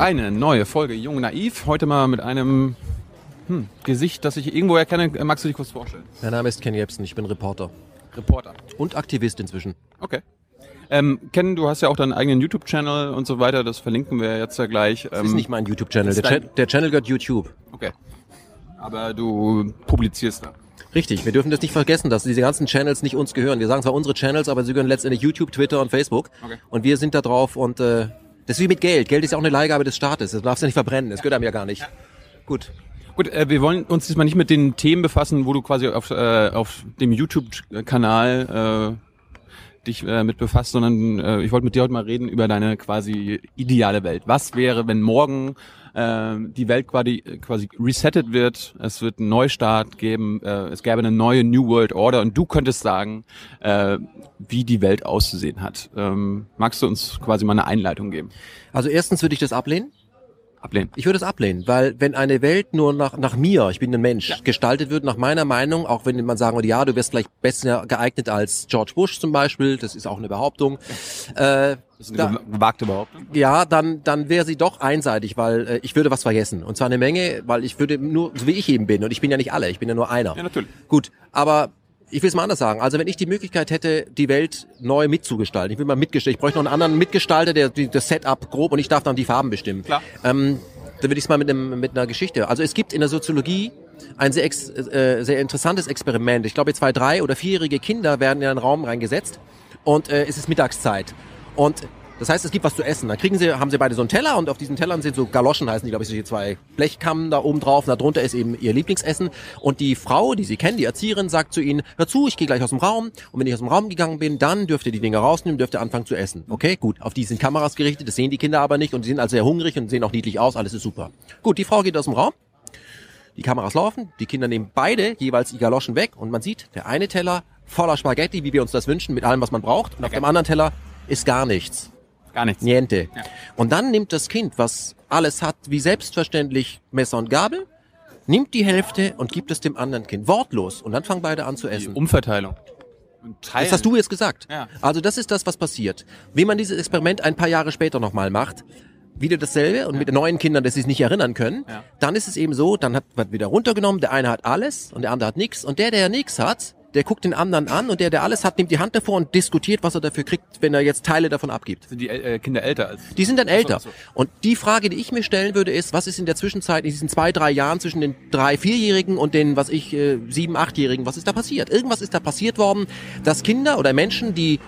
Eine neue Folge Jung Naiv. Heute mal mit einem hm, Gesicht, das ich irgendwo erkenne. Magst du dich kurz vorstellen? Mein Name ist Ken Jebsen, ich bin Reporter. Reporter. Und Aktivist inzwischen. Okay. Ähm, Ken, du hast ja auch deinen eigenen YouTube-Channel und so weiter. Das verlinken wir jetzt ja gleich. Das ist nicht mein YouTube-Channel. Der, Cha der Channel gehört YouTube. Okay. Aber du publizierst da. Richtig, wir dürfen das nicht vergessen, dass diese ganzen Channels nicht uns gehören. Wir sagen zwar unsere Channels, aber sie gehören letztendlich YouTube, Twitter und Facebook. Okay. Und wir sind da drauf und äh, das ist wie mit Geld. Geld ist ja auch eine Leihgabe des Staates. Das darfst du nicht verbrennen. Das gehört einem ja gar nicht. Gut. Gut, äh, wir wollen uns diesmal nicht mit den Themen befassen, wo du quasi auf, äh, auf dem YouTube-Kanal äh, dich äh, mit befasst, sondern äh, ich wollte mit dir heute mal reden über deine quasi ideale Welt. Was wäre, wenn morgen äh, die Welt quasi, quasi resettet wird, es wird einen Neustart geben, äh, es gäbe eine neue New World Order und du könntest sagen, äh, wie die Welt auszusehen hat. Ähm, magst du uns quasi mal eine Einleitung geben? Also erstens würde ich das ablehnen. Ablehnen. Ich würde es ablehnen, weil wenn eine Welt nur nach, nach mir, ich bin ein Mensch, gestaltet wird, nach meiner Meinung, auch wenn man sagen würde, ja, du wärst vielleicht besser geeignet als George Bush zum Beispiel, das ist auch eine Behauptung, äh, Das ist eine Da- gewagte Behauptung. ja, dann, dann wäre sie doch einseitig, weil äh, ich würde was vergessen. Und zwar eine Menge, weil ich würde nur, so wie ich eben bin, und ich bin ja nicht alle, ich bin ja nur einer. Ja, natürlich. Gut, aber ich will es mal anders sagen. Also wenn ich die Möglichkeit hätte, die Welt neu mitzugestalten, ich will mal mitgestalten, ich bräuchte noch einen anderen Mitgestalter, der die- das Setup grob und ich darf dann die Farben bestimmen. Klar. Ähm, dann würde ich es mal mit, einem, mit einer Geschichte. Also es gibt in der Soziologie ein sehr, ex, äh, sehr interessantes Experiment. Ich glaube, zwei, drei oder vierjährige Kinder werden in einen Raum reingesetzt und äh, es ist Mittagszeit. Und das heißt, es gibt was zu essen. Dann kriegen sie, haben sie beide so einen Teller und auf diesen Tellern sind so Galoschen, heißen die, glaube ich, solche zwei Blechkammen da oben drauf. Und darunter ist eben ihr Lieblingsessen. Und die Frau, die sie kennen, die Erzieherin, sagt zu ihnen, hör zu, ich gehe gleich aus dem Raum. Und wenn ich aus dem Raum gegangen bin, dann dürft ihr die Dinge rausnehmen, dürft ihr anfangen zu essen. Okay, gut. Auf die sind Kameras gerichtet, das sehen die Kinder aber nicht. Und die sind also sehr hungrig und sehen auch niedlich aus, alles ist super. Gut, die Frau geht aus dem Raum. Die Kameras laufen, die Kinder nehmen beide jeweils die Galoschen weg und man sieht, der eine Teller voller Spaghetti, wie wir uns das wünschen, mit allem, was man braucht. Und auf dem anderen Teller ist gar nichts. Gar nichts. Niente. Und dann nimmt das Kind, was alles hat, wie selbstverständlich Messer und Gabel, nimmt die Hälfte und gibt es dem anderen Kind. Wortlos. Und dann fangen beide an zu Die essen. Umverteilung. Und teilen. Das hast du jetzt gesagt. Ja. Also das ist das, was passiert. Wenn man dieses Experiment ein paar Jahre später nochmal macht, wieder dasselbe und mit neuen Kindern, dass sie sich nicht erinnern können, Ja. dann ist es eben so, dann hat wird wieder runtergenommen, der eine hat alles und der andere hat nichts und der, der nichts hat, der guckt den anderen an und der, der alles hat, nimmt die Hand davor und diskutiert, was er dafür kriegt, wenn er jetzt Teile davon abgibt. Sind die äh, Kinder älter als Die sind dann älter. So, so. Und die Frage, die ich mir stellen würde, ist, was ist in der Zwischenzeit, in diesen zwei, drei Jahren zwischen den drei, vierjährigen und den, was ich, äh, sieben, achtjährigen, was ist da passiert? Irgendwas ist da passiert worden, dass Kinder oder Menschen, die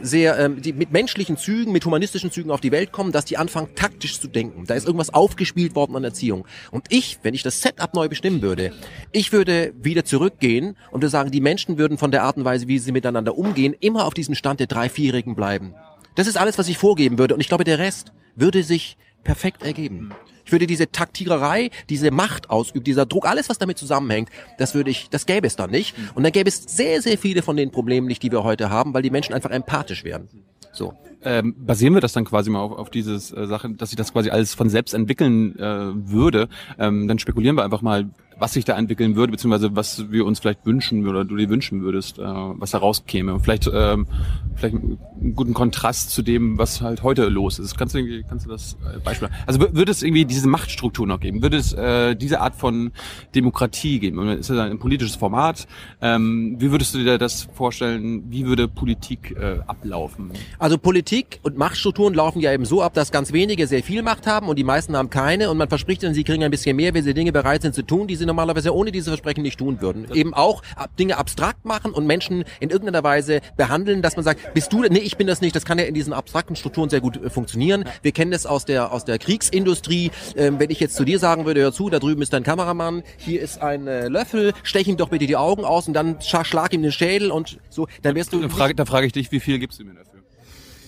sehr, ähm, die mit menschlichen Zügen, mit humanistischen Zügen auf die Welt kommen, dass die anfangen taktisch zu denken. Da ist irgendwas aufgespielt worden an Erziehung. Und ich, wenn ich das Setup neu bestimmen würde, ich würde wieder zurückgehen und würde sagen, die Menschen würden von der Art und Weise, wie sie miteinander umgehen, immer auf diesem Stand der drei, vierjährigen bleiben. Das ist alles, was ich vorgeben würde. Und ich glaube, der Rest würde sich perfekt ergeben. Ich würde diese Taktiererei, diese Macht ausüben, dieser Druck, alles, was damit zusammenhängt, das würde ich, das gäbe es dann nicht. Und dann gäbe es sehr, sehr viele von den Problemen nicht, die wir heute haben, weil die Menschen einfach empathisch werden. So. ähm, basieren wir das dann quasi mal auf, auf dieses äh, Sache, dass sich das quasi alles von selbst entwickeln äh, würde, ähm, dann spekulieren wir einfach mal, was sich da entwickeln würde, beziehungsweise was wir uns vielleicht wünschen oder du dir wünschen würdest, äh, was da rauskäme. Vielleicht, ähm, vielleicht einen guten Kontrast zu dem, was halt heute los ist. Kannst du, irgendwie- kannst du das äh, Beispiel? Also wür- würde es irgendwie diese Machtstruktur noch geben? Würde es äh, diese Art von Demokratie geben? Und Ist das ein politisches Format? Ähm, wie würdest du dir das vorstellen? Wie würde Politik äh, ablaufen? Also Politik und Machtstrukturen laufen ja eben so ab, dass ganz wenige sehr viel Macht haben und die meisten haben keine und man verspricht ihnen, sie kriegen ein bisschen mehr, wenn sie Dinge bereit sind zu tun, die sie normalerweise ohne diese Versprechen nicht tun würden. Eben auch Dinge abstrakt machen und Menschen in irgendeiner Weise behandeln, dass man sagt, bist du, nee, ich bin das nicht, das kann ja in diesen abstrakten Strukturen sehr gut äh, funktionieren. Wir kennen das aus der, aus der Kriegsindustrie. Ähm, wenn ich jetzt zu dir sagen würde, hör zu, da drüben ist dein Kameramann, hier ist ein äh, Löffel, stech ihm doch bitte die Augen aus und dann schlag ihm den Schädel und so, dann wirst du Da frage, da frage ich dich, wie viel gibst du mir dafür?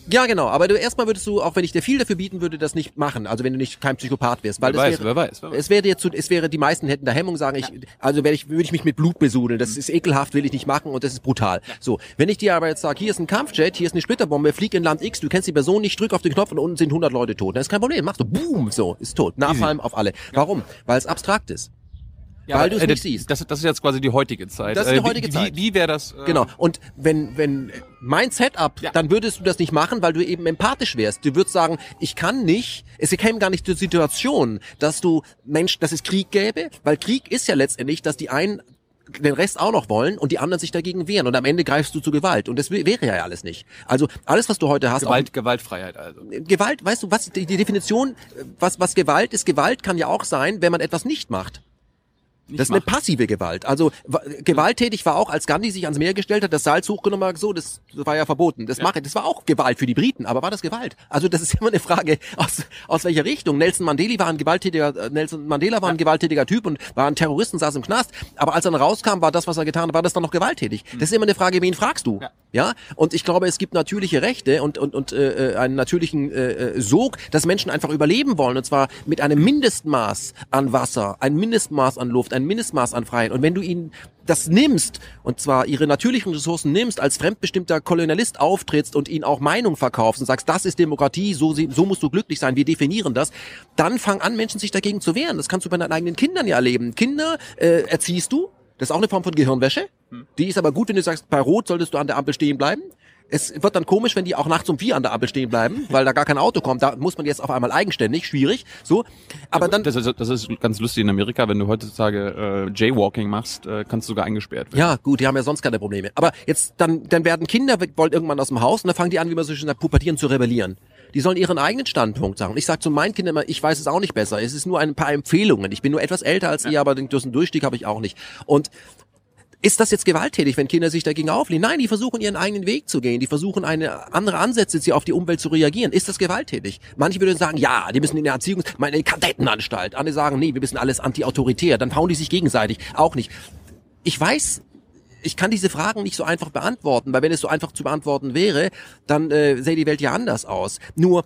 Ja, genau. Aber du erstmal würdest du, auch wenn ich dir viel dafür bieten würde, das nicht machen. Also wenn du nicht kein Psychopath wärst, weil Wer weiß, wäre, wer weiß, wer weiß. es wäre jetzt, zu, es wäre die meisten hätten da Hemmung, sagen ich, also werde ich, würde ich mich mit Blut besudeln. Das ist ekelhaft, will ich nicht machen und das ist brutal. So, wenn ich dir aber jetzt sage, hier ist ein Kampfjet, hier ist eine Splitterbombe, flieg in Land X, du kennst die Person nicht, drück auf den Knopf und unten sind 100 Leute tot. Das ist kein Problem, machst du, boom, so, ist tot. Napalm auf alle. Warum? Weil es abstrakt ist. Ja, weil du es äh, nicht siehst. Das, das ist jetzt quasi die heutige Zeit. Das ist die Äh, heutige wie, Zeit. Wie, wie wäre das? Äh, Genau. Und wenn, wenn mein Setup, Ja. dann würdest du das nicht machen, weil du eben empathisch wärst. Du würdest sagen, ich kann nicht, es käme gar nicht zur Situation, dass du Mensch, dass es Krieg gäbe, weil Krieg ist ja letztendlich, dass die einen den Rest auch noch wollen und die anderen sich dagegen wehren und am Ende greifst du zu Gewalt und das wär- wäre ja alles nicht. Also alles, was du heute hast, Gewalt, Gewaltfreiheit also. auch, Gewalt, weißt du, was die, die Definition, was was Gewalt ist, Gewalt kann ja auch sein, wenn man etwas nicht macht. Das ist eine passive Gewalt. Also wa- gewalttätig war auch, als Gandhi sich ans Meer gestellt hat, das Salz hochgenommen hat, so, das, war ja verboten. Das, Ja. mache, das war auch Gewalt für die Briten, aber war das Gewalt? Also das ist immer eine Frage, aus, aus welcher Richtung. Nelson Mandela war ein gewalttätiger, äh, Nelson Mandela war ein gewalttätiger Typ und war ein Terrorist und saß im Knast. Aber als er dann rauskam, war das, was er getan hat, war das dann noch gewalttätig. Das ist immer eine Frage, wen fragst du? Hm. Ja. Ja, und ich glaube, es gibt natürliche Rechte und und und äh, äh, einen natürlichen äh, äh, Sog, dass Menschen einfach überleben wollen und zwar mit einem Mindestmaß an Wasser, ein Mindestmaß an Luft, ein Mindestmaß an Freiheit. Und wenn du ihnen das nimmst und zwar ihre natürlichen Ressourcen nimmst, als fremdbestimmter Kolonialist auftrittst und ihnen auch Meinung verkaufst und sagst, das ist Demokratie, so so musst du glücklich sein, wir definieren das, dann fang an, Menschen sich dagegen zu wehren. Das kannst du bei deinen eigenen Kindern ja erleben. Kinder äh, erziehst du, das ist auch eine Form von Gehirnwäsche. Die ist aber gut, wenn du sagst, bei Rot solltest du an der Ampel stehen bleiben. Es wird dann komisch, wenn die auch nachts um vier an der Ampel stehen bleiben, weil da gar kein Auto kommt. Da muss man jetzt auf einmal eigenständig, schwierig. So, aber dann das, ist, das ist ganz lustig in Amerika, wenn du heutzutage äh, Jaywalking machst, äh, kannst du sogar eingesperrt werden. Ja, gut, die haben ja sonst keine Probleme. Aber jetzt, dann, dann werden Kinder, wollen irgendwann aus dem Haus und dann fangen die an, wie man so schön sagt, pubertieren zu rebellieren. Die sollen ihren eigenen Standpunkt sagen. Und ich sage zu meinen Kindern immer, ich weiß es auch nicht besser. Es ist nur ein paar Empfehlungen. Ich bin nur etwas älter als ihr, aber den Durchstieg habe ich auch nicht. Und ist das jetzt gewalttätig, wenn Kinder sich dagegen auflehnen? Nein, die versuchen ihren eigenen Weg zu gehen. Die versuchen eine andere Ansätze, sie auf die Umwelt zu reagieren. Ist das gewalttätig? Manche würden sagen, ja, die müssen in der Erziehung, meine Kadettenanstalt. Andere sagen, nee, wir müssen alles anti-autoritär. Dann hauen die sich gegenseitig. Auch nicht. Ich weiß, ich kann diese Fragen nicht so einfach beantworten, weil wenn es so einfach zu beantworten wäre, dann äh, sähe die Welt ja anders aus. Nur,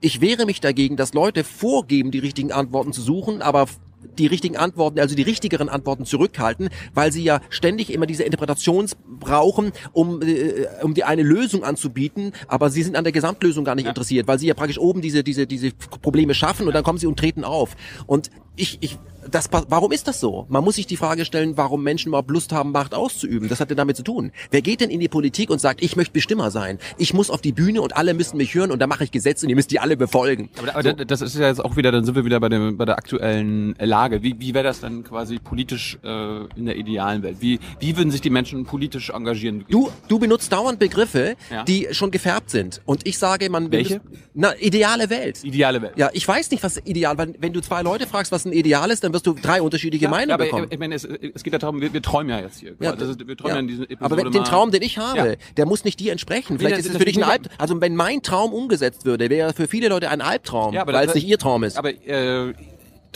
ich wehre mich dagegen, dass Leute vorgeben, die richtigen Antworten zu suchen, aber die richtigen Antworten, also die richtigeren Antworten zurückhalten, weil sie ja ständig immer diese Interpretations brauchen, um, äh, um die eine Lösung anzubieten, aber sie sind an der Gesamtlösung gar nicht interessiert, weil sie ja praktisch oben diese, diese, diese Probleme schaffen und dann kommen sie und treten auf. Und ich, ich, das, warum ist das so? Man muss sich die Frage stellen, warum Menschen überhaupt Lust haben, Macht auszuüben. Das hat ja damit zu tun. Wer geht denn in die Politik und sagt, ich möchte Bestimmer sein? Ich muss auf die Bühne und alle müssen mich hören und da mache ich Gesetze und ihr müsst die alle befolgen. Aber, aber das ist ja jetzt auch wieder, dann sind wir wieder bei, dem, bei der aktuellen Lage. Wie, wie wäre das dann quasi politisch äh, in der idealen Welt? Wie, wie würden sich die Menschen politisch engagieren? Du, du benutzt dauernd Begriffe, Ja. die schon gefärbt sind. Und ich sage, man Welche? benutzt- Na, ideale Welt. Ideale Welt. Ja, ich weiß nicht, was ideal, weil wenn du zwei Leute fragst, was ein Ideal ist, dann wirst du drei unterschiedliche Meinungen ja, aber bekommen. ich, meine, es, es geht ja darum, wir, wir träumen ja jetzt hier. Ja, ist, wir träumen ja. in Episode aber wenn, den Traum, den ich habe, der muss nicht dir entsprechen. Vielleicht das- ist es für dich ein Albtraum. Also wenn mein Traum umgesetzt würde, wäre für viele Leute ein Albtraum, weil es nicht ihr Traum ist. Aber äh,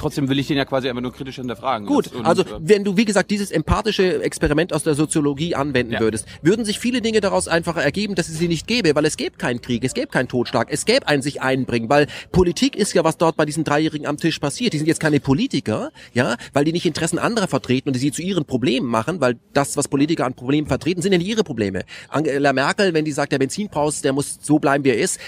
trotzdem will ich den ja quasi einfach nur kritisch hinterfragen. Gut, und, also äh, wenn du, wie gesagt, dieses empathische Experiment aus der Soziologie anwenden Ja. würdest, würden sich viele Dinge daraus einfach ergeben, dass es sie nicht gäbe, weil es gäbe keinen Krieg, es gäbe keinen Totschlag, es gäbe ein sich einbringen, weil Politik ist ja, was dort bei diesen Dreijährigen am Tisch passiert. Die sind jetzt keine Politiker, ja, weil die nicht Interessen anderer vertreten und die sie zu ihren Problemen machen, weil das, was Politiker an Problemen vertreten, sind ja nicht ihre Probleme. Angela Merkel, wenn die sagt, der Benzinpreis, der muss so bleiben, wie er ist,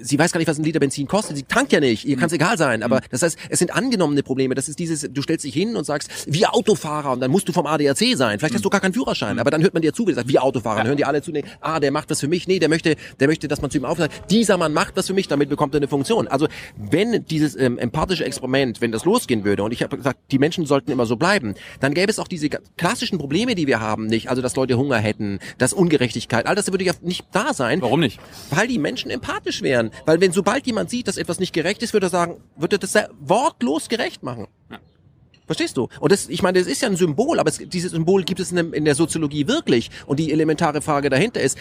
sie weiß gar nicht, was ein Liter Benzin kostet. Sie tankt ja nicht. Ihr kann es egal sein. Aber das heißt, es sind angenommene Probleme. Das ist dieses, du stellst dich hin und sagst, wir Autofahrer und dann musst du vom ADAC sein. Vielleicht hast du gar keinen Führerschein. Aber dann hört man dir zu, wie gesagt, wir Autofahrer. Dann hören die alle zu, nee, ah, der macht was für mich. Nee, der möchte, der möchte, dass man zu ihm aufsagt. Dieser Mann macht was für mich, damit bekommt er eine Funktion. Also, wenn dieses ähm, empathische Experiment, wenn das losgehen würde, und ich habe gesagt, die Menschen sollten immer so bleiben, dann gäbe es auch diese klassischen Probleme, die wir haben, nicht. Also, dass Leute Hunger hätten, dass Ungerechtigkeit, all das würde ja nicht da sein. warum nicht? Weil die Menschen empathisch wären. Weil wenn sobald jemand sieht, dass etwas nicht gerecht ist, würde er sagen, würde er das wortlos gerecht machen. Ja. Verstehst du? Und das, ich meine, das ist ja ein Symbol, aber es, dieses Symbol gibt es in, dem- in der Soziologie wirklich. Und die elementare Frage dahinter ist,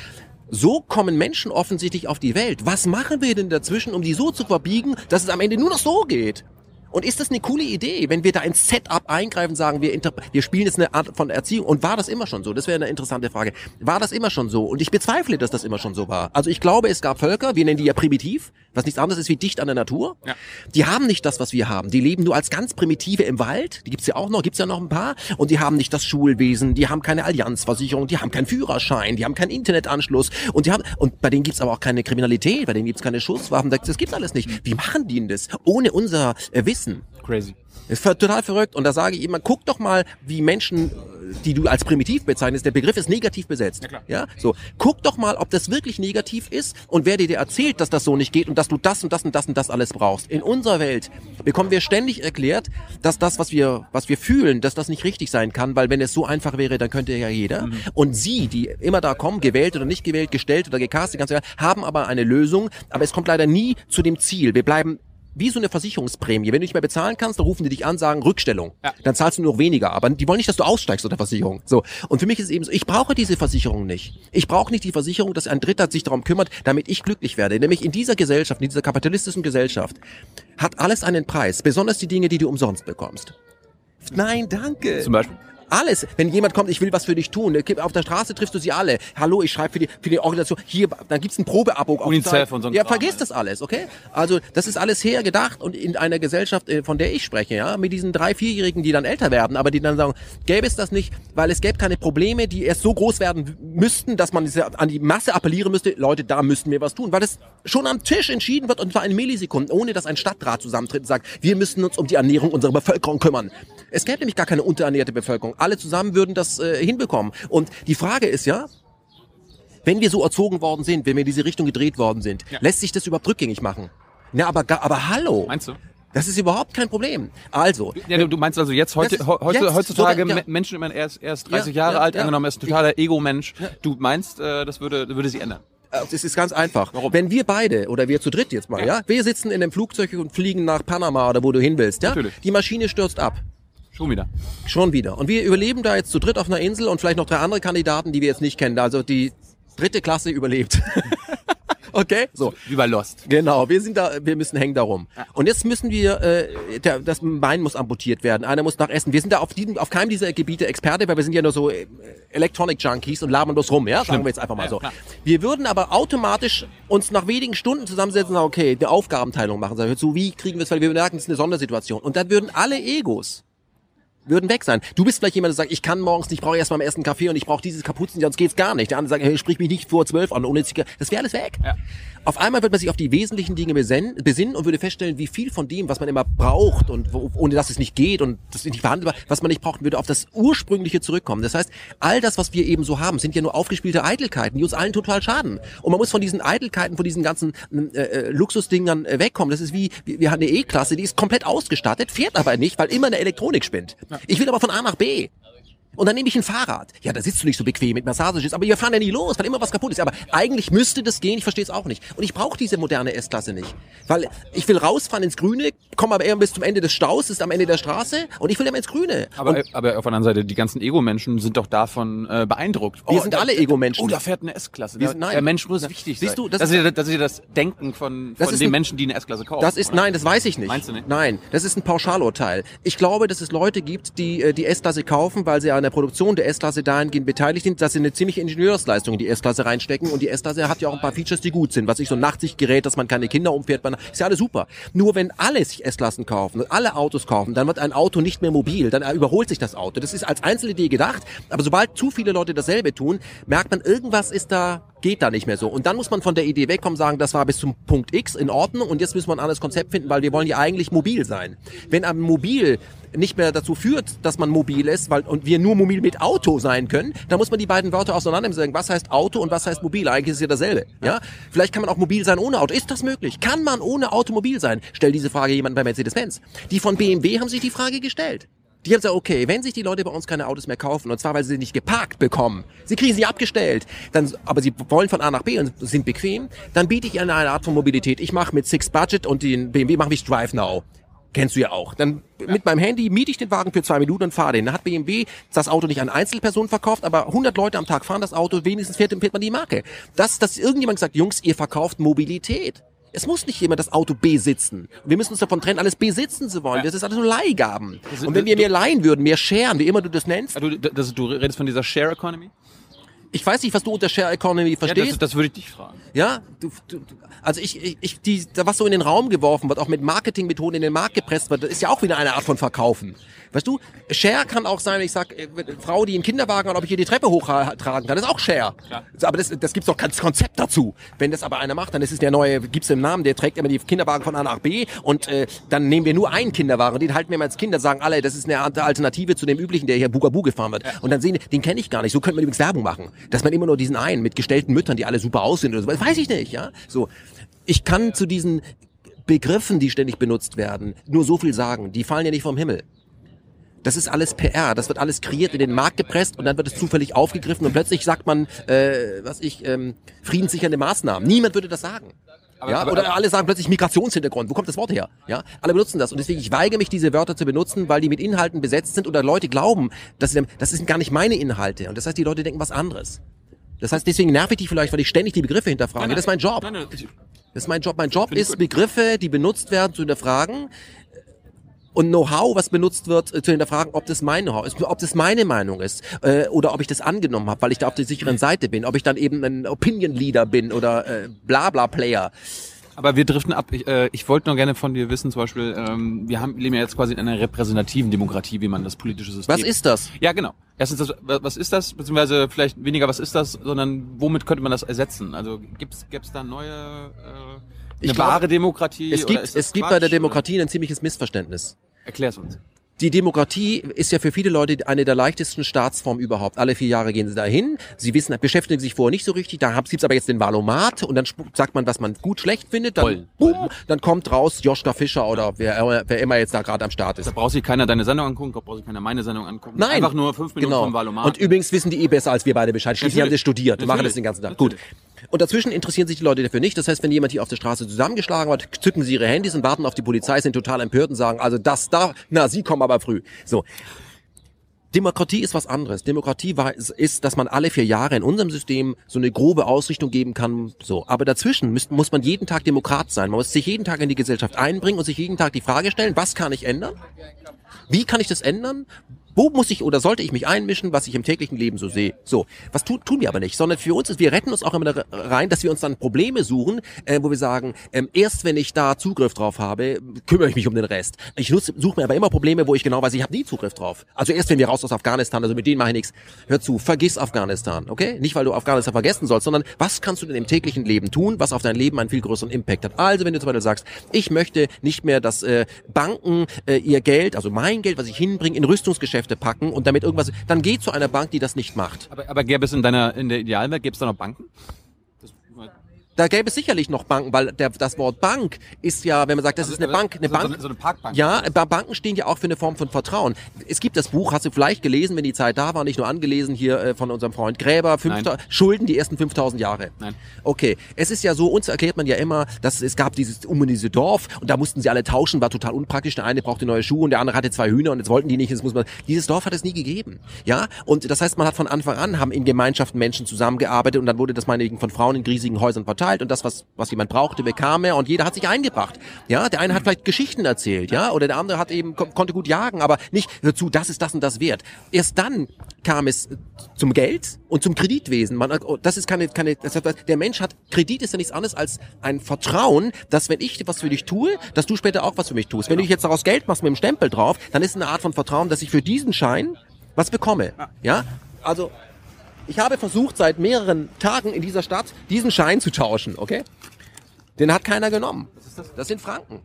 so kommen Menschen offensichtlich auf die Welt. Was machen wir denn dazwischen, um die so zu verbiegen, dass es am Ende nur noch so geht? Und ist das eine coole Idee, wenn wir da ins Setup eingreifen, sagen wir, wir spielen jetzt eine Art von Erziehung? Und war das immer schon so? Das wäre eine interessante Frage. War das immer schon so? Und ich bezweifle, dass das immer schon so war. Also ich glaube, es gab Völker, wir nennen die ja primitiv, was nichts anderes ist wie dicht an der Natur. Ja. Die haben nicht das, was wir haben. Die leben nur als ganz primitive im Wald. Die gibt's ja auch noch, gibt's ja noch ein paar. Und die haben nicht das Schulwesen, die haben keine Allianzversicherung, die haben keinen Führerschein, die haben keinen Internetanschluss und die haben und bei denen gibt's aber auch keine Kriminalität, bei denen gibt's keine Schusswaffen. Das, das gibt's alles nicht. Wie machen die denn das? Ohne unser äh, wissen. Crazy. Ist total verrückt. Und da sage ich immer, guck doch mal, wie Menschen, die du als primitiv bezeichnest, der Begriff ist negativ besetzt. Ja, klar. Ja, so. Guck doch mal, ob das wirklich negativ ist und wer dir dir erzählt, dass das so nicht geht und dass du das und das und das und das alles brauchst. In unserer Welt bekommen wir ständig erklärt, dass das, was wir, was wir fühlen, dass das nicht richtig sein kann, weil wenn es so einfach wäre, dann könnte ja jeder. Und sie, die immer da kommen, gewählt oder nicht gewählt, gestellt oder gecastet, ganz egal, haben aber eine Lösung, aber es kommt leider nie zu dem Ziel. Wir bleiben wie so eine Versicherungsprämie. Wenn du nicht mehr bezahlen kannst, dann rufen die dich an, sagen Rückstellung. Ja. Dann zahlst du nur noch weniger. Aber die wollen nicht, dass du aussteigst aus der Versicherung. So. Und für mich ist es eben so, ich brauche diese Versicherung nicht. Ich brauche nicht die Versicherung, dass ein Dritter sich darum kümmert, damit ich glücklich werde. Nämlich in dieser Gesellschaft, in dieser kapitalistischen Gesellschaft, hat alles einen Preis. Besonders die Dinge, die du umsonst bekommst. Nein, danke. Zum Beispiel. Alles. Wenn jemand kommt, ich will was für dich tun. Auf der Straße triffst du sie alle. Hallo, ich schreibe für die, für die Organisation. Hier, dann gibt's ein Probeabo. UNICEF und so Ja, vergiss alles. das alles, okay? Also, das ist alles hergedacht und in einer Gesellschaft, äh, von der ich spreche, ja, mit diesen drei, vierjährigen, die dann älter werden, aber die dann sagen, gäbe es das nicht, weil es gäbe keine Probleme, die erst so groß werden müssten, dass man an die Masse appellieren müsste, Leute, da müssten wir was tun, weil es schon am Tisch entschieden wird und zwar in Millisekunden, ohne dass ein Stadtrat zusammentritt und sagt, wir müssen uns um die Ernährung unserer Bevölkerung kümmern. Es gäbe nämlich gar keine unterernährte Bevölkerung. Alle zusammen würden das äh, hinbekommen. Und die Frage ist ja, wenn wir so erzogen worden sind, wenn wir in diese Richtung gedreht worden sind, Ja. lässt sich das überhaupt rückgängig machen? Na, aber, aber hallo. Meinst du? Das ist überhaupt kein Problem. Also, Ja, du, du meinst also jetzt heute, ist- heu- heute jetzt, heutzutage sogar- ja. Me- Menschen immer erst erst 30 Ja, Jahre ja, alt, angenommen er ist ein totaler Ego-Mensch. Du meinst, äh, das würde würde sie ändern? äh, es ist ganz einfach. Warum? Wenn wir beide oder wir zu dritt jetzt mal, ja, wir sitzen in einem Flugzeug und fliegen nach Panama oder wo du hin willst, ja, Natürlich. die Maschine stürzt ab. Schon wieder. Schon wieder. Und wir überleben da jetzt zu dritt auf einer Insel und vielleicht noch drei andere Kandidaten, die wir jetzt nicht kennen. Also die dritte Klasse überlebt. okay? So. Wie bei Lost. Genau, wir sind da, wir müssen hängen darum. Und jetzt müssen wir, äh, der, das Bein muss amputiert werden, einer muss nach Essen. Wir sind da auf, diesem, auf keinem dieser Gebiete Experte, weil wir sind ja nur so äh, Electronic Junkies und labern bloß rum, ja? Sagen wir jetzt einfach mal Ja, so. klar. Wir würden aber automatisch uns nach wenigen Stunden zusammensetzen und sagen, okay, eine Aufgabenteilung machen. Sagen, so, wie kriegen wir es, weil wir merken, es ist eine Sondersituation. Und dann würden alle Egos würden weg sein. Du bist vielleicht jemand, der sagt, ich kann morgens nicht, ich brauche erst mal am ersten Kaffee und ich brauche dieses Kapuzen, sonst geht's gar nicht. Der andere sagt, hey, sprich mich nicht vor zwölf an, ohne Zigarette. Das wäre alles weg. Ja. Auf einmal wird man sich auf die wesentlichen Dinge besinnen, und würde feststellen, wie viel von dem, was man immer braucht und wo, ohne dass es nicht geht und das ist nicht verhandelbar, was man nicht braucht, würde auf das Ursprüngliche zurückkommen. Das heißt, all das, was wir eben so haben, sind ja nur aufgespielte Eitelkeiten, die uns allen total schaden. Und man muss von diesen Eitelkeiten, von diesen ganzen äh, äh, Luxusdingern äh, wegkommen. Das ist wie, wir wir haben eine E-Klasse, die ist komplett ausgestattet, fährt aber nicht, weil immer eine Elektronik spinnt. Ich will aber von A nach B. Und dann nehme ich ein Fahrrad. Ja, da sitzt du nicht so bequem mit Massagesitz, aber wir fahren ja nie los, weil immer was kaputt ist. Aber eigentlich müsste das gehen, ich verstehe es auch nicht. Und ich brauche diese moderne S-Klasse nicht. Weil ich will rausfahren ins Grüne, komme aber eher bis zum Ende des Staus, ist am Ende der Straße und ich will immer ins Grüne. Aber, und aber auf der anderen Seite, die ganzen Ego-Menschen sind doch davon äh, beeindruckt. Wir sind alle Ego-Menschen. Oh, da fährt eine S-Klasse. Nein. Der Mensch muss wichtig Siehst sein. du, das das, ist- ja- das ist ja das Denken von, von den ein- Menschen, die eine S-Klasse kaufen. Das ist, oder? nein, das weiß ich nicht. Meinst du nicht? Nein, das ist ein Pauschalurteil. Ich glaube, dass es Leute gibt, die äh, die S-Klasse kaufen, weil sie an der Produktion der S-Klasse dahingehend beteiligt sind, dass sie eine ziemliche Ingenieursleistung in die S-Klasse reinstecken und die S-Klasse hat ja auch ein paar Features, die gut sind. Was ich so ein Nachtsichtgerät, dass man keine Kinder umfährt, man, ist ja alles super. Nur wenn alle sich S-Klassen kaufen und alle Autos kaufen, dann wird ein Auto nicht mehr mobil, dann überholt sich das Auto. Das ist als Einzelidee gedacht, aber sobald zu viele Leute dasselbe tun, merkt man, irgendwas ist da geht da nicht mehr so. Und dann muss man von der Idee wegkommen, sagen, das war bis zum Punkt X in Ordnung und jetzt müssen wir ein anderes Konzept finden, weil wir wollen ja eigentlich mobil sein. Wenn ein Mobil nicht mehr dazu führt, dass man mobil ist, weil und wir nur mobil mit Auto sein können, dann muss man die beiden Wörter auseinandernehmen und sagen, was heißt Auto und was heißt mobil? Eigentlich ist es ja dasselbe. Ja? Vielleicht kann man auch mobil sein ohne Auto. Ist das möglich? Kann man ohne Auto mobil sein? Stell diese Frage jemand bei Mercedes-Benz. Die von BMW haben sich die Frage gestellt. Die haben gesagt, okay, wenn sich die Leute bei uns keine Autos mehr kaufen, und zwar weil sie sie nicht geparkt bekommen, sie kriegen sie abgestellt, dann, aber sie wollen von A nach B und sind bequem, dann biete ich ihnen eine Art von Mobilität. Ich mache mit Six Budget und den BMW mache ich Drive Now. Kennst du ja auch. Dann mit meinem Handy miete ich den Wagen für zwei Minuten und fahre den. Dann hat BMW das Auto nicht an Einzelpersonen verkauft, aber 100 Leute am Tag fahren das Auto, wenigstens fährt, fährt man die Marke. Das, dass irgendjemand sagt, Jungs, ihr verkauft Mobilität. Es muss nicht jemand das Auto besitzen. Wir müssen uns davon trennen, alles besitzen zu wollen. Das ist alles nur Leihgaben. Das- Und wenn wir mehr leihen würden, mehr sharen, wie immer du das nennst. Ah, Du, das, du redest von dieser Share Economy? Ich weiß nicht, was du unter Share Economy Ja, das, verstehst. das würde ich dich fragen. Ja, du, du, du- also ich, ich, ich die, da was so in den Raum geworfen wird, auch mit Marketingmethoden in den Markt gepresst wird, das ist ja auch wieder eine Art von Verkaufen. Weißt du, Share kann auch sein, wenn ich sag, äh, Frau, die einen Kinderwagen hat, ob ich ihr die Treppe hochtragen kann, ist auch Share. Ja. Aber das, das gibt's doch kein Konzept dazu. Wenn das aber einer macht, dann ist es der neue, gibt's den Namen, der trägt immer die Kinderwagen von A nach B und äh, dann nehmen wir nur einen Kinderwagen, den halten wir mal als Kinder, sagen alle, das ist eine Alternative zu dem üblichen, der hier Bugabu gefahren wird. Und dann sehen den kenne ich gar nicht. So könnte man übrigens Werbung machen. Dass man immer nur diesen einen mit gestellten Müttern, die alle super aussehen oder so. Das weiß ich nicht, ja. So. Ich kann zu diesen Begriffen, die ständig benutzt werden, nur so viel sagen. Die fallen ja nicht vom Himmel. Das ist alles PR, das wird alles kreiert, in den Markt gepresst und dann wird es zufällig aufgegriffen und plötzlich sagt man, äh, was ich, ähm, friedenssichernde Maßnahmen. Niemand würde das sagen. Aber- ja, aber- oder alle sagen plötzlich Migrationshintergrund. Wo kommt das Wort her? Ja, alle benutzen das und deswegen ich weigere mich, diese Wörter zu benutzen, weil die mit Inhalten besetzt sind oder Leute glauben, dass sie, das sind gar nicht meine Inhalte und das heißt, die Leute denken was anderes. Das heißt, deswegen nerv ich dich vielleicht, weil ich ständig die Begriffe hinterfrage. das ist mein Job. Nein, nein, Das ist mein Job. Mein Job ist. Begriffe, die benutzt werden, zu hinterfragen und Know-how, was benutzt wird, äh, zu hinterfragen, ob das mein Know-how ist, ob das meine Meinung ist äh, oder ob ich das angenommen habe, weil ich da auf der sicheren Seite bin, ob ich dann eben ein Opinion-Leader bin oder äh, Blabla-Player. aber wir driften ab. Ich, äh, ich wollte nur gerne von dir wissen, zum Beispiel, ähm, wir haben leben ja jetzt quasi in einer repräsentativen Demokratie, wie man das politische System. Was ist das? Ja, genau. Erstens, das, was ist das? Beziehungsweise vielleicht weniger, was ist das, sondern womit könnte man das ersetzen? Also gibt's gibt's da neue, äh, Ich eine glaub, wahre Demokratie? Es oder gibt, es gibt Quatsch, bei der oder? Demokratie ein ziemliches Missverständnis. Erklär's uns. Die Demokratie ist ja für viele Leute eine der leichtesten Staatsformen überhaupt. Alle vier Jahre gehen sie dahin. Sie wissen, beschäftigen sich vorher nicht so richtig. Da gibt's aber jetzt den Valomat und dann sagt man, was man gut, schlecht findet. Dann, Toll. boom, dann kommt raus Joschka Fischer oder wer, wer immer jetzt da gerade am Start ist. Da braucht sich keiner deine Sendung angucken, da braucht sich keiner meine Sendung angucken. Nein. Einfach nur fünf Minuten genau. vom Valomat. Und übrigens wissen die eh besser als wir beide Bescheid. Schließlich haben sie Natürlich. studiert. Die machen das Natürlich. den ganzen Tag. Gut. Und dazwischen interessieren sich die Leute dafür nicht. Das heißt, wenn jemand hier auf der Straße zusammengeschlagen wird, zücken sie ihre Handys und warten auf die Polizei, sind total empört und sagen, also das da, na, sie kommen aber früh. So. Demokratie ist was anderes. Demokratie war, ist- dass man alle vier Jahre in unserem System so eine grobe Ausrichtung geben kann. So, aber dazwischen muss, muss man jeden Tag Demokrat sein. Man muss sich jeden Tag in die Gesellschaft einbringen und sich jeden Tag die Frage stellen: Was kann ich ändern? Wie kann ich das ändern? Wo muss ich oder sollte ich mich einmischen, was ich im täglichen Leben so sehe? So, was tu, tun wir aber nicht, sondern für uns ist, wir retten uns auch immer rein, dass wir uns dann Probleme suchen, äh, wo wir sagen, ähm, erst wenn ich da Zugriff drauf habe, kümmere ich mich um den Rest. Ich suche mir aber immer Probleme, wo ich genau weiß, ich habe nie Zugriff drauf. Also erst wenn wir raus aus Afghanistan, also mit denen mache ich nichts. Hör zu, vergiss Afghanistan, okay? Nicht, weil du Afghanistan vergessen sollst, sondern was kannst du denn im täglichen Leben tun, was auf dein Leben einen viel größeren Impact hat. Also wenn du zum Beispiel sagst, ich möchte nicht mehr, dass äh, Banken äh, ihr Geld, also mein Geld, was ich hinbringe, in Rüstungsgeschäfte packen und damit irgendwas, dann geh zu einer Bank, die das nicht macht. aber, aber gäbe es in deiner, in der Idealwelt, gäbe es da noch Banken? Da gäbe es sicherlich noch Banken, weil der, das Wort Bank ist ja, wenn man sagt, das ist eine Bank, eine Also so, Bank. So eine, Parkbank. Ja, Banken stehen ja auch für eine Form von Vertrauen. Es gibt das Buch, hast du vielleicht gelesen, wenn die Zeit da war, nicht nur angelesen hier äh, von unserem Freund Gräber, 5000 Schulden die ersten 5000 Jahre. Nein. Okay, es ist ja so, uns erklärt man ja immer, dass es gab dieses um diese Dorf und da mussten sie alle tauschen, war total unpraktisch. Der eine brauchte neue Schuhe und der andere hatte zwei Hühner und jetzt wollten die nicht. Jetzt muss man. Dieses Dorf hat es nie gegeben, ja. Und das heißt, man hat von Anfang an haben in Gemeinschaften Menschen zusammengearbeitet und dann wurde das meinetwegen von Frauen in riesigen Häusern verteilt und das was was jemand brauchte bekam er und jeder hat sich eingebracht. Ja, der eine hat vielleicht Geschichten erzählt, ja, oder der andere hat eben kon konnte gut jagen, aber nicht hör zu, das ist das und das wert. Erst dann kam es zum Geld und zum Kreditwesen. Man, oh, das ist keine, keine, das hat, der Mensch hat, Kredit ist ja nichts anderes als ein Vertrauen, dass wenn ich was für dich tue, dass du später auch was für mich tust. Wenn du jetzt daraus Geld machst mit dem Stempel drauf, dann ist eine Art von Vertrauen, dass ich für diesen Schein was bekomme. Ja, also ich habe versucht seit mehreren Tagen in dieser Stadt diesen Schein zu tauschen, okay? Den hat keiner genommen. Das sind Franken.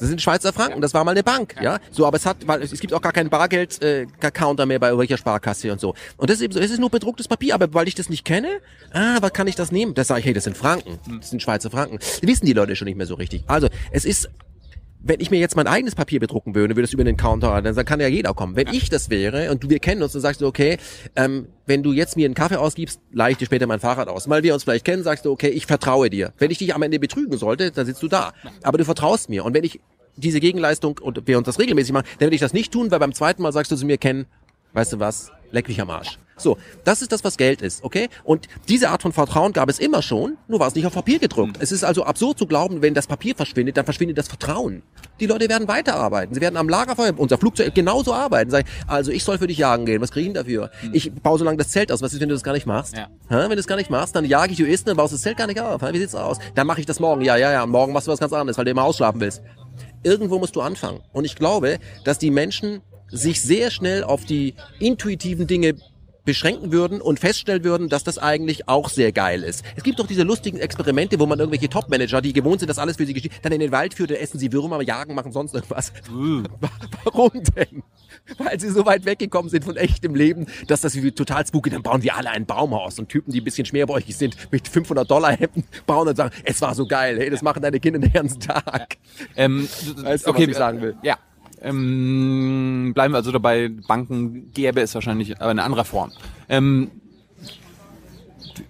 Das sind Schweizer Franken. Das war mal eine Bank, ja. So, aber es hat, weil es gibt auch gar keinen Bargeld äh, Counter mehr bei irgendwelcher Sparkasse und so. Und das ist eben so. Es ist nur bedrucktes Papier, aber weil ich das nicht kenne, ah, was kann ich das nehmen? Das sage ich, hey, das sind Franken. Das sind Schweizer Franken. Das wissen die Leute schon nicht mehr so richtig. Also, es ist wenn ich mir jetzt mein eigenes Papier bedrucken würde, würde es über den Counter, dann kann ja jeder kommen. Wenn ich das wäre und du, wir kennen uns, dann sagst du, okay, ähm, wenn du jetzt mir einen Kaffee ausgibst, leih ich dir später mein Fahrrad aus. Weil wir uns vielleicht kennen, sagst du, okay, ich vertraue dir. Wenn ich dich am Ende betrügen sollte, dann sitzt du da. Aber du vertraust mir. Und wenn ich diese Gegenleistung und wir uns das regelmäßig machen, dann würde ich das nicht tun, weil beim zweiten Mal sagst du zu mir, Ken, weißt du was, leck mich am Arsch. So, das ist das, was Geld ist, okay? Und diese Art von Vertrauen gab es immer schon, nur war es nicht auf Papier gedruckt. Es ist also absurd zu glauben, wenn das Papier verschwindet, dann verschwindet das Vertrauen. Die Leute werden weiterarbeiten. Sie werden am Lagerfeuer, unser Flugzeug genauso arbeiten. Sagen, also ich soll für dich jagen gehen, was kriege ich denn dafür? Ich baue so lange das Zelt aus. Was ist, wenn du das gar nicht machst? Ja. Hä? Wenn du das gar nicht machst, dann jage ich Egoisten, dann baust du das Zelt gar nicht auf. Hä? Wie sieht's aus? Dann mache ich das morgen. Ja, ja, ja. Morgen machst du was ganz anderes, weil du immer ausschlafen willst. Irgendwo musst du anfangen. Und ich glaube, dass die Menschen sich sehr schnell auf die intuitiven Dinge beschränken würden und feststellen würden, dass das eigentlich auch sehr geil ist. Es gibt doch diese lustigen Experimente, wo man irgendwelche Top-Manager, die gewohnt sind, dass alles für sie geschieht, dann in den Wald führt, essen sie Würmer, jagen, machen sonst irgendwas. Warum denn? Weil sie so weit weggekommen sind von echtem Leben, dass das wie total spooky, dann bauen wir alle ein Baumhaus und Typen, die ein bisschen schmerbäuchig sind, mit 500 Dollar Hemden bauen und sagen, es war so geil, hey, das machen deine Kinder den ganzen Tag. Ähm, Weißt du, okay, was ich sagen will? Ja. Ähm, bleiben wir also dabei, Banken gäbe es wahrscheinlich, aber in anderer Form. Ähm,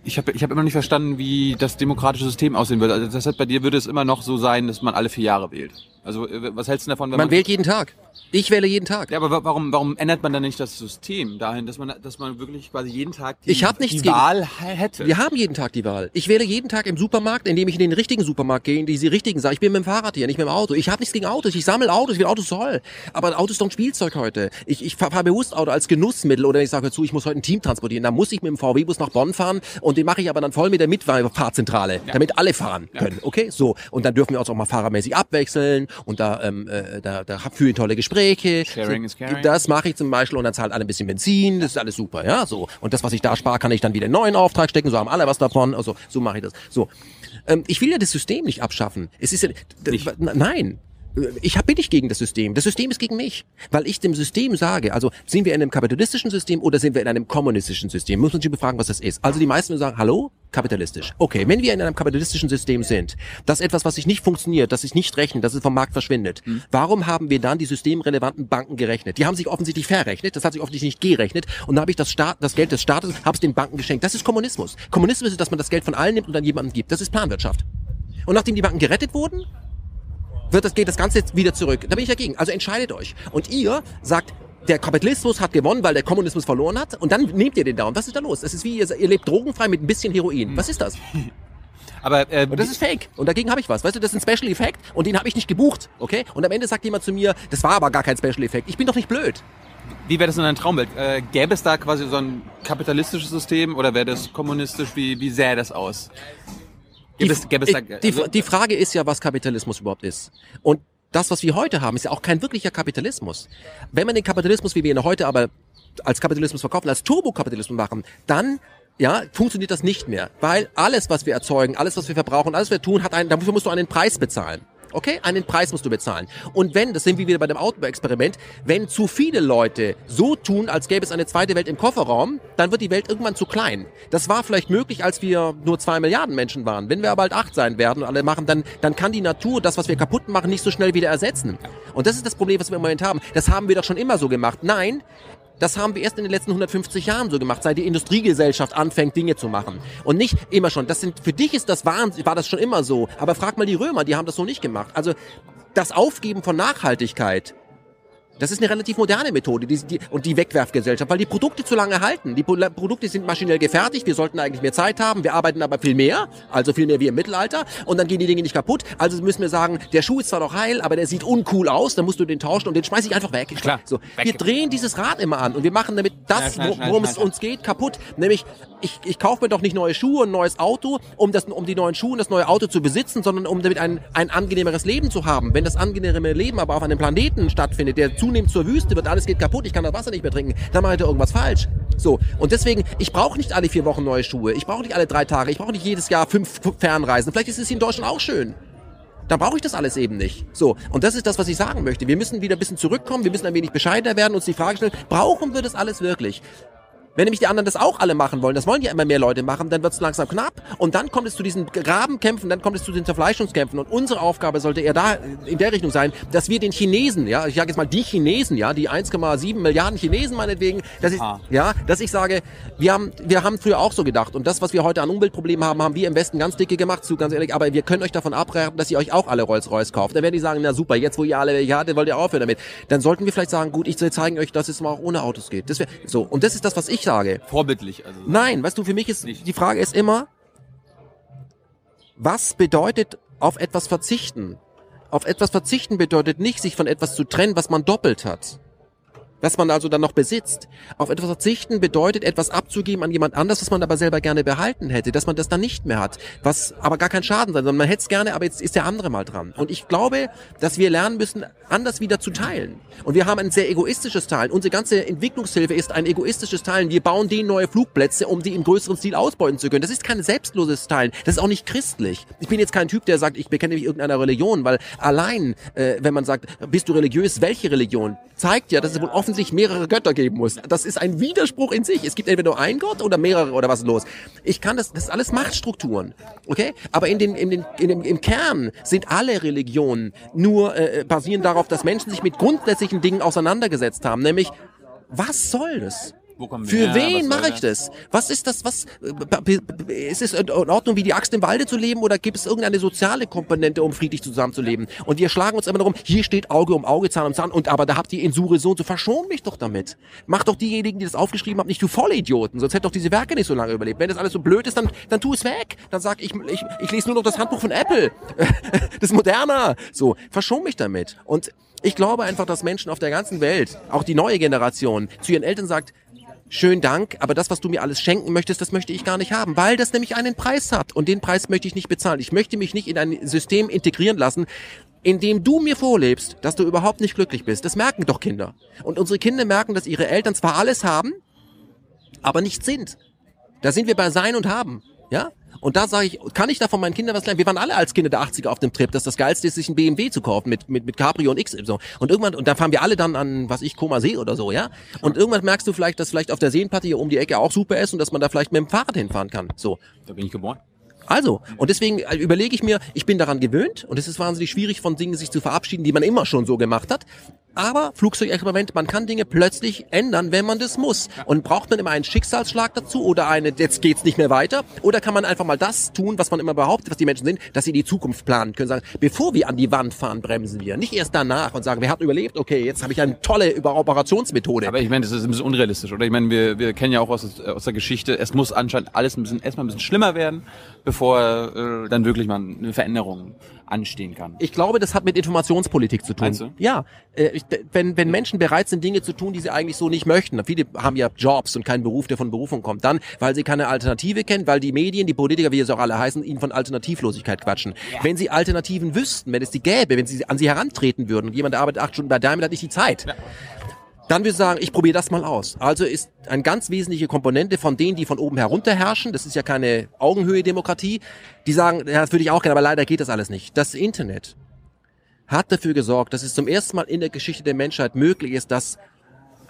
ich habe ich hab immer nicht verstanden, wie das demokratische System aussehen würde. Also das heißt, bei dir würde es immer noch so sein, dass man alle vier Jahre wählt. Also äh, was hältst du davon, wenn Man wählt jeden Tag. Ich wähle jeden Tag. Ja, aber wa- warum, warum ändert man dann nicht das System dahin, dass man, dass man wirklich quasi jeden Tag die, Ich hab nichts die gegen- Wahl hätte? Wir haben jeden Tag die Wahl. Ich wähle jeden Tag im Supermarkt, indem ich in den richtigen Supermarkt gehe, in diese richtigen Sachen. Ich bin mit dem Fahrrad hier, nicht mit dem Auto. Ich habe nichts gegen Autos. Ich sammle Autos, ich will Autos soll. Aber ein Auto ist doch ein Spielzeug heute. Ich, ich fahre fahr bewusst Auto als Genussmittel oder ich sage dazu, ich muss heute ein Team transportieren. Da muss ich mit dem VW-Bus nach Bonn fahren und den mache ich aber dann voll mit der Mitfahrzentrale, damit alle fahren können. Okay, so. Und dann dürfen wir uns auch mal fahrermäßig abwechseln und da, ähm, äh, da, da führen tolle Gespräche. Sharing so, is caring. Das mache ich zum Beispiel und dann zahlt alle ein bisschen Benzin. Das ist alles super, ja, so. Und das, was ich da spare, kann ich dann wieder in einen neuen Auftrag stecken. So haben alle was davon. Also so mache ich das. So. Ähm, ich will ja das System nicht abschaffen. Es ist ja, Nicht? nein. Ich hab- bin nicht gegen das System. Das System ist gegen mich. Weil ich dem System sage, also sind wir in einem kapitalistischen System oder sind wir in einem kommunistischen System? Muss man sich befragen, was das ist. Also die meisten sagen, hallo, kapitalistisch. Okay, wenn wir in einem kapitalistischen System sind, das etwas, was sich nicht funktioniert, das sich nicht rechnet, dass es vom Markt verschwindet, warum haben wir dann die systemrelevanten Banken gerechnet? Die haben sich offensichtlich verrechnet, das hat sich offensichtlich nicht gerechnet und dann habe ich das, Staat, das Geld des Staates, habe es den Banken geschenkt. Das ist Kommunismus. Kommunismus ist, dass man das Geld von allen nimmt und dann jemandem gibt. Das ist Planwirtschaft. Und nachdem die Banken gerettet wurden, wird das, geht das Ganze jetzt wieder zurück. Da bin ich dagegen. Also entscheidet euch. Und ihr sagt, der Kapitalismus hat gewonnen, weil der Kommunismus verloren hat. Und dann nehmt ihr den. Und was ist da los? Das ist wie, ihr, ihr lebt drogenfrei mit ein bisschen Heroin. Was ist das? aber äh, Und das ist fake. Und dagegen habe ich was. Weißt du, das ist ein Special Effekt und den habe ich nicht gebucht. Okay? Und am Ende sagt jemand zu mir, das war aber gar kein Special Effekt. Ich bin doch nicht blöd. Wie wäre das in einer Traumwelt? Äh, gäbe es da quasi so ein kapitalistisches System oder wäre das kommunistisch? Wie, wie sähe das aus? Gäbe es, gäbe es da, die, also, die Frage ist ja, was Kapitalismus überhaupt ist. Und das, was wir heute haben, ist ja auch kein wirklicher Kapitalismus. Wenn man den Kapitalismus, wie wir ihn heute aber als Kapitalismus verkaufen, als Turbokapitalismus machen, dann ja, funktioniert das nicht mehr. Weil alles, was wir erzeugen, alles, was wir verbrauchen, alles, was wir tun, hat einen, dafür musst du einen Preis bezahlen. Okay, einen Preis musst du bezahlen. Und wenn, das sind wir wieder bei dem Outdoor-Experiment, wenn zu viele Leute so tun, als gäbe es eine zweite Welt im Kofferraum, dann wird die Welt irgendwann zu klein. Das war vielleicht möglich, als wir nur zwei Milliarden Menschen waren. Wenn wir aber bald acht sein werden und alle machen, dann, dann kann die Natur das, was wir kaputt machen, nicht so schnell wieder ersetzen. Und das ist das Problem, was wir im Moment haben. Das haben wir doch schon immer so gemacht. Nein, das haben wir erst in den letzten 150 Jahren so gemacht, seit die Industriegesellschaft anfängt, Dinge zu machen. Und nicht immer schon. Das sind, für dich ist das Wahnsinn, war das schon immer so. Aber frag mal die Römer, die haben das so nicht gemacht. Also, das Aufgeben von Nachhaltigkeit, das ist eine relativ moderne Methode die, die, und die Wegwerfgesellschaft, weil die Produkte zu lange halten. Die Pro Produkte sind maschinell gefertigt, wir sollten eigentlich mehr Zeit haben, wir arbeiten aber viel mehr, also viel mehr wie im Mittelalter und dann gehen die Dinge nicht kaputt. Also müssen wir sagen, der Schuh ist zwar noch heil, aber der sieht uncool aus, dann musst du den tauschen und den schmeiß ich einfach weg. Klar, So, weg. wir drehen dieses Rad immer an und wir machen damit das, schnell, worum es uns geht, kaputt. Nämlich, ich, ich kaufe mir doch nicht neue Schuhe und ein neues Auto, um, das, um die neuen Schuhe und das neue Auto zu besitzen, sondern um damit ein, ein angenehmeres Leben zu haben. Wenn das angenehme Leben aber auf einem Planeten stattfindet, der zunehmend zur Wüste wird, alles geht kaputt, ich kann das Wasser nicht mehr trinken, dann mache ich da irgendwas falsch. So, und deswegen, ich brauche nicht alle vier Wochen neue Schuhe, ich brauche nicht alle drei Tage, ich brauche nicht jedes Jahr fünf Fernreisen. Vielleicht ist es hier in Deutschland auch schön. Dann brauche ich das alles eben nicht. So, und das ist das, was ich sagen möchte. Wir müssen wieder ein bisschen zurückkommen, wir müssen ein wenig bescheidener werden, uns die Frage stellen, brauchen wir das alles wirklich? Wenn nämlich die anderen das auch alle machen wollen, das wollen ja immer mehr Leute machen, dann wird es langsam knapp und dann kommt es zu diesen Grabenkämpfen, dann kommt es zu den Zerfleischungskämpfen und unsere Aufgabe sollte eher da in der Richtung sein, dass wir den Chinesen, ja, ich sage jetzt mal die Chinesen, ja, die 1,7 Milliarden Chinesen meinetwegen, dass ich, Ah. ja, dass ich sage, wir haben, wir haben früher auch so gedacht und das, was wir heute an Umweltproblemen haben, haben wir im Westen ganz dicke gemacht, zu ganz ehrlich, aber wir können euch davon abraten, dass ihr euch auch alle Rolls-Royce kauft. Dann werden die sagen, na super, jetzt wo ihr alle welche hattet, wollt ihr aufhören damit. Dann sollten wir vielleicht sagen, gut, ich zeigen euch, dass es mal auch ohne Autos geht. Das wär, so, und das ist das, was ich sage. vorbildlich. Also. Nein, weißt du, für mich ist Nicht. die Frage ist immer, was bedeutet auf etwas verzichten? Auf etwas verzichten bedeutet nicht, sich von etwas zu trennen, was man doppelt hat. Was man also dann noch besitzt. Auf etwas verzichten bedeutet, etwas abzugeben an jemand anders, was man aber selber gerne behalten hätte, dass man das dann nicht mehr hat, was aber gar kein Schaden sein, sondern man hätte es gerne, aber jetzt ist der andere mal dran. Und ich glaube, dass wir lernen müssen, anders wieder zu teilen. Und wir haben ein sehr egoistisches Teilen. Unsere ganze Entwicklungshilfe ist ein egoistisches Teilen. Wir bauen denen neue Flugplätze, um die im größeren Stil ausbeuten zu können. Das ist kein selbstloses Teilen. Das ist auch nicht christlich. Ich bin jetzt kein Typ, der sagt, ich bekenne mich irgendeiner Religion, weil allein, äh, wenn man sagt, bist du religiös, welche Religion, zeigt ja, dass es wohl offensichtlich mehrere Götter geben muss. Das ist ein Widerspruch in sich. Es gibt entweder nur einen Gott oder mehrere oder was ist los. Ich kann das, das ist alles Machtstrukturen, okay? Aber in den, in den, in dem, im Kern sind alle Religionen nur äh, basieren darauf, dass Menschen sich mit grundsätzlichen Dingen auseinandergesetzt haben, nämlich was soll das? Für wen mache ich das? Was ist das? Was ist es in Ordnung, wie die Axt im Walde zu leben, oder gibt es irgendeine soziale Komponente, um friedlich zusammenzuleben? Und wir schlagen uns immer darum, hier steht Auge um Auge, Zahn um Zahn, und aber da habt ihr in Sure so und so. Verschon mich doch damit. Macht doch diejenigen, die das aufgeschrieben haben, nicht du Vollidioten, sonst hätte doch diese Werke nicht so lange überlebt. Wenn das alles so blöd ist, dann, dann tu es weg. Dann sag ich, ich, ich lese nur noch das Handbuch von Apple. das ist moderner. So, verschon mich damit. Und ich glaube einfach, dass Menschen auf der ganzen Welt, auch die neue Generation, zu ihren Eltern sagt, schön Dank, aber das, was du mir alles schenken möchtest, das möchte ich gar nicht haben, weil das nämlich einen Preis hat und den Preis möchte ich nicht bezahlen. Ich möchte mich nicht in ein System integrieren lassen, in dem du mir vorlebst, dass du überhaupt nicht glücklich bist. Das merken doch Kinder. Und unsere Kinder merken, dass ihre Eltern zwar alles haben, aber nicht sind. Da sind wir bei Sein und Haben. Ja? Und da sage ich, kann ich da von meinen Kindern was lernen? Wir waren alle als Kinder der 80er auf dem Trip, dass das Geilste ist, sich ein BMW zu kaufen mit, mit, mit Cabrio und X. So. Und irgendwann, und da fahren wir alle dann an, was ich, Koma See oder so, ja? Und irgendwann merkst du vielleicht, dass vielleicht auf der Seenplatte hier um die Ecke auch super ist und dass man da vielleicht mit dem Fahrrad hinfahren kann. So. Da bin ich geboren. Also, und deswegen äh, überlege ich mir, ich bin daran gewöhnt und es ist wahnsinnig schwierig, von Dingen sich zu verabschieden, die man immer schon so gemacht hat. Aber Flugzeugexperiment, man kann Dinge plötzlich ändern, wenn man das muss. Und braucht man immer einen Schicksalsschlag dazu oder eine, jetzt geht's nicht mehr weiter? Oder kann man einfach mal das tun, was man immer behauptet, was die Menschen sind, dass sie die Zukunft planen können, sagen, bevor wir an die Wand fahren, bremsen wir. Nicht erst danach und sagen, wir hatten überlebt, okay, jetzt habe ich eine tolle Operationsmethode. Aber ich meine, das ist ein bisschen unrealistisch, oder? Ich meine, wir, wir kennen ja auch aus, aus der Geschichte, es muss anscheinend alles ein bisschen, erstmal ein bisschen schlimmer werden, bevor äh, dann wirklich mal eine Veränderung anstehen kann. Ich glaube, das hat mit Informationspolitik zu tun. Meinst du? Ja, äh, ich, wenn, wenn Menschen bereit sind, Dinge zu tun, die sie eigentlich so nicht möchten. Viele haben ja Jobs und keinen Beruf, der von Berufung kommt. Dann, weil sie keine Alternative kennen, weil die Medien, die Politiker, wie es auch alle heißen, ihnen von Alternativlosigkeit quatschen. Ja. Wenn sie Alternativen wüssten, wenn es die gäbe, wenn sie an sie herantreten würden und jemand arbeitet acht Stunden bei Diamond, hat nicht die Zeit. Ja dann würde ich sagen, ich probiere das mal aus. Also ist eine ganz wesentliche Komponente von denen, die von oben herunter herrschen, das ist ja keine Augenhöhe-Demokratie, die sagen, ja, das würde ich auch gerne, aber leider geht das alles nicht. Das Internet hat dafür gesorgt, dass es zum ersten Mal in der Geschichte der Menschheit möglich ist, dass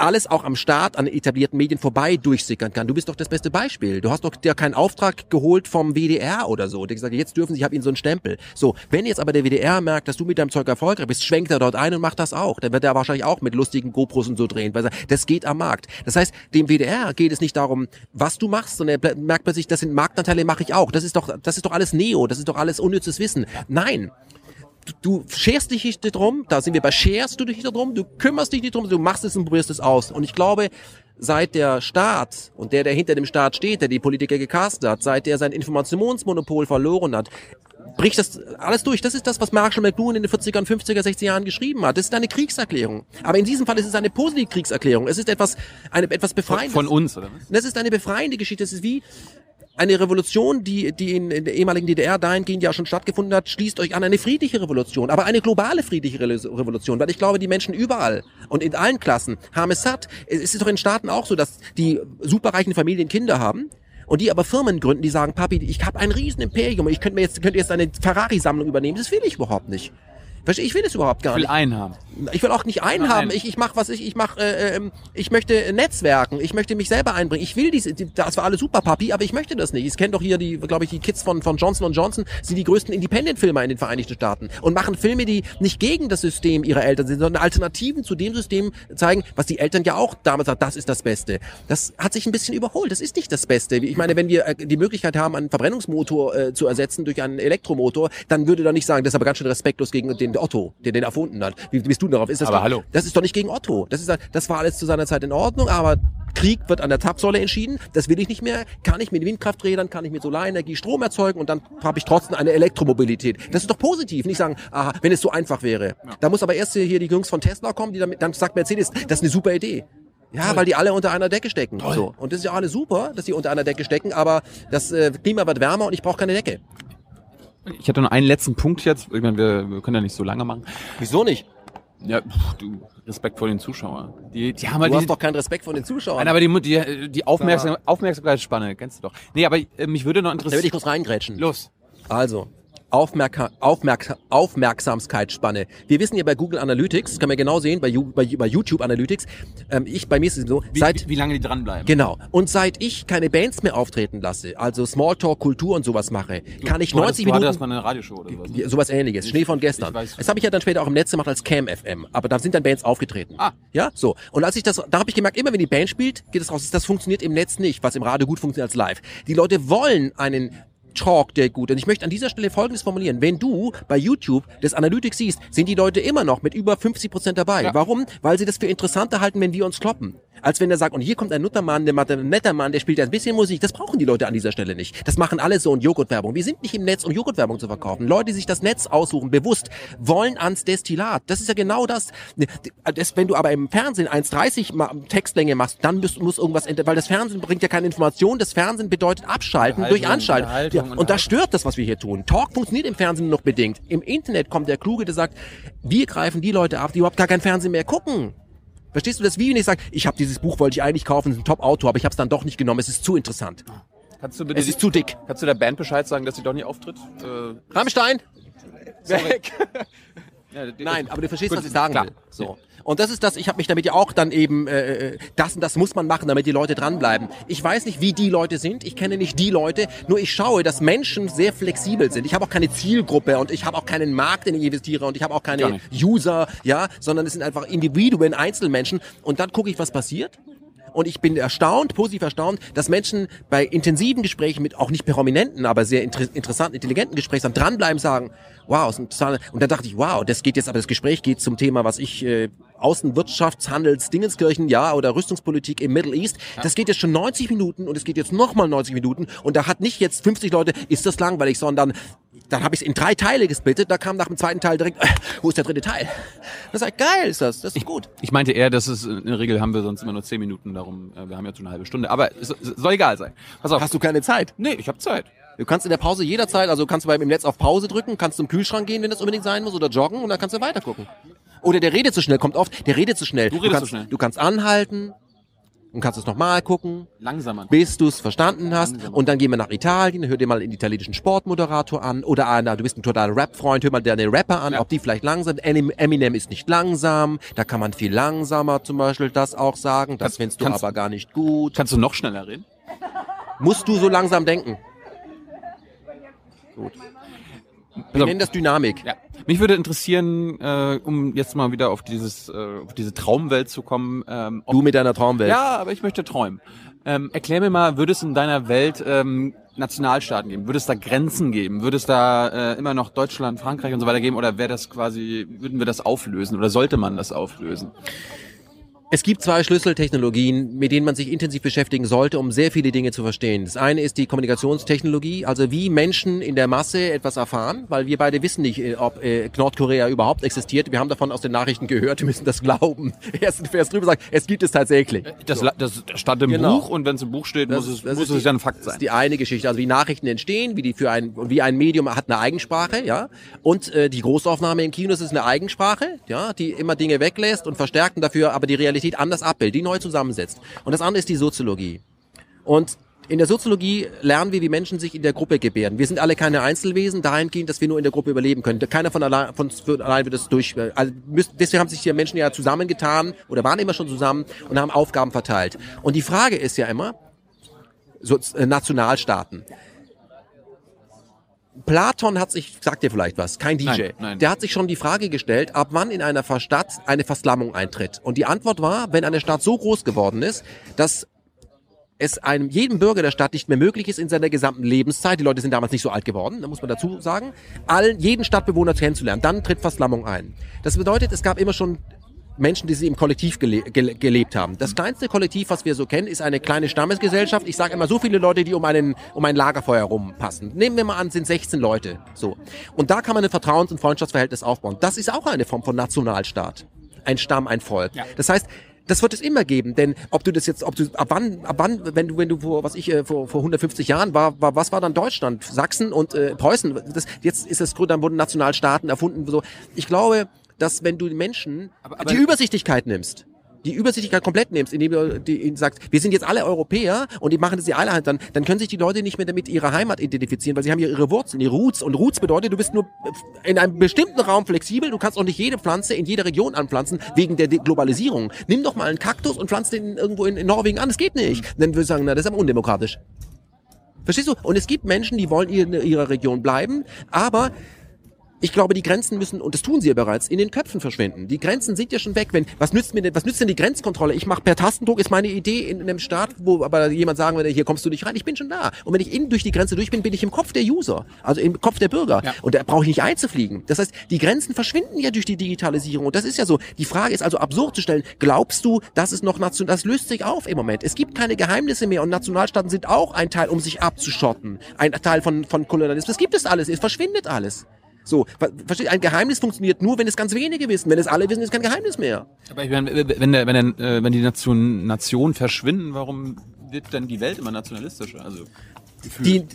alles auch am Start an etablierten Medien vorbei durchsickern kann. Du bist doch das beste Beispiel. Du hast doch dir keinen Auftrag geholt vom WDR oder so. Der gesagt, jetzt dürfen sie, ich habe ihnen so einen Stempel. So, wenn jetzt aber der WDR merkt, dass du mit deinem Zeug erfolgreich bist, schwenkt er dort ein und macht das auch. Dann wird er wahrscheinlich auch mit lustigen GoPros und so drehen, weil er, das geht am Markt. Das heißt, dem WDR geht es nicht darum, was du machst, sondern er merkt plötzlich, das sind Marktanteile, mache ich auch. Das ist doch, das ist doch alles Neo, das ist doch alles unnützes Wissen. Nein, du scherst dich nicht drum, da sind wir bei scherst du dich nicht drum, du kümmerst dich nicht drum, du machst es und probierst es aus. Und ich glaube, seit der Staat und der, der hinter dem Staat steht, der die Politiker gecastet hat, seit der sein Informationsmonopol verloren hat, bricht das alles durch. Das ist das, was Marshall McLuhan in den 40er, 50er, 60er Jahren geschrieben hat. Das ist eine Kriegserklärung. Aber in diesem Fall ist es eine positive Kriegserklärung. Es ist etwas, eine, etwas befreiendes. Von, uns, oder? Das ist eine befreiende Geschichte. Das ist wie, eine Revolution, die, die in, in der ehemaligen DDR dahingehend ja schon stattgefunden hat, schließt euch an eine friedliche Revolution, aber eine globale friedliche Revolution, weil ich glaube, die Menschen überall und in allen Klassen haben es satt. Es ist doch in Staaten auch so, dass die superreichen Familien Kinder haben und die aber Firmen gründen, die sagen, Papi, ich habe ein riesen Imperium, ich könnte mir jetzt, könnte jetzt eine Ferrari-Sammlung übernehmen. Das will ich überhaupt nicht. Ich will das überhaupt gar nicht. Ich will einen haben. Ich will auch nicht einen haben. Ich, ich mache was ich ich mache äh, ähm, ich möchte Netzwerken. Ich möchte mich selber einbringen. Ich will diese die, das war alles super Papi, aber ich möchte das nicht. Ich kenne doch hier die glaube ich die Kids von von Johnson Johnson sind die größten Independent Filmer in den Vereinigten Staaten und machen Filme, die nicht gegen das System ihrer Eltern sind, sondern Alternativen zu dem System zeigen, was die Eltern ja auch damals sagt, das ist das Beste. Das hat sich ein bisschen überholt. Das ist nicht das Beste. Ich meine, wenn wir äh, die Möglichkeit haben einen Verbrennungsmotor äh, zu ersetzen durch einen Elektromotor, dann würde da nicht sagen, das ist aber ganz schön respektlos gegen den gegen Otto, der den erfunden hat. Wie bist du darauf? Ist das Aber doch, hallo. Das ist doch nicht gegen Otto. Das ist, das war alles zu seiner Zeit in Ordnung, aber Krieg wird an der Zapfsäule entschieden. Das will ich nicht mehr. Kann ich mit Windkrafträdern, kann ich mit Solarenergie Strom erzeugen und dann habe ich trotzdem eine Elektromobilität. Das ist doch positiv. Nicht sagen, aha, wenn es so einfach wäre. Da muss aber erst hier die Jungs von Tesla kommen, die damit, dann sagt Mercedes, das ist eine super Idee. Ja, weil die alle unter einer Decke stecken. So. Und das ist ja alles super, dass die unter einer Decke stecken, aber das äh, Klima wird wärmer und ich brauche keine Decke. Ich hatte noch einen letzten Punkt jetzt. Ich meine, wir, wir können ja nicht so lange machen. Wieso nicht? Ja, pff, du, Respekt vor den Zuschauern. Die, die haben halt Du die, hast doch keinen Respekt vor den Zuschauern. Nein, aber die, die, die Aufmerksam, Aufmerksamkeitsspanne, kennst du doch. Nee, aber äh, mich würde noch da will interessieren. ich kurz reingrätschen. Los. Also, Aufmerka Aufmerk Aufmerksamkeitsspanne. Wir wissen ja bei Google Analytics, das können wir genau sehen, bei, bei, bei YouTube Analytics, ähm, ich, bei mir ist es so, Wie, seit, wie, wie lange die dranbleiben. genau, und seit ich keine Bands mehr auftreten lasse, also Smalltalk, Kultur und sowas mache, kann ich du hattest, 90 du hattest Minuten... mal eine Radioshow oder sowas. Sowas ähnliches. Schnee von gestern. ich das habe ich ja dann später auch im Netz gemacht als Cam FM. Aber da sind dann Bands aufgetreten. Ah. Ja, so. Und als ich das, da habe ich gemerkt, immer wenn die Band spielt, geht es raus. Das funktioniert im Netz nicht, was im Radio gut funktioniert als live. Die Leute wollen einen Talk, der gut. Und ich möchte an dieser Stelle Folgendes formulieren. Wenn du bei YouTube das Analytics siehst, sind die Leute immer noch mit über 50 Prozent dabei. Ja. Warum? Weil sie das für interessanter halten, wenn wir uns kloppen. Als wenn er sagt, und hier kommt ein Nuttermann, der macht ein netter Mann, der spielt ein bisschen Musik. Das brauchen die Leute an dieser Stelle nicht. Das machen alle so und Joghurtwerbung. Wir sind nicht im Netz, um Joghurtwerbung zu verkaufen. Leute, die sich das Netz aussuchen, bewusst, wollen ans Destillat. Das ist ja genau das. das wenn du aber im Fernsehen 1,30 ma- Textlänge machst, dann muss, muss irgendwas, weil das Fernsehen bringt ja keine Information. Das Fernsehen bedeutet abschalten durch Unterhaltung, Anschalten. Ja, und das stört das, was wir hier tun. Talk funktioniert im Fernsehen nur noch bedingt. Im Internet kommt der Kluge, der sagt, wir greifen die Leute ab, die überhaupt gar kein Fernsehen mehr gucken. Verstehst du das? Wie wenn ich sage, ich habe dieses Buch, wollte ich eigentlich kaufen, es ist ein Top-Autor, aber ich habe es dann doch nicht genommen, es ist zu interessant. Kannst du bitte Es ist zu dick. kannst du der Band Bescheid sagen, dass sie doch nicht auftritt? Äh, Rammstein? Weg. ja, Nein, aber du verstehst, Gut, was ich sagen klar. will. So. Und das ist das, ich habe mich damit ja auch dann eben, äh, äh, das und das muss man machen, damit die Leute dranbleiben. Ich weiß nicht, wie die Leute sind, ich kenne nicht die Leute, nur ich schaue, dass Menschen sehr flexibel sind. Ich habe auch keine Zielgruppe und ich habe auch keinen Markt, in den ich investiere und ich habe auch keine. User, ja, sondern es sind einfach Individuen, Einzelmenschen und dann gucke ich, was passiert. Und ich bin erstaunt, positiv erstaunt, dass Menschen bei intensiven Gesprächen mit auch nicht prominenten, aber sehr inter interessanten, intelligenten Gesprächen dann dranbleiben, sagen, wow, ist ein total, und dann dachte ich, wow, das geht jetzt, aber das Gespräch geht zum Thema, was ich, äh, Außenwirtschafts-, Handels-, Dingenskirchen, ja, oder Rüstungspolitik im Middle East. Das geht jetzt schon 90 Minuten und es geht jetzt nochmal 90 Minuten und da hat nicht jetzt 50 Leute, ist das langweilig, sondern dann habe ich es in drei Teile gesplittet, da kam nach dem zweiten Teil direkt, äh, wo ist der dritte Teil? Das ist halt geil, ist das, das ist gut. Ich meinte eher, dass es in der Regel haben wir sonst immer nur zehn Minuten, darum, äh, wir haben jetzt schon eine halbe Stunde. Aber es, es soll egal sein. Pass auf. Hast du keine Zeit? Nee, ich habe Zeit. Du kannst in der Pause jederzeit, also kannst du beim im Netz auf Pause drücken, kannst zum Kühlschrank gehen, wenn das unbedingt sein muss, oder joggen und dann kannst du weiter gucken. Oder der redet zu schnell, kommt oft, der redet zu schnell. Du redest kannst, zu schnell. Du kannst anhalten und kannst es nochmal gucken, Langsamer. bis du es verstanden hast. Langsamer. Und dann gehen wir nach Italien, hör dir mal den italienischen Sportmoderator an. Oder einer, du bist ein totaler Rap-Freund, hör mal deine Rapper an, Ja. ob die vielleicht langsam Eminem ist nicht langsam, da kann man viel langsamer zum Beispiel das auch sagen. Das Kannst- findest du kannst- aber gar nicht gut. Kannst du noch schneller reden? Musst du so langsam denken. Gut. Wir nennen das Dynamik. Ja. Mich würde interessieren, äh, um jetzt mal wieder auf dieses, äh, auf diese Traumwelt zu kommen. Ähm, Du mit deiner Traumwelt. ja, aber ich möchte träumen. Ähm, erklär mir mal, würde es in deiner Welt ähm, Nationalstaaten geben? Würde es da Grenzen geben? Würde es da äh, immer noch Deutschland, Frankreich und so weiter geben? Oder wäre das quasi, würden wir das auflösen? Oder sollte man das auflösen? Es gibt zwei Schlüsseltechnologien, mit denen man sich intensiv beschäftigen sollte, um sehr viele Dinge zu verstehen. Das eine ist die Kommunikationstechnologie, also wie Menschen in der Masse etwas erfahren, weil wir beide wissen nicht, äh, ob äh, Nordkorea überhaupt existiert. Wir haben davon aus den Nachrichten gehört, wir müssen das glauben. Erst Vers drüber sagt, es gibt es tatsächlich. Das, la- das, das stand im Genau. Buch und wenn es im Buch steht, Das muss es, das muss es ja ein Fakt Das sein. ist die eine Geschichte, also wie Nachrichten entstehen, wie die für ein wie ein Medium hat eine Eigensprache, ja, und äh, die Großaufnahme im Kino das ist eine Eigensprache, ja, die immer Dinge weglässt und verstärkt und dafür aber die Realität anders abbildet, die neu zusammensetzt. Und das andere ist die Soziologie. Und in der Soziologie lernen wir, wie Menschen sich in der Gruppe gebären. Wir sind alle keine Einzelwesen, dahingehend, dass wir nur in der Gruppe überleben können. Keiner von allein, von allein wird es durch. Also müssen, deswegen haben sich die Menschen ja zusammengetan oder waren immer schon zusammen und haben Aufgaben verteilt. Und die Frage ist ja immer, so, äh, Nationalstaaten. Platon hat sich, sagt dir vielleicht was, kein DJ, Nein, nein. der hat sich schon die Frage gestellt, ab wann in einer Stadt eine Verslammung eintritt. Und die Antwort war, wenn eine Stadt so groß geworden ist, dass es einem jedem Bürger der Stadt nicht mehr möglich ist, in seiner gesamten Lebenszeit, die Leute sind damals nicht so alt geworden, da muss man dazu sagen, allen, jeden Stadtbewohner kennenzulernen. Dann tritt Verslammung ein. Das bedeutet, es gab immer schon Menschen, die sie im Kollektiv gele gele gelebt haben. Das kleinste Kollektiv, was wir so kennen, ist eine kleine Stammesgesellschaft. Ich sage immer so viele Leute, die um einen um ein Lagerfeuer rumpassen. Nehmen wir mal an, sind 16 Leute. So. Und da kann man ein Vertrauens- und Freundschaftsverhältnis aufbauen. Das ist auch eine Form von Nationalstaat. Ein Stamm, ein Volk. Ja. Das heißt, das wird es immer geben, denn ob du das jetzt, ob du ab wann, ab wann, wenn du, wenn du vor, was ich äh, vor, vor 150 Jahren war, war, was war dann Deutschland, Sachsen und äh, Preußen? Das, jetzt ist es dann wurden Nationalstaaten erfunden. So, ich glaube, dass wenn du Menschen aber, aber die Übersichtlichkeit nimmst, die Übersichtlichkeit komplett nimmst, indem du die, ihnen sagst, wir sind jetzt alle Europäer und die machen das die alle halt dann, dann können sich die Leute nicht mehr damit ihrer Heimat identifizieren, weil sie haben ja ihre Wurzeln, ihre Roots. Und Roots bedeutet, du bist nur in einem bestimmten Raum flexibel, du kannst auch nicht jede Pflanze in jeder Region anpflanzen, wegen der Globalisierung. Nimm doch mal einen Kaktus und pflanz den irgendwo in, in Norwegen an, das geht nicht. Dann würde ich sagen, na, das ist aber undemokratisch. Verstehst du? Und es gibt Menschen, die wollen in ihrer Region bleiben, aber ich glaube, die Grenzen müssen, und das tun sie ja bereits, in den Köpfen verschwinden. Die Grenzen sind ja schon weg. Wenn, was nützt mir denn, was nützt denn die Grenzkontrolle? Ich mache per Tastendruck, ist meine Idee in, in einem Staat, wo aber jemand sagen würde, hier kommst du nicht rein, ich bin schon da. Und wenn ich innen durch die Grenze durch bin, bin ich im Kopf der User, also im Kopf der Bürger. Ja. Und da brauche ich nicht einzufliegen. Das heißt, die Grenzen verschwinden ja durch die Digitalisierung. Und das ist ja so. Die Frage ist also absurd zu stellen, glaubst du, dass es noch nation, das löst sich auf im Moment. Es gibt keine Geheimnisse mehr und Nationalstaaten sind auch ein Teil, um sich abzuschotten. Ein Teil von, von Kolonialismus. Das gibt es alles. Es verschwindet alles. So, versteht, ein Geheimnis funktioniert nur, wenn es ganz wenige wissen. Wenn es alle wissen, ist kein Geheimnis mehr. Aber ich meine, wenn, der, wenn, der, äh, wenn die Nation, Nationen verschwinden, warum wird dann die Welt immer nationalistischer? Also, die,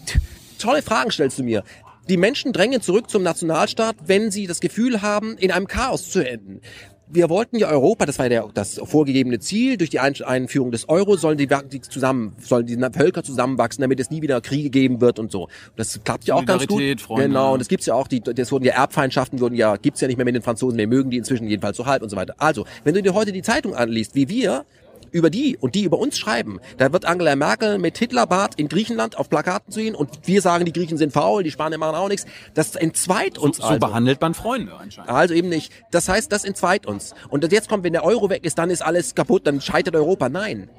tolle Fragen stellst du mir. Die Menschen drängen zurück zum Nationalstaat, wenn sie das Gefühl haben, in einem Chaos zu enden wir wollten ja Europa, das war ja das vorgegebene Ziel, durch die Einführung des Euro sollen die, die zusammen, sollen die Völker zusammenwachsen, damit es nie wieder Kriege geben wird und so. Das klappt ja auch ganz gut. Freunde. Genau, und es gibt's ja auch, die, das wurden ja Erbfeindschaften wurden ja, gibt's ja nicht mehr mit den Franzosen, wir mögen die inzwischen jedenfalls so halb und so weiter. Also, wenn du dir heute die Zeitung anliest, wie wir über die und die über uns schreiben, da wird Angela Merkel mit Hitlerbart in Griechenland auf Plakaten zu sehen und wir sagen, die Griechen sind faul, die Spanier machen auch nichts. Das entzweit uns so, also. So behandelt man Freunde anscheinend. Also eben nicht. Das heißt, das entzweit uns. Und jetzt kommt, wenn der Euro weg ist, dann ist alles kaputt, dann scheitert Europa. Nein.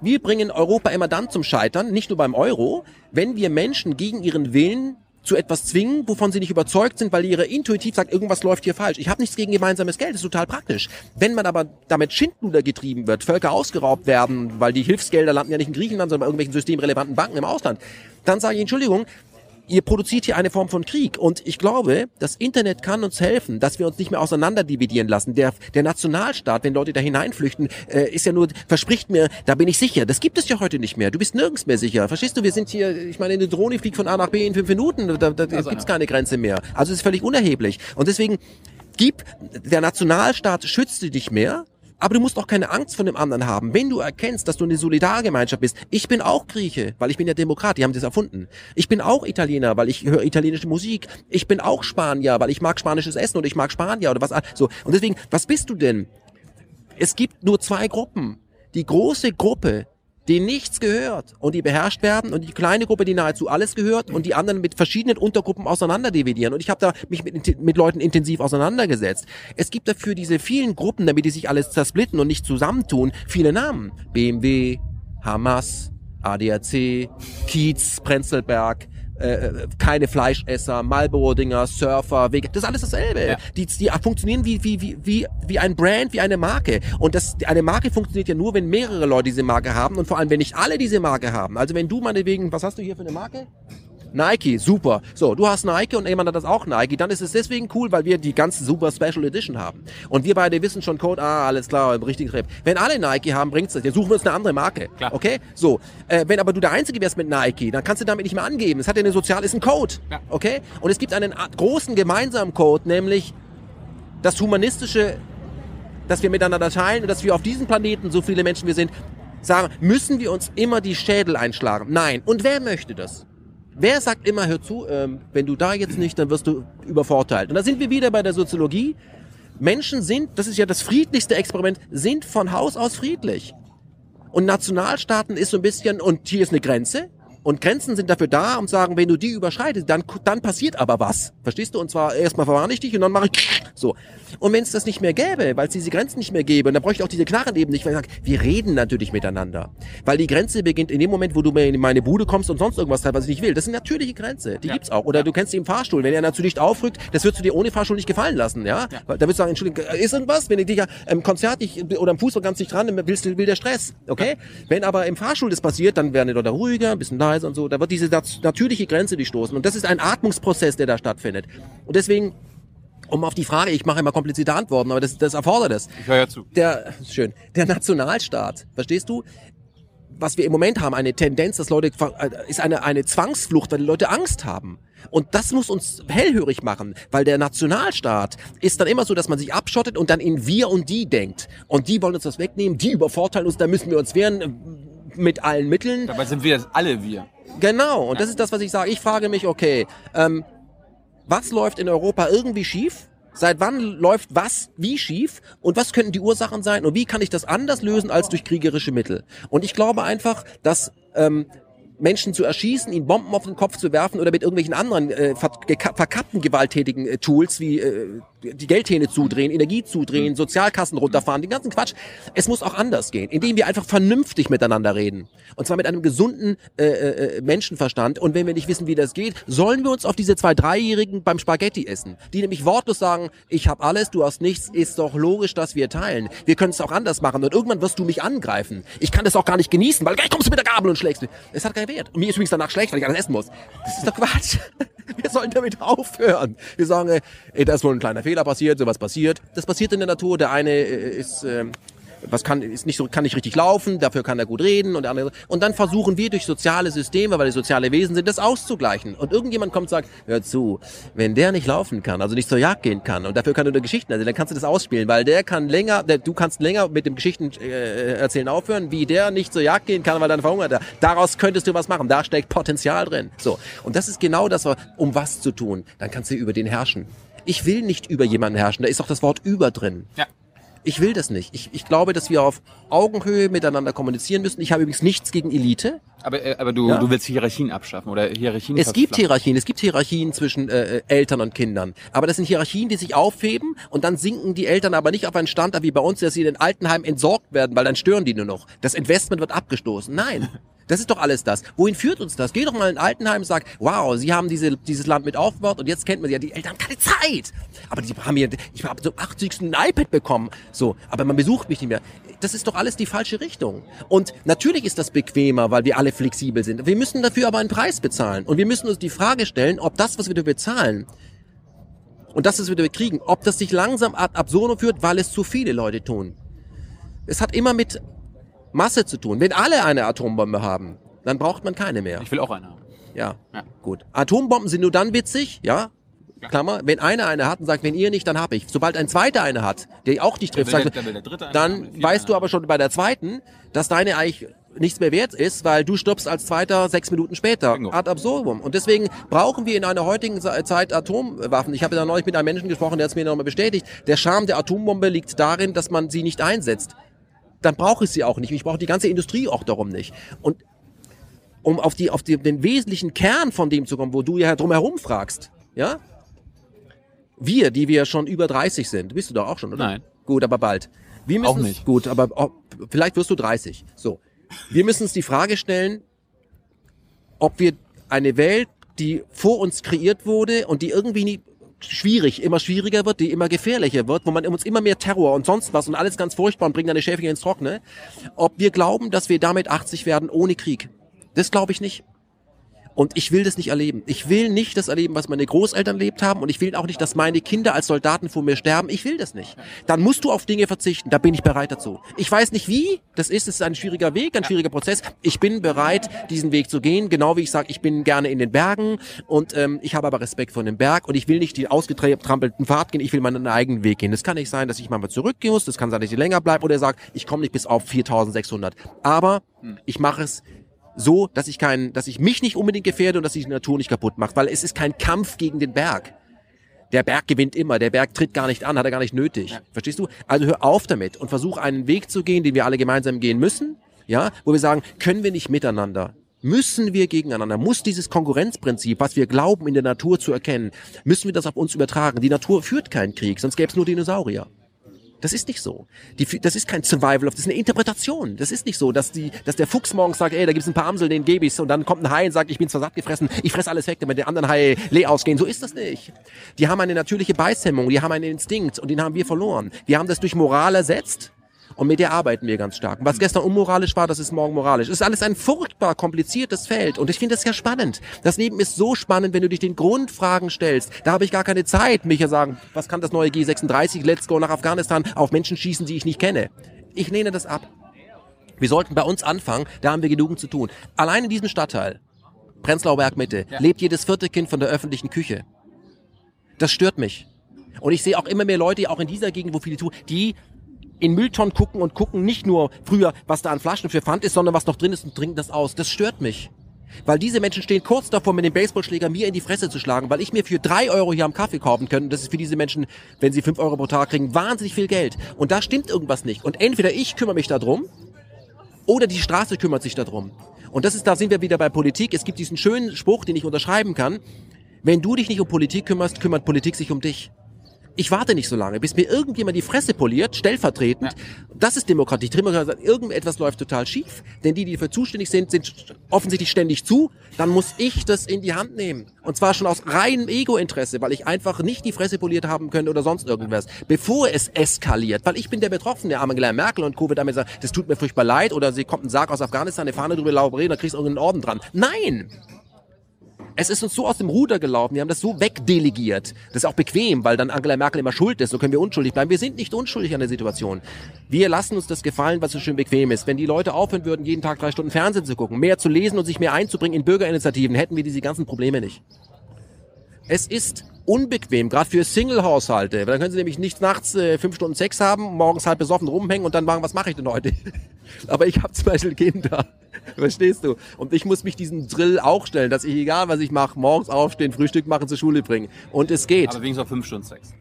Wir bringen Europa immer dann zum Scheitern, nicht nur beim Euro, wenn wir Menschen gegen ihren Willen zu etwas zwingen, wovon sie nicht überzeugt sind, weil ihre intuitiv sagt, irgendwas läuft hier falsch. Ich habe nichts gegen gemeinsames Geld, ist total praktisch. Wenn man aber damit Schindluder getrieben wird, Völker ausgeraubt werden, weil die Hilfsgelder landen ja nicht in Griechenland, sondern bei irgendwelchen systemrelevanten Banken im Ausland, dann sage ich, Entschuldigung, ihr produziert hier eine Form von Krieg. Und ich glaube, das Internet kann uns helfen, dass wir uns nicht mehr auseinanderdividieren lassen. Der, der Nationalstaat, wenn Leute da hineinflüchten, äh, ist ja nur, verspricht mir, da bin ich sicher. Das gibt es ja heute nicht mehr. Du bist nirgends mehr sicher. Verstehst du, wir sind hier, ich meine, eine Drohne fliegt von A nach B in fünf Minuten. Da, da also, gibt's keine Grenze mehr. Also es ist völlig unerheblich. Und deswegen, gib, der Nationalstaat schützt dich mehr, aber du musst auch keine Angst von dem anderen haben. Wenn du erkennst, dass du eine Solidargemeinschaft bist. Ich bin auch Grieche, weil ich bin ja Demokrat, die haben das erfunden. Ich bin auch Italiener, weil ich höre italienische Musik. Ich bin auch Spanier, weil ich mag spanisches Essen und ich mag Spanier oder was. So. Und deswegen, was bist du denn? Es gibt nur zwei Gruppen. Die große Gruppe, die nichts gehört und die beherrscht werden und die kleine Gruppe, die nahezu alles gehört und die anderen mit verschiedenen Untergruppen auseinanderdividieren. Und ich habe da mich mit, mit Leuten intensiv auseinandergesetzt. Es gibt dafür diese vielen Gruppen, damit die sich alles zersplitten und nicht zusammentun, viele Namen. BMW, Hamas, ADAC, Kiez, Prenzlberg, äh, keine Fleischesser, Marlboro-Dinger, Surfer, Vegan, das ist alles dasselbe. Ja. Die, die funktionieren wie, wie, wie, wie, wie ein Brand, wie eine Marke. Und das, eine Marke funktioniert ja nur, wenn mehrere Leute diese Marke haben und vor allem, wenn nicht alle diese Marke haben. Also wenn du meinetwegen, was hast du hier für eine Marke? Nike, super. So, du hast Nike und jemand hat das auch Nike. Dann ist es deswegen cool, weil wir die ganze super Special Edition haben. Und wir beide wissen schon Code, ah, alles klar, im richtigen Trip. Wenn alle Nike haben, bringt's das. Dann suchen wir uns eine andere Marke. Klar. Okay? So. Äh, wenn aber du der Einzige wärst mit Nike, dann kannst du damit nicht mehr angeben. Es hat ja eine sozial, ist ein Code. Ja. Okay? Und es gibt einen großen gemeinsamen Code, nämlich das humanistische, dass wir miteinander teilen und dass wir auf diesem Planeten, so viele Menschen wir sind, sagen, müssen wir uns immer die Schädel einschlagen. Nein. Und wer möchte das? Wer sagt immer, hör zu, ähm, wenn du da jetzt nicht, dann wirst du übervorteilt. Und da sind wir wieder bei der Soziologie. Menschen sind, das ist ja das friedlichste Experiment, sind von Haus aus friedlich. Und Nationalstaaten ist so ein bisschen, und hier ist eine Grenze, Und Grenzen sind dafür da, um zu sagen, wenn du die überschreitest, dann, dann passiert aber was. Verstehst du? Und zwar erstmal verwarne ich dich und dann mache ich so. Und wenn es das nicht mehr gäbe, weil es diese Grenzen nicht mehr gäbe, dann bräuchte ich auch diese Knarren eben nicht, weil ich sage, wir reden natürlich miteinander. Weil die Grenze beginnt in dem Moment, wo du mir in meine Bude kommst und sonst irgendwas was ich nicht will. Das ist eine natürliche Grenze. Die ja. gibt's auch. Oder ja. du kennst sie im Fahrstuhl. Wenn er natürlich aufrückt, das würdest du dir ohne Fahrstuhl nicht gefallen lassen, ja? ja. Da würdest du sagen, Entschuldigung, ist irgendwas? Wenn ich dich ja im Konzert nicht, oder im Fußball ganz nicht dran, dann willst du, will der Stress, okay? Wenn aber im Fahrstuhl das passiert, dann werden die Leute ruhiger, ein bisschen leiser und so. Da wird diese natürliche Grenze durchstoßen. Und das ist ein Atmungsprozess, der da stattfindet. Und deswegen um auf die Frage, ich mache immer komplizierte Antworten, aber das, das erfordert es. Ich höre ja zu. Der, schön. Der Nationalstaat, verstehst du? Was wir im Moment haben, eine Tendenz, dass Leute, äh, ist eine, eine Zwangsflucht, weil die Leute Angst haben. Und das muss uns hellhörig machen, weil der Nationalstaat ist dann immer so, dass man sich abschottet und dann in wir und die denkt. Und die wollen uns das wegnehmen, die übervorteilen uns, da müssen wir uns wehren mit allen Mitteln. Dabei sind wir alle wir. Genau, und das ist das, was ich sage. Ich frage mich, okay, ähm, was läuft in Europa irgendwie schief? Seit wann läuft was wie schief und was könnten die Ursachen sein und wie kann ich das anders lösen als durch kriegerische Mittel? Und ich glaube einfach, dass ähm, Menschen zu erschießen, ihnen Bomben auf den Kopf zu werfen oder mit irgendwelchen anderen äh, verkappten gewalttätigen äh, Tools wie äh, die Geldhähne zudrehen, Energie zudrehen, mhm. Sozialkassen runterfahren, den ganzen Quatsch. Es muss auch anders gehen, indem wir einfach vernünftig miteinander reden. Und zwar mit einem gesunden äh, äh, Menschenverstand. Und wenn wir nicht wissen, wie das geht, sollen wir uns auf diese zwei Dreijährigen beim Spaghetti essen, die nämlich wortlos sagen, ich habe alles, du hast nichts, ist doch logisch, dass wir teilen. Wir können es auch anders machen und irgendwann wirst du mich angreifen. Ich kann das auch gar nicht genießen, weil gleich kommst du mit der Gabel und schlägst mich. Es hat keinen Wert. Und mir ist übrigens danach schlecht, weil ich alles essen muss. Das ist doch Quatsch. Wir sollen damit aufhören. Wir sagen, ey, da ist wohl ein kleiner Fehler passiert, sowas passiert. Das passiert in der Natur. Der eine äh, ist äh, was kann, ist nicht so, kann nicht richtig laufen, dafür kann er gut reden und der andere. Und dann versuchen wir durch soziale Systeme, weil wir soziale Wesen sind, das auszugleichen. Und irgendjemand kommt und sagt, hör zu, wenn der nicht laufen kann, also nicht zur Jagd gehen kann und dafür kann du nur Geschichten erzählen, dann kannst du das ausspielen, weil der kann länger, der, du kannst länger mit dem Geschichten äh, erzählen aufhören, wie der nicht zur Jagd gehen kann, weil dann verhungert er. Daraus könntest du was machen. Da steckt Potenzial drin. So. Und das ist genau das, um was zu tun. Dann kannst du über den herrschen. Ich will nicht über jemanden herrschen. Da ist auch das Wort über drin. Ja. Ich will das nicht. Ich, ich glaube, dass wir auf Augenhöhe miteinander kommunizieren müssen. Ich habe übrigens nichts gegen Elite. Aber, äh, aber du, ja? du willst Hierarchien abschaffen oder Hierarchien Es gibt Hierarchien. Es gibt Hierarchien zwischen äh, Eltern und Kindern. Aber das sind Hierarchien, die sich aufheben und dann sinken die Eltern aber nicht auf einen Stand wie bei uns, dass sie in den Altenheimen entsorgt werden, weil dann stören die nur noch. Das Investment wird abgestoßen. Nein. Das ist doch alles das. Wohin führt uns das? Geh doch mal in Altenheim und sag, wow, Sie haben diese, dieses Land mit aufgebaut und jetzt kennt man sie ja. Die Eltern haben keine Zeit. Aber die haben hier, ich habe zum 80. ein iPad bekommen. So, aber man besucht mich nicht mehr. Das ist doch alles die falsche Richtung. Und natürlich ist das bequemer, weil wir alle flexibel sind. Wir müssen dafür aber einen Preis bezahlen. Und wir müssen uns die Frage stellen, ob das, was wir dafür bezahlen, und das, was wir dafür kriegen, ob das sich langsam ad absurdum führt, weil es zu viele Leute tun. Es hat immer mit Masse zu tun. Wenn alle eine Atombombe haben, dann braucht man keine mehr. Ich will auch eine haben. Ja, ja. gut. Atombomben sind nur dann witzig, ja, Klammer, wenn einer eine hat und sagt, wenn ihr nicht, dann hab ich. Sobald ein zweiter eine hat, der auch nicht trifft, sagt, der dann weißt du aber schon bei der zweiten, dass deine eigentlich nichts mehr wert ist, weil du stirbst als Zweiter sechs Minuten später. Bingo. Ad absurdum. Und deswegen brauchen wir in einer heutigen Zeit Atomwaffen. Ich habe da neulich mit einem Menschen gesprochen, der es mir nochmal bestätigt. Der Charme der Atombombe liegt darin, dass man sie nicht einsetzt dann brauche ich sie auch nicht. Ich brauche die ganze Industrie auch darum nicht. Und um auf, die, auf die, den wesentlichen Kern von dem zu kommen, wo du ja drumherum fragst, ja? Wir, die wir schon über 30 sind, bist du doch auch schon, oder? Nein. Gut, aber bald. Wir müssen auch nicht. Gut, aber oh, vielleicht wirst du 30. So. Wir müssen uns die Frage stellen, ob wir eine Welt, die vor uns kreiert wurde und die irgendwie nie, schwierig, immer schwieriger wird, die immer gefährlicher wird, wo man uns immer mehr Terror und sonst was und alles ganz furchtbar und bringt eine Schäfchen ins Trockene, ob wir glauben, dass wir damit 80 werden ohne Krieg. Das glaube ich nicht. Und ich will das nicht erleben. Ich will nicht das erleben, was meine Großeltern erlebt haben. Und ich will auch nicht, dass meine Kinder als Soldaten vor mir sterben. Ich will das nicht. Dann musst du auf Dinge verzichten. Da bin ich bereit dazu. Ich weiß nicht wie. Das ist, es ist ein schwieriger Weg, ein schwieriger Prozess. Ich bin bereit, diesen Weg zu gehen. Genau wie ich sage, ich bin gerne in den Bergen. Und ähm, ich habe aber Respekt vor dem Berg. Und ich will nicht die ausgetrampelten Pfad gehen. Ich will meinen eigenen Weg gehen. Das kann nicht sein, dass ich mal zurückgehen muss. Das kann sein, dass ich länger bleibe. Oder sage, ich komme nicht bis auf 4600. Aber hm. ich mache es so, dass ich kein, dass ich mich nicht unbedingt gefährde und dass ich die Natur nicht kaputt mache, weil es ist kein Kampf gegen den Berg. Der Berg gewinnt immer, der Berg tritt gar nicht an, hat er gar nicht nötig. Ja. Verstehst du? Also hör auf damit und versuch einen Weg zu gehen, den wir alle gemeinsam gehen müssen, ja, wo wir sagen, können wir nicht miteinander müssen wir gegeneinander, muss dieses Konkurrenzprinzip, was wir glauben in der Natur zu erkennen, müssen wir das auf uns übertragen. Die Natur führt keinen Krieg, sonst gäbe es nur Dinosaurier. Das ist nicht so. Die, das ist kein Survival, das ist eine Interpretation. Das ist nicht so, dass, die, dass der Fuchs morgens sagt, ey, da gibt's ein paar Amsel, den gebe ich's. Und dann kommt ein Hai und sagt, ich bin zwar satt gefressen, ich fress alles weg, damit die anderen Haie leer ausgehen. So ist das nicht. Die haben eine natürliche Beißhemmung, die haben einen Instinkt und den haben wir verloren. Wir haben das durch Moral ersetzt und mit der arbeiten wir ganz stark. Was gestern unmoralisch war, das ist morgen moralisch. Es ist alles ein furchtbar kompliziertes Feld. Und ich finde das ja spannend. Das Leben ist so spannend, wenn du dich den Grundfragen stellst. Da habe ich gar keine Zeit, mich ja sagen, was kann das neue G36, let's go nach Afghanistan, auf Menschen schießen, die ich nicht kenne. Ich lehne das ab. Wir sollten bei uns anfangen, da haben wir genug zu tun. Allein in diesem Stadtteil, Prenzlauer Berg Mitte, ja. lebt jedes vierte Kind von der öffentlichen Küche. Das stört mich. Und ich sehe auch immer mehr Leute, auch in dieser Gegend, wo viele tun, die in Mülltonnen gucken und gucken nicht nur früher, was da an Flaschen für Pfand ist, sondern was noch drin ist und trinken das aus. Das stört mich. Weil diese Menschen stehen kurz davor, mit dem Baseballschläger mir in die Fresse zu schlagen, weil ich mir für drei Euro hier am Kaffee kaufen könnte. Das ist für diese Menschen, wenn sie fünf Euro pro Tag kriegen, wahnsinnig viel Geld. Und da stimmt irgendwas nicht. Und entweder ich kümmere mich darum, oder die Straße kümmert sich darum. Und das ist, da sind wir wieder bei Politik. Es gibt diesen schönen Spruch, den ich unterschreiben kann. Wenn du dich nicht um Politik kümmerst, kümmert Politik sich um dich ich warte nicht so lange, bis mir irgendjemand die Fresse poliert, stellvertretend. Ja. Das ist Demokratie. Demokratie sagt, irgendetwas läuft total schief, denn die, die dafür zuständig sind, sind offensichtlich ständig zu. Dann muss ich das in die Hand nehmen. Und zwar schon aus reinem Ego-Interesse, weil ich einfach nicht die Fresse poliert haben könnte oder sonst irgendwas, bevor es eskaliert. Weil ich bin der Betroffene, Angela Merkel und Co. wird damit sagen, das tut mir furchtbar leid oder sie kommt ein Sarg aus Afghanistan, eine Fahne drüber laufen, dann kriegst du irgendeinen Orden dran. Nein! Es ist uns so aus dem Ruder gelaufen, wir haben das so wegdelegiert. Das ist auch bequem, weil dann Angela Merkel immer schuld ist, so können wir unschuldig bleiben. Wir sind nicht unschuldig an der Situation. Wir lassen uns das gefallen, was so schön bequem ist. Wenn die Leute aufhören würden, jeden Tag drei Stunden Fernsehen zu gucken, mehr zu lesen und sich mehr einzubringen in Bürgerinitiativen, hätten wir diese ganzen Probleme nicht. Es ist unbequem, gerade für Single-Haushalte. Dann können sie nämlich nicht nachts äh, fünf Stunden Sex haben, morgens halb besoffen rumhängen und dann machen, was mache ich denn heute? Aber ich habe zum Beispiel Kinder. Verstehst du? Und ich muss mich diesen Drill auch stellen, dass ich, egal was ich mache, morgens aufstehen, Frühstück machen, zur Schule bringen. Und es geht. Aber wenigstens auf fünf Stunden Sex.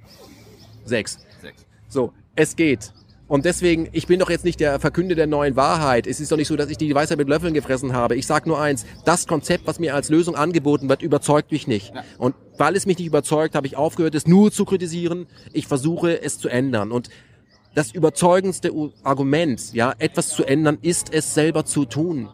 Sechs. Sechs. So, es geht. Und deswegen, ich bin doch jetzt nicht der Verkünder der neuen Wahrheit. Es ist doch nicht so, dass ich die Weisheit mit Löffeln gefressen habe. Ich sage nur eins, das Konzept, was mir als Lösung angeboten wird, überzeugt mich nicht. Ja. Und weil es mich nicht überzeugt, habe ich aufgehört, es nur zu kritisieren. Ich versuche, es zu ändern. Und das überzeugendste Argument, ja, etwas zu ändern, ist es selber zu tun.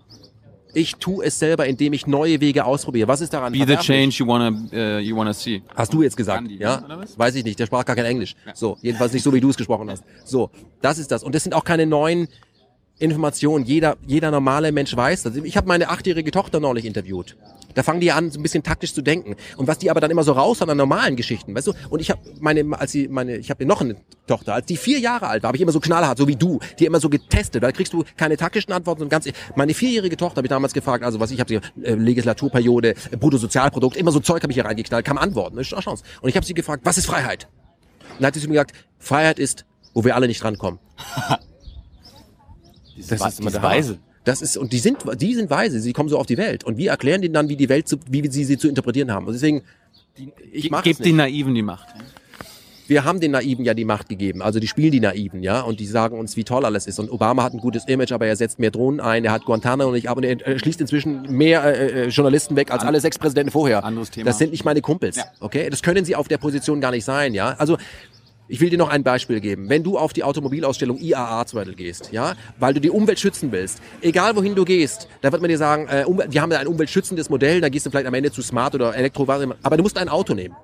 Ich tue es selber, indem ich neue Wege ausprobiere. Was ist daran? Be the change you wanna, uh, you wanna see. Hast du jetzt gesagt? Gandhi, ja? Weiß ich nicht. Der sprach gar kein Englisch. Ja. So, jedenfalls nicht so, wie du es gesprochen hast. So, das ist das. Und das sind auch keine neuen Informationen. Jeder, jeder normale Mensch weiß das. Ich habe meine achtjährige Tochter neulich interviewt. Da fangen die an, so ein bisschen taktisch zu denken. Und was die aber dann immer so raus an normalen Geschichten, weißt du? Und ich habe meine, als sie, meine, ich habe noch eine Tochter, als die vier Jahre alt war, habe ich immer so knallhart, so wie du, die immer so getestet. Da kriegst du keine taktischen Antworten, sondern ganz. Meine vierjährige Tochter habe ich damals gefragt, also was ich habe sie äh, Legislaturperiode, äh, Bruttosozialprodukt, immer so Zeug habe ich hier reingeknallt, kam Antworten, ist eine Chance. Und ich habe sie gefragt, was ist Freiheit? Und dann hat sie mir gesagt, Freiheit ist, wo wir alle nicht rankommen. das ist immer der Weise. Das ist, und die sind, die sind weise, sie kommen so auf die Welt. Und wir erklären denen dann, wie die Welt, zu, wie sie sie zu interpretieren haben. Und deswegen, ich mache Gebt den Naiven die Macht. Wir haben den Naiven ja die Macht gegeben. Also die spielen die Naiven, ja, und die sagen uns, wie toll alles ist. Und Obama hat ein gutes Image, aber er setzt mehr Drohnen ein, er hat Guantanamo nicht ab und er schließt inzwischen mehr äh, äh, Journalisten weg als alle sechs Präsidenten vorher. Anderes Thema. Das sind nicht meine Kumpels, ja. okay? Das können sie auf der Position gar nicht sein, ja. Also ich will dir noch ein Beispiel geben. Wenn du auf die Automobilausstellung IAA zum Beispiel gehst, ja, weil du die Umwelt schützen willst, egal wohin du gehst, da wird man dir sagen, äh, wir haben ein umweltschützendes Modell, da gehst du vielleicht am Ende zu Smart oder Elektro, aber du musst ein Auto nehmen.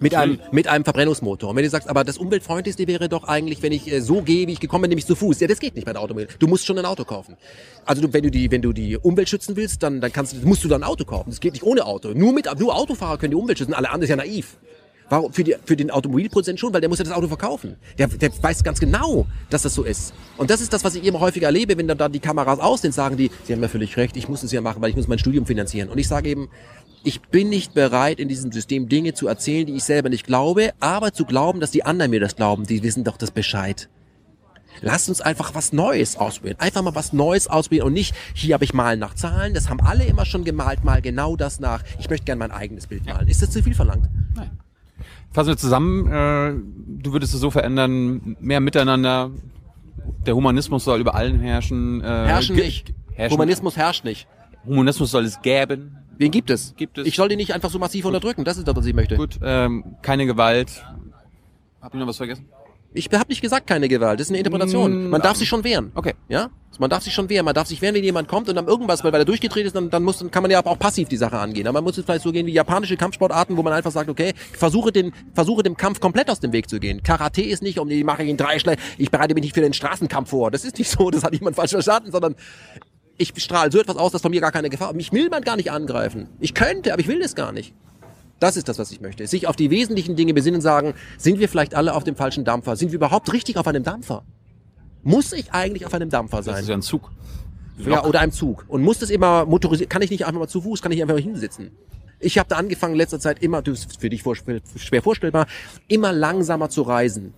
Mit einem, mit einem Verbrennungsmotor. Und wenn du sagst, aber das umweltfreundlichste wäre doch eigentlich, wenn ich äh, so gehe, wie ich gekommen bin, nämlich zu Fuß. Ja, das geht nicht bei der Automobil. Du musst schon ein Auto kaufen. Also du, wenn du die, wenn du die Umwelt schützen willst, dann, dann kannst du, musst du dann ein Auto kaufen. Das geht nicht ohne Auto. Nur mit, nur Autofahrer können die Umwelt schützen. Alle anderen ist ja naiv. Warum? Für, die, für den Automobilproduzenten schon, weil der muss ja das Auto verkaufen. Der, der weiß ganz genau, dass das so ist. Und das ist das, was ich immer häufiger erlebe, wenn dann da die Kameras aus sind, sagen die, sie haben ja völlig recht, ich muss es ja machen, weil ich muss mein Studium finanzieren. Und ich sage eben, ich bin nicht bereit, in diesem System Dinge zu erzählen, die ich selber nicht glaube, aber zu glauben, dass die anderen mir das glauben, die wissen doch das Bescheid. Lasst uns einfach was Neues ausprobieren. Einfach mal was Neues ausprobieren und nicht, hier habe ich malen nach Zahlen, das haben alle immer schon gemalt, mal genau das nach. Ich möchte gerne mein eigenes Bild malen. Ist das zu viel verlangt? Nein. Fassen wir zusammen, äh, du würdest es so verändern, mehr Miteinander, der Humanismus soll über allen herrschen. Äh, herrschen nicht. Herrschen. Humanismus herrscht nicht. Humanismus soll es gäben. Wen gibt es? Gibt es. Ich soll den nicht einfach so massiv unterdrücken. Das ist das, was ich möchte. Gut, ähm, keine Gewalt. Hab ich noch was vergessen? Ich habe nicht gesagt, keine Gewalt. Das ist eine Interpretation. Mm, Man darf ähm, sich schon wehren. Okay. Ja? Man darf sich schon wehren. Man darf sich wehren, wenn jemand kommt und dann irgendwas, weil, weil er durchgedreht ist, dann, dann muss, dann kann man ja auch passiv die Sache angehen. Aber man muss es vielleicht so gehen wie japanische Kampfsportarten, wo man einfach sagt, okay, versuche den, versuche dem Kampf komplett aus dem Weg zu gehen. Karate ist nicht, um die mache ich in drei Schläge, ich bereite mich nicht für den Straßenkampf vor. Das ist nicht so, das hat jemand falsch verstanden, sondern ich strahle so etwas aus, dass von mir gar keine Gefahr. Mich will man gar nicht angreifen. Ich könnte, aber ich will das gar nicht. Das ist das, was ich möchte. Sich auf die wesentlichen Dinge besinnen und sagen, sind wir vielleicht alle auf dem falschen Dampfer? Sind wir überhaupt richtig auf einem Dampfer? Muss ich eigentlich auf einem Dampfer Das sein? ist ja ein Zug. Ja, oder einem Zug. Und muss das immer motorisiert? Kann ich nicht einfach mal zu Fuß? Kann ich einfach mal hinsitzen? Ich habe da angefangen, in letzter Zeit immer, das ist für dich vor- schwer vorstellbar, immer langsamer zu reisen.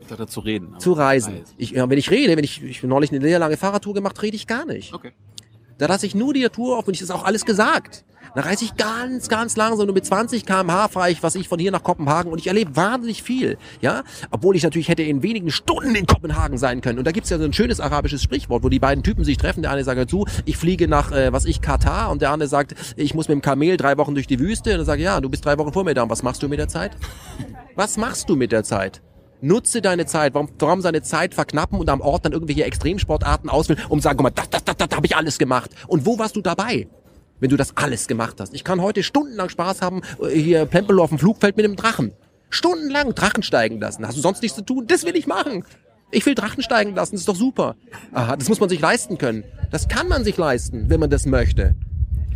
Ich dachte zu reden. Zu reisen. Ich, ja, wenn ich rede, wenn ich, ich habe neulich eine sehr lange Fahrradtour gemacht, rede ich gar nicht. Okay. Da lasse ich nur die Tour auf und ich das ist auch alles gesagt. Da reise ich ganz, ganz langsam, nur mit 20 km/h fahre ich, was ich von hier nach Kopenhagen und ich erlebe wahnsinnig viel, ja. Obwohl ich natürlich hätte in wenigen Stunden in Kopenhagen sein können. Und da gibt's ja so ein schönes arabisches Sprichwort, wo die beiden Typen sich treffen. Der eine sagt dazu, ich fliege nach, äh, was ich, Katar und der andere sagt, ich muss mit dem Kamel drei Wochen durch die Wüste. Und er sagt, ja, du bist drei Wochen vor mir da und was machst du mit der Zeit? Was machst du mit der Zeit? Nutze deine Zeit. Warum, warum seine Zeit verknappen und am Ort dann irgendwelche Extremsportarten auswählen, um zu sagen, guck mal, das, das, das, das habe ich alles gemacht. Und wo warst du dabei? Wenn du das alles gemacht hast. Ich kann heute stundenlang Spaß haben, äh, hier Pempelo auf dem Flugfeld mit einem Drachen. Stundenlang Drachen steigen lassen. Hast du sonst nichts zu tun? Das will ich machen. Ich will Drachen steigen lassen, das ist doch super. Aha, das muss man sich leisten können. Das kann man sich leisten, wenn man das möchte.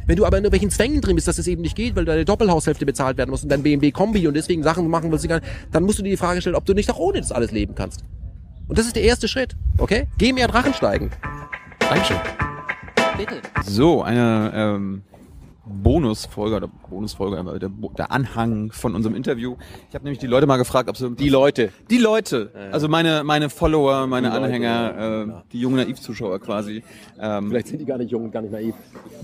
Wenn du aber in irgendwelchen Zwängen drin bist, dass es eben nicht geht, weil deine Doppelhaushälfte bezahlt werden muss und dein BMW Kombi und deswegen Sachen machen willst, dann musst du dir die Frage stellen, ob du nicht auch ohne das alles leben kannst. Und das ist der erste Schritt, okay? Geh mehr Drachen steigen. Dankeschön. Bitte. So, eine ähm, Bonusfolge oder Bonusfolge, aber der, der Anhang von unserem Interview. Ich habe nämlich die Leute mal gefragt, ob sie Die Leute. die Leute, also meine meine Follower, meine Die Leute, Anhänger, ja, äh, ja. die jungen Naivzuschauer quasi, ähm, Vielleicht sind die gar nicht jung und gar nicht naiv.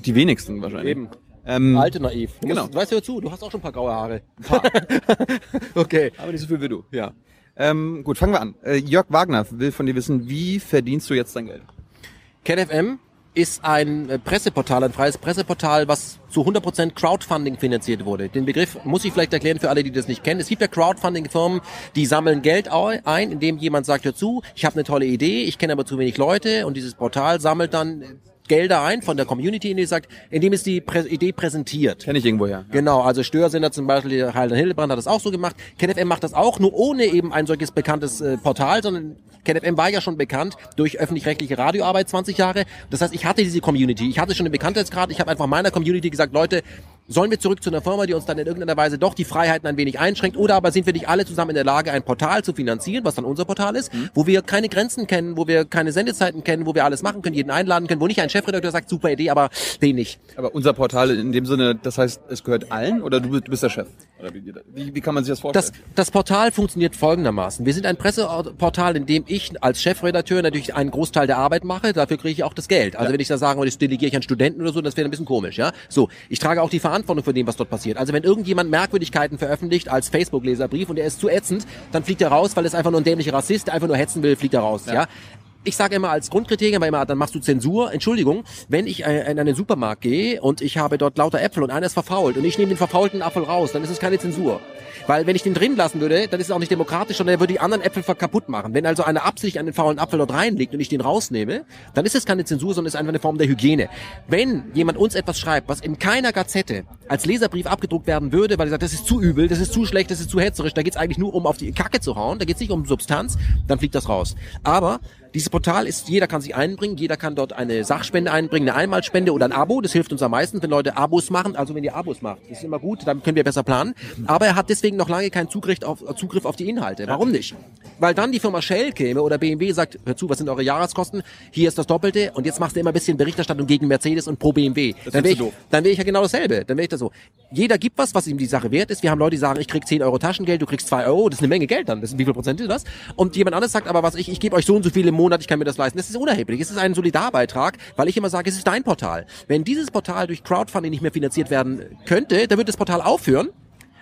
die wenigsten wahrscheinlich. Eben. Ähm, Alte naiv. Du Genau. Musst, weißt du zu, du hast auch schon ein paar graue Haare. okay. aber nicht so viel wie du. Ja. Ähm, gut, fangen wir an. Äh, Jörg Wagner will von dir wissen, wie verdienst du jetzt dein Geld? KenFM ist ein äh, Presseportal, ein freies Presseportal, was zu 100% Crowdfunding finanziert wurde. Den Begriff muss ich vielleicht erklären für alle, die das nicht kennen. Es gibt ja Crowdfunding-Firmen, die sammeln Geld ein, indem jemand sagt, hör zu, ich habe eine tolle Idee, ich kenne aber zu wenig Leute und dieses Portal sammelt dann äh, Gelder ein von der Community, indem es sagt, indem es die Prä Idee präsentiert. Kenn ich irgendwoher. Genau, also Störsender zum Beispiel, Heiland Hildebrand hat das auch so gemacht. KenFM macht das auch, nur ohne eben ein solches bekanntes äh, Portal, sondern KenFM war ja schon bekannt durch öffentlich-rechtliche Radioarbeit 20 Jahre. Das heißt, ich hatte diese Community, ich hatte schon einen Bekanntheitsgrad, ich habe einfach meiner Community gesagt, Leute, sollen wir zurück zu einer Firma, die uns dann in irgendeiner Weise doch die Freiheiten ein wenig einschränkt, oder aber sind wir nicht alle zusammen in der Lage, ein Portal zu finanzieren, was dann unser Portal ist, wo wir keine Grenzen kennen, wo wir keine Sendezeiten kennen, wo wir alles machen können, jeden einladen können, wo nicht ein Chefredakteur sagt, super Idee, aber den nicht. Aber unser Portal in dem Sinne, das heißt, es gehört allen oder du bist der Chef? Wie, wie, wie kann man sich das vorstellen? Das, das Portal funktioniert folgendermaßen. Wir sind ein Presseportal, in dem ich als Chefredakteur natürlich einen Großteil der Arbeit mache. Dafür kriege ich auch das Geld. Also wenn ich da sagen würde, das delegiere ich an Studenten oder so, das wäre ein bisschen komisch, ja. So, ich trage auch die Verantwortung für dem, was dort passiert. Also wenn irgendjemand Merkwürdigkeiten veröffentlicht als Facebook-Leserbrief und er ist zu ätzend, dann fliegt er raus, weil es einfach nur ein dämlicher Rassist, der einfach nur hetzen will, fliegt er raus, ja. Ich sage immer als Grundkriterium, weil immer, dann machst du Zensur. Entschuldigung, wenn ich äh, in einen Supermarkt gehe und ich habe dort lauter Äpfel und einer ist verfault und ich nehme den verfaulten Apfel raus, dann ist es keine Zensur. Weil wenn ich den drin lassen würde, dann ist es auch nicht demokratisch, sondern er würde die anderen Äpfel kaputt machen. Wenn also einer absichtlich einen faulen Apfel dort reinlegt und ich den rausnehme, dann ist es keine Zensur, sondern ist einfach eine Form der Hygiene. Wenn jemand uns etwas schreibt, was in keiner Gazette als Leserbrief abgedruckt werden würde, weil er sagt, das ist zu übel, das ist zu schlecht, das ist zu hetzerisch, da geht's eigentlich nur um auf die Kacke zu hauen, da geht's nicht um Substanz, dann fliegt das raus. Aber dieses Portal ist, jeder kann sich einbringen, jeder kann dort eine Sachspende einbringen, eine Einmalspende oder ein Abo. Das hilft uns am meisten, wenn Leute Abos machen. Also wenn ihr Abos macht, das ist immer gut, dann können wir besser planen. Aber er hat deswegen noch lange keinen Zugriff auf, Zugriff auf die Inhalte. Warum nicht? Weil dann die Firma Shell käme oder BMW sagt, hör zu, was sind eure Jahreskosten? Hier ist das Doppelte und jetzt machst du immer ein bisschen Berichterstattung gegen Mercedes und pro BMW. Das Dann wäre ich, doof. dann wäre ich ja genau dasselbe. Dann wäre ich da so. Jeder gibt was, was ihm die Sache wert ist. Wir haben Leute, die sagen, ich krieg 10 Euro Taschengeld, du kriegst 2 Euro. Das ist eine Menge Geld dann. Das wie viel Prozent ist das? Und jemand anderes sagt aber, was ich, ich gebe euch so und so viel im Monat, ich kann mir das leisten. Das ist unerheblich. Es ist ein Solidarbeitrag, weil ich immer sage, es ist dein Portal. Wenn dieses Portal durch Crowdfunding nicht mehr finanziert werden könnte, dann wird das Portal aufhören.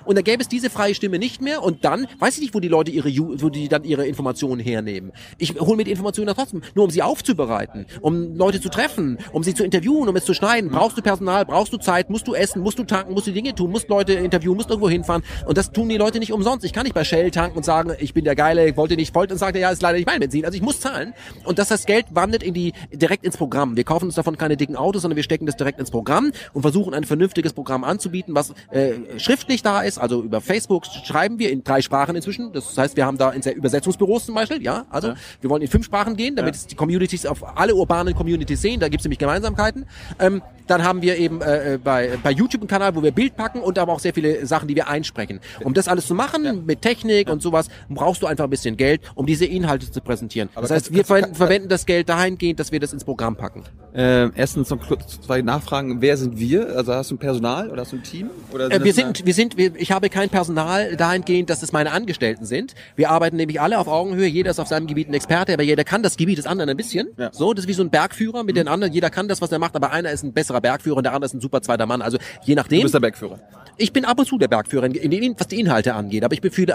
Und dann gäbe es diese freie Stimme nicht mehr und dann weiß ich nicht, wo die Leute ihre, wo die dann ihre Informationen hernehmen. Ich hole mir die Informationen dann trotzdem, nur um sie aufzubereiten, um Leute zu treffen, um sie zu interviewen, um es zu schneiden. Brauchst du Personal, brauchst du Zeit, musst du essen, musst du tanken, musst du Dinge tun, musst Leute interviewen, musst irgendwo hinfahren und das tun die Leute nicht umsonst. Ich kann nicht bei Shell tanken und sagen, ich bin der Geile, ich wollte nicht, wollte und sagt, er, ja, ist leider nicht mein Benzin. Also ich muss zahlen und dass das Geld wandert in die direkt ins Programm. Wir kaufen uns davon keine dicken Autos, sondern wir stecken das direkt ins Programm und versuchen ein vernünftiges Programm anzubieten, was äh, schriftlich da ist. Also über Facebook schreiben wir in drei Sprachen inzwischen. Das heißt, wir haben da in Übersetzungsbüros zum Beispiel. Ja, also wir wollen in fünf Sprachen gehen, damit es die Communities auf alle urbanen Communities sehen. Da gibt es nämlich Gemeinsamkeiten. Ähm, dann haben wir eben äh, äh, bei, bei YouTube einen Kanal, wo wir Bild packen und aber auch sehr viele Sachen, die wir einsprechen. Um das alles zu machen, mit Technik und sowas, brauchst du einfach ein bisschen Geld, um diese Inhalte zu präsentieren. das heißt, kannst- wir kannst- ver verwenden das Geld dahingehend, dass wir das ins Programm packen. Äh, erstens noch zwei Nachfragen. Wer sind wir? Also hast du ein Personal oder hast du ein Team? Oder Äh, wir sind, wir sind, wir, ich habe kein Personal dahingehend, dass es meine Angestellten sind. Wir arbeiten nämlich alle auf Augenhöhe. Jeder ist auf seinem Gebiet ein Experte, aber jeder kann das Gebiet des anderen ein bisschen. Ja. So, das ist wie so ein Bergführer mit den anderen. Jeder kann das, was er macht, aber einer ist ein besserer Bergführer und der andere ist ein super zweiter Mann. Also je Du nachdem. bist der Bergführer. Ich bin ab und zu der Bergführer, in den, was die Inhalte angeht. Aber ich bin für,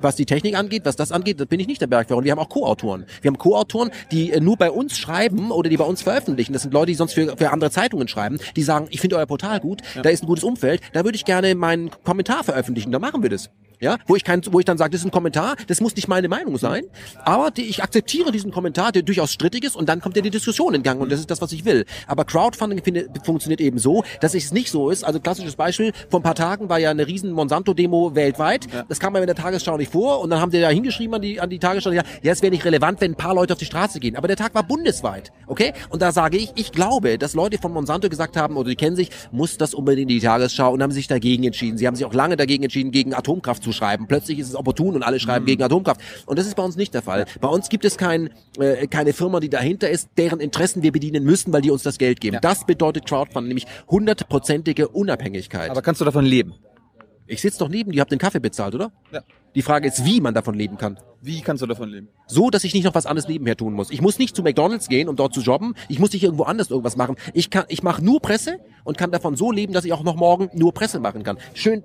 was die Technik angeht, was das angeht, das bin ich nicht der Bergführer. Und wir haben auch Co-Autoren. Wir haben Co-Autoren, die äh, nur bei uns schreiben oder die bei uns veröffentlichen. Das sind Leute, die sonst für, für andere Zeitungen schreiben. Die sagen, ich finde euer Portal gut, da ist ein gutes Umfeld, da würde ich gerne meinen Kommentar veröffentlichen. Da machen wir das. Ja, wo ich kein, wo ich dann sage, das ist ein Kommentar, das muss nicht meine Meinung sein, aber die, ich akzeptiere diesen Kommentar, der durchaus strittig ist, und dann kommt ja die Diskussion in Gang und das ist das, was ich will. Aber Crowdfunding finde, funktioniert eben so, dass es nicht so ist. Also klassisches Beispiel: Vor ein paar Tagen war ja eine riesen Monsanto-Demo weltweit. Das kam mir in der Tagesschau nicht vor, und dann haben die da hingeschrieben an die an die Tagesschau, ja, ja, es wäre nicht relevant, wenn ein paar Leute auf die Straße gehen. Aber der Tag war bundesweit, okay? Und da sage ich, ich glaube, dass Leute von Monsanto gesagt haben oder die kennen sich, muss das unbedingt in die Tagesschau und haben sich dagegen entschieden. Sie haben sich auch lange dagegen entschieden, gegen Atomkraft zu schreiben. Plötzlich ist es opportun und alle schreiben gegen Atomkraft. Und das ist bei uns nicht der Fall. Bei uns gibt es kein, äh, keine Firma, die dahinter ist, deren Interessen wir bedienen müssen, weil die uns das Geld geben. Das bedeutet Crowdfunding, nämlich hundertprozentige Unabhängigkeit. Aber kannst du davon leben? ich sitze doch neben dir, hab den Kaffee bezahlt, oder? Ja. Die Frage ist, wie man davon leben kann. Wie kannst du davon leben? So, dass ich nicht noch was anderes nebenher tun muss. Ich muss nicht zu McDonalds gehen, um dort zu jobben. Ich muss nicht irgendwo anders irgendwas machen. Ich kann, ich mache nur Presse und kann davon so leben, dass ich auch noch morgen nur Presse machen kann. Schön.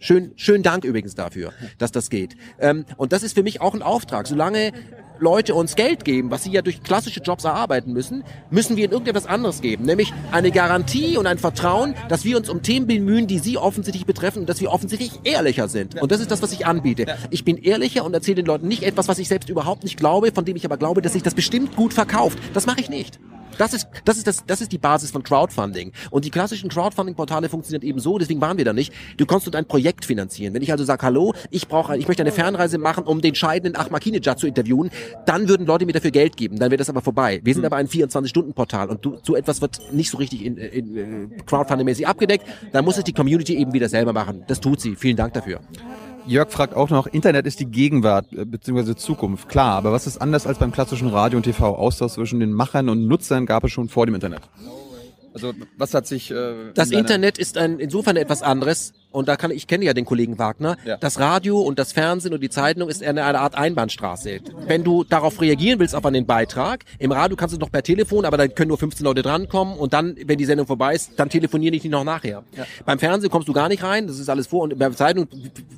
Schön, schön Dank übrigens dafür, dass das geht. Ähm, und das ist für mich auch ein Auftrag. Solange Leute uns Geld geben, was sie ja durch klassische Jobs erarbeiten müssen, müssen wir ihnen irgendetwas anderes geben. Nämlich eine Garantie und ein Vertrauen, dass wir uns um Themen bemühen, die sie offensichtlich betreffen und dass wir offensichtlich ehrlicher sind. Und das ist das, was ich anbiete. Ich bin ehrlicher und erzähle den Leuten nicht etwas, was ich selbst überhaupt nicht glaube, von dem ich aber glaube, dass sich das bestimmt gut verkauft. Das mache ich nicht. Das ist, das ist das, das ist die Basis von Crowdfunding. Und die klassischen Crowdfunding-Portale funktionieren eben so, deswegen waren wir da nicht. Du kannst dort ein Projekt finanzieren. Wenn ich also sage, hallo, ich brauche, ich möchte eine Fernreise machen, um den scheidenden Ahmadinejad zu interviewen, dann würden Leute mir dafür Geld geben. Dann wäre das aber vorbei. Wir sind aber ein 24-Stunden-Portal und du, so etwas wird nicht so richtig in, in, in Crowdfunding-mäßig abgedeckt. Dann muss es die Community eben wieder selber machen. Das tut sie. Vielen Dank dafür. Jörg fragt auch noch, Internet ist die Gegenwart äh, bzw. Zukunft. Klar, aber was ist anders als beim klassischen Radio und TV? Austausch zwischen den Machern und Nutzern gab es schon vor dem Internet. Also was hat sich... Äh, Das in Internet ist ein, insofern etwas anderes. Und da kann ich kenne ja den Kollegen Wagner. Ja. Das Radio und das Fernsehen und die Zeitung ist eine, eine Art Einbahnstraße. Wenn du darauf reagieren willst auf einen Beitrag, im Radio kannst du noch per Telefon, aber da können nur 15 Leute drankommen und dann, wenn die Sendung vorbei ist, dann telefonieren die nicht noch nachher. Beim Fernsehen kommst du gar nicht rein, das ist alles vor und bei der Zeitung,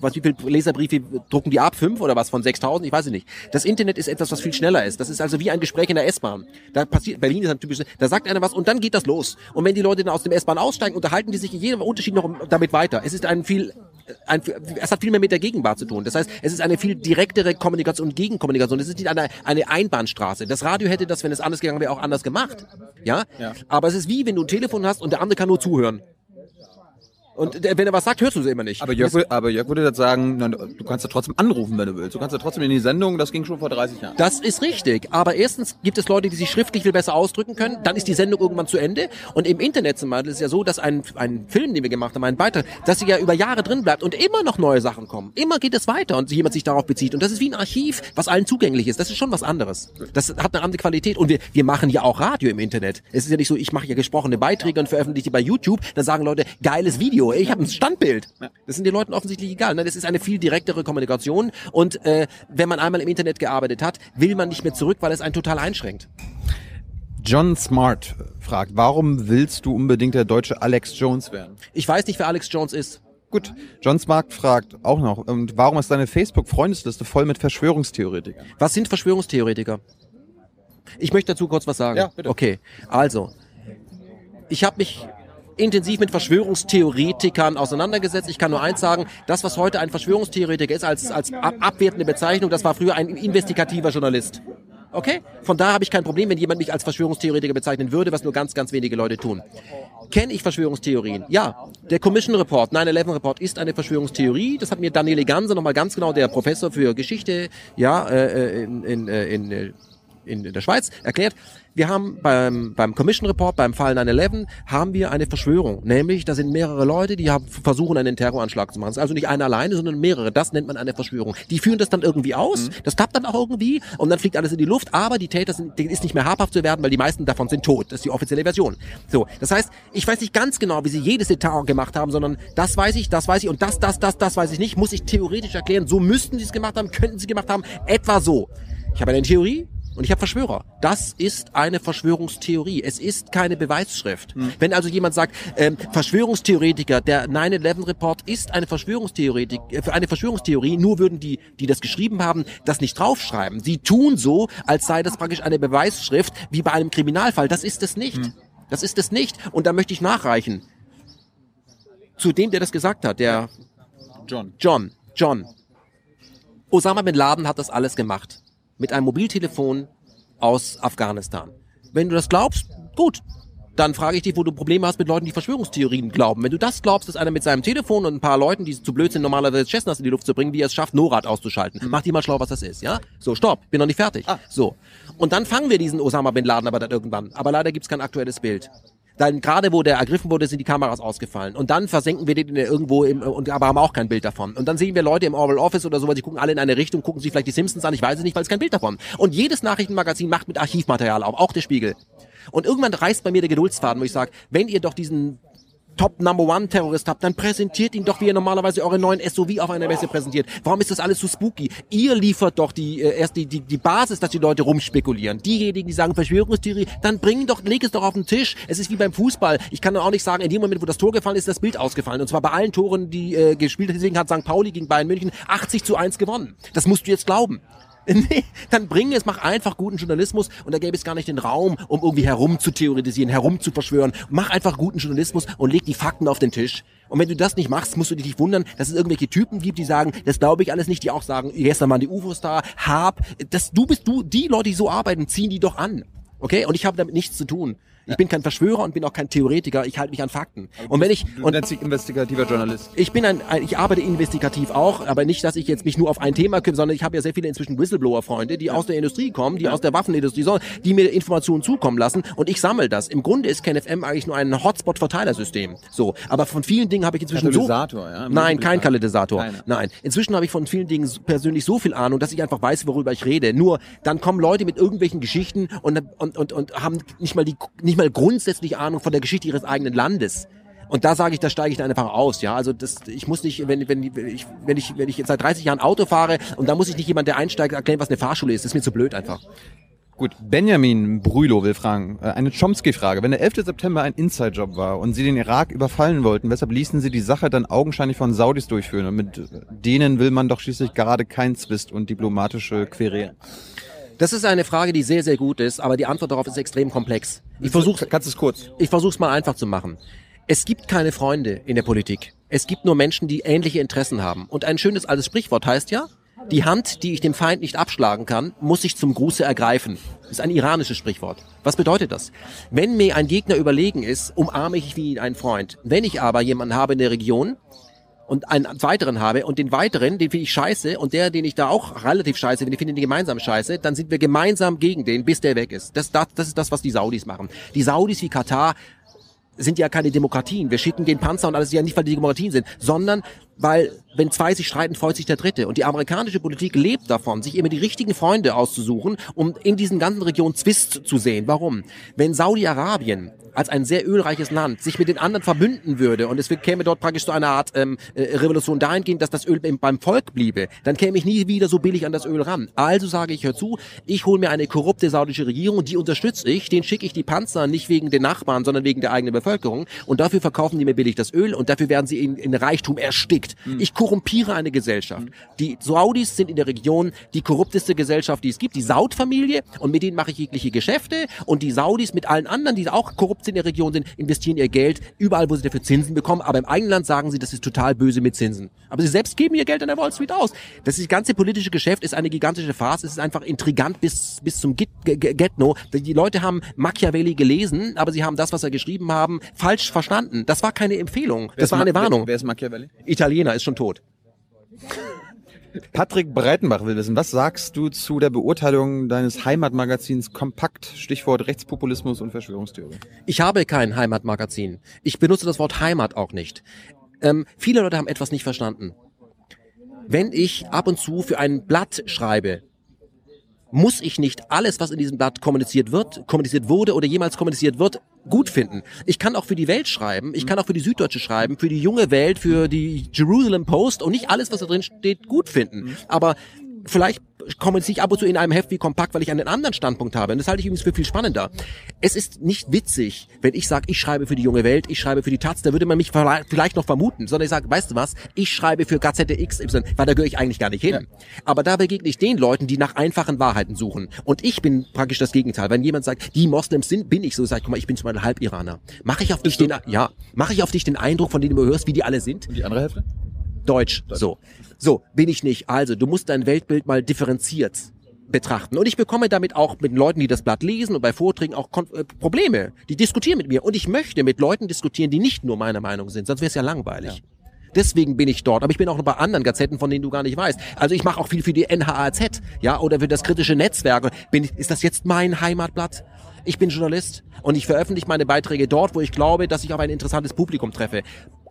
was wie viele Leserbriefe drucken die ab? Fünf oder was von 6000? Ich weiß es nicht. Das Internet ist etwas, was viel schneller ist. Das ist also wie ein Gespräch in der S-Bahn. Da passiert, Berlin ist ein typisches, da sagt einer was und dann geht das los. Und wenn die Leute dann aus dem S-Bahn aussteigen, unterhalten die sich in jedem Unterschied noch damit weiter. Es ist ein viel, ein, es hat viel mehr mit der Gegenwart zu tun. Das heißt, es ist eine viel direktere Kommunikation und Gegenkommunikation. Es ist nicht eine, eine Einbahnstraße. Das Radio hätte das, wenn es anders gegangen wäre, auch anders gemacht. Ja? Ja. Aber es ist wie, wenn du ein Telefon hast und der andere kann nur zuhören. Und der, wenn er was sagt, hörst du es immer nicht. Aber Jörg, aber Jörg würde jetzt sagen, du kannst ja trotzdem anrufen, wenn du willst. Du kannst ja trotzdem in die Sendung, das ging schon vor 30 Jahren. Das ist richtig. Aber erstens gibt es Leute, die sich schriftlich viel besser ausdrücken können. Dann ist die Sendung irgendwann zu Ende. Und im Internet zum Beispiel ist es ja so, dass ein, ein Film, den wir gemacht haben, ein Beitrag, dass sie ja über Jahre drin bleibt und immer noch neue Sachen kommen. Immer geht es weiter und jemand sich darauf bezieht. Und das ist wie ein Archiv, was allen zugänglich ist. Das ist schon was anderes. Das hat eine andere Qualität. Und wir, wir machen ja auch Radio im Internet. Es ist ja nicht so, ich mache ja gesprochene Beiträge und veröffentliche die bei YouTube. Dann sagen Leute, geiles Video. Ich habe ein Standbild. Das sind den Leuten offensichtlich egal. Ne? Das ist eine viel direktere Kommunikation. Und äh, wenn man einmal im Internet gearbeitet hat, will man nicht mehr zurück, weil es einen total einschränkt. John Smart fragt, warum willst du unbedingt der deutsche Alex Jones werden? Ich weiß nicht, wer Alex Jones ist. Gut. John Smark fragt auch noch, und warum ist deine Facebook-Freundesliste voll mit Verschwörungstheoretikern? Was sind Verschwörungstheoretiker? Ich möchte dazu kurz was sagen. Ja, bitte. Okay, also, ich habe mich intensiv mit Verschwörungstheoretikern auseinandergesetzt. Ich kann nur eins sagen, das, was heute ein Verschwörungstheoretiker ist, als, als ab abwertende Bezeichnung, das war früher ein investigativer Journalist. Okay? Von daher habe ich kein Problem, wenn jemand mich als Verschwörungstheoretiker bezeichnen würde, was nur ganz, ganz wenige Leute tun. Kenne ich Verschwörungstheorien? Ja. Der Commission Report, 9-11 Report ist eine Verschwörungstheorie. Das hat mir Daniele Ganser nochmal ganz genau, der Professor für Geschichte, ja, äh, in, in, äh, in, in in, der Schweiz erklärt, wir haben beim, beim Commission Report, beim Fall 9-11, haben wir eine Verschwörung. Nämlich, da sind mehrere Leute, die haben, versuchen, einen Terroranschlag zu machen. Also nicht einer alleine, sondern mehrere. Das nennt man eine Verschwörung. Die führen das dann irgendwie aus, mhm. das klappt dann auch irgendwie und dann fliegt alles in die Luft, aber die Täter sind, denen ist nicht mehr habhaft zu werden, weil die meisten davon sind tot. Das ist die offizielle Version. So, das heißt, ich weiß nicht ganz genau, wie sie jedes Detail gemacht haben, sondern das weiß ich, das weiß ich und das, das, das, das weiß ich nicht. Muss ich theoretisch erklären, so müssten sie es gemacht haben, könnten sie gemacht haben, etwa so. Ich habe eine Theorie, und ich habe Verschwörer. Das ist eine Verschwörungstheorie. Es ist keine Beweisschrift. Hm. Wenn also jemand sagt, ähm, Verschwörungstheoretiker, der 9-11-Report ist eine Verschwörungstheoretik, äh, eine Verschwörungstheorie, nur würden die, die das geschrieben haben, das nicht draufschreiben. Sie tun so, als sei das praktisch eine Beweisschrift, wie bei einem Kriminalfall. Das ist es nicht. Hm. Das ist es nicht. Und da möchte ich nachreichen. Zu dem, der das gesagt hat, der John. John. John. Osama bin Laden hat das alles gemacht mit einem Mobiltelefon aus Afghanistan. Wenn du das glaubst, gut. Dann frage ich dich, wo du Probleme hast mit Leuten, die Verschwörungstheorien glauben. Wenn du das glaubst, dass einer mit seinem Telefon und ein paar Leuten, die zu blöd sind, normalerweise Chestnuts in die Luft zu bringen, wie er es schafft, NORAD auszuschalten. Mhm. Mach dir mal schlau, was das ist, ja? So, stopp, bin noch nicht fertig. Ah. So. Und dann fangen wir diesen Osama Bin Laden aber dann irgendwann. Aber leider gibt's kein aktuelles Bild. Dann gerade wo der ergriffen wurde, sind die Kameras ausgefallen. Und dann versenken wir den irgendwo im, und aber haben auch kein Bild davon. Und dann sehen wir Leute im Oval Office oder sowas, die gucken alle in eine Richtung, gucken sich vielleicht die Simpsons an, ich weiß es nicht, weil es kein Bild davon. Und jedes Nachrichtenmagazin macht mit Archivmaterial auf, auch der Spiegel. Und irgendwann reißt bei mir der Geduldsfaden, wo ich sage, wenn ihr doch diesen Top Number One Terrorist habt, dann präsentiert ihn doch, wie ihr normalerweise eure neuen SOV auf einer Messe präsentiert. Warum ist das alles so spooky? Ihr liefert doch die äh, erst die, die die Basis, dass die Leute rumspekulieren. Diejenigen, die sagen Verschwörungstheorie, dann bring doch, leg es doch auf den Tisch. Es ist wie beim Fußball. Ich kann auch nicht sagen, in dem Moment, wo das Tor gefallen ist, ist das Bild ausgefallen. Und zwar bei allen Toren, die äh, gespielt hat. Deswegen hat St. Pauli gegen Bayern München 80 zu 1 gewonnen. Das musst du jetzt glauben. Nee, dann bring es, mach einfach guten Journalismus und da gäbe es gar nicht den Raum, um irgendwie herum zu theoretisieren, herum zu verschwören. Mach einfach guten Journalismus und leg die Fakten auf den Tisch. Und wenn du das nicht machst, musst du dich nicht wundern, dass es irgendwelche Typen gibt, die sagen, das glaube ich alles nicht, die auch sagen, gestern waren die UFOs da, hab, das, du bist du, die Leute, die so arbeiten, ziehen die doch an. Okay? Und ich habe damit nichts zu tun. Ich bin kein Verschwörer und bin auch kein Theoretiker. Ich halte mich an Fakten. Und wenn ich und nennt sich investigativer Journalist. Ich bin ein, ein, ich arbeite investigativ auch, aber nicht, dass ich jetzt mich nur auf ein Thema kümmere, sondern ich habe ja sehr viele inzwischen Whistleblower-Freunde, die aus der Industrie kommen, die ja. aus der Waffenindustrie, die mir Informationen zukommen lassen und ich sammle das. Im Grunde ist KenFM eigentlich nur ein Hotspot-Verteilersystem. So, aber von vielen Dingen habe ich inzwischen so. Ja, Nein, kein Katalysator. Keine. Nein, inzwischen habe ich von vielen Dingen persönlich so viel Ahnung, dass ich einfach weiß, worüber ich rede. Nur dann kommen Leute mit irgendwelchen Geschichten und und und, und haben nicht mal die nicht mal grundsätzlich Ahnung von der Geschichte ihres eigenen Landes. Und da sage ich, da steige ich dann einfach aus, ja. Also das, ich muss nicht, wenn, wenn, ich, wenn ich, wenn ich jetzt seit 30 Jahren Auto fahre und da muss ich nicht jemand, der einsteigt, erklären, was eine Fahrschule ist. Das ist mir zu blöd einfach. Gut, Benjamin Brülow will fragen, äh, eine Chomsky-Frage. Wenn der 11. September ein Inside-Job war und Sie den Irak überfallen wollten, weshalb ließen Sie die Sache dann augenscheinlich von Saudis durchführen? Und mit denen will man doch schließlich gerade kein Zwist und diplomatische Querelen. Das ist eine Frage, die sehr, sehr gut ist, aber die Antwort darauf ist extrem komplex. Ich versuche, kannst es kurz? Ich versuche es mal einfach zu machen. Es gibt keine Freunde in der Politik. Es gibt nur Menschen, die ähnliche Interessen haben. Und ein schönes altes Sprichwort heißt ja, die Hand, die ich dem Feind nicht abschlagen kann, muss ich zum Gruße ergreifen. Das ist ein iranisches Sprichwort. Was bedeutet das? Wenn mir ein Gegner überlegen ist, umarme ich wie einen Freund. Wenn ich aber jemanden habe in der Region, und einen weiteren habe und den weiteren, den finde ich scheiße und der, den ich da auch relativ scheiße finde, finde ich gemeinsam scheiße, dann sind wir gemeinsam gegen den, bis der weg ist. Das, das, das ist das, was die Saudis machen. Die Saudis wie Katar sind ja keine Demokratien. Wir schicken den Panzer und alles ja nicht, weil die Demokratien sind, sondern weil wenn zwei sich streiten, freut sich der Dritte. Und die amerikanische Politik lebt davon, sich immer die richtigen Freunde auszusuchen, um in diesen ganzen Regionen Zwist zu sehen. Warum? Wenn Saudi-Arabien als ein sehr ölreiches Land sich mit den anderen verbünden würde und es käme dort praktisch so eine Art ähm, äh, Revolution dahingehend, dass das Öl beim Volk bliebe, dann käme ich nie wieder so billig an das Öl ran. Also sage ich, hör zu, ich hole mir eine korrupte saudische Regierung, die unterstütze ich, den schicke ich die Panzer nicht wegen den Nachbarn, sondern wegen der eigenen Bevölkerung und dafür verkaufen die mir billig das Öl und dafür werden sie in, in Reichtum erstickt. Mhm. Ich korrumpiere eine Gesellschaft. Mhm. Die Saudis sind in der Region die korrupteste Gesellschaft, die es gibt, die Saud-Familie und mit denen mache ich jegliche Geschäfte und die Saudis mit allen anderen, die auch korrupt sind in der Region sind, investieren ihr Geld überall, wo sie dafür Zinsen bekommen, aber im eigenen Land sagen sie, das ist total böse mit Zinsen. Aber sie selbst geben ihr Geld an der Wall Street aus. Das ist, ganze politische Geschäft ist eine gigantische Farce, es ist einfach intrigant bis, bis zum Get-No. Die Leute haben Machiavelli gelesen, aber sie haben das, was er geschrieben haben, falsch verstanden. Das war keine Empfehlung, das war eine Warnung. Wer, wer ist Machiavelli? Italiener, ist schon tot. Patrick Breitenbach will wissen, was sagst du zu der Beurteilung deines Heimatmagazins Kompakt, Stichwort Rechtspopulismus und Verschwörungstheorie? Ich habe kein Heimatmagazin. Ich benutze das Wort Heimat auch nicht. Ähm, viele Leute haben etwas nicht verstanden. Wenn ich ab und zu für ein Blatt schreibe, muss ich nicht alles, was in diesem Blatt kommuniziert wird, kommuniziert wurde oder jemals kommuniziert wird, gut finden. Ich kann auch für die Welt schreiben, ich kann auch für die Süddeutsche schreiben, für die junge Welt, für die Jerusalem Post und nicht alles, was da drin steht, gut finden. Aber vielleicht kommuniziere ich ab und zu in einem Heft wie Kompakt, weil ich einen anderen Standpunkt habe. Und das halte ich übrigens für viel spannender. Es ist nicht witzig, wenn ich sage, ich schreibe für die junge Welt, ich schreibe für die Taz, da würde man mich vielleicht noch vermuten, sondern ich sage, weißt du was, ich schreibe für Gazette XY, weil da gehöre ich eigentlich gar nicht hin. Ja. Aber da begegne ich den Leuten, die nach einfachen Wahrheiten suchen. Und ich bin praktisch das Gegenteil. Wenn jemand sagt, die Moslems sind, bin ich so, sag ich, guck mal, ich bin zum Beispiel Halb-Iraner. Mache ich auf dich den, ja, mache ich auf dich den Eindruck, von dem du hörst, wie die alle sind? Und die andere Hälfte? Deutsch. So. So, bin ich nicht. Also, du musst dein Weltbild mal differenziert betrachten. Und ich bekomme damit auch mit Leuten, die das Blatt lesen und bei Vorträgen auch Kon äh, Probleme. Die diskutieren mit mir. Und ich möchte mit Leuten diskutieren, die nicht nur meiner Meinung sind, sonst wäre es ja langweilig. Ja. Deswegen bin ich dort. Aber ich bin auch noch bei anderen Gazetten, von denen du gar nicht weißt. Also ich mache auch viel für die NHAZ, ja, oder für das kritische Netzwerk. Bin, ist das jetzt mein Heimatblatt? Ich bin Journalist und ich veröffentliche meine Beiträge dort, wo ich glaube, dass ich auf ein interessantes Publikum treffe.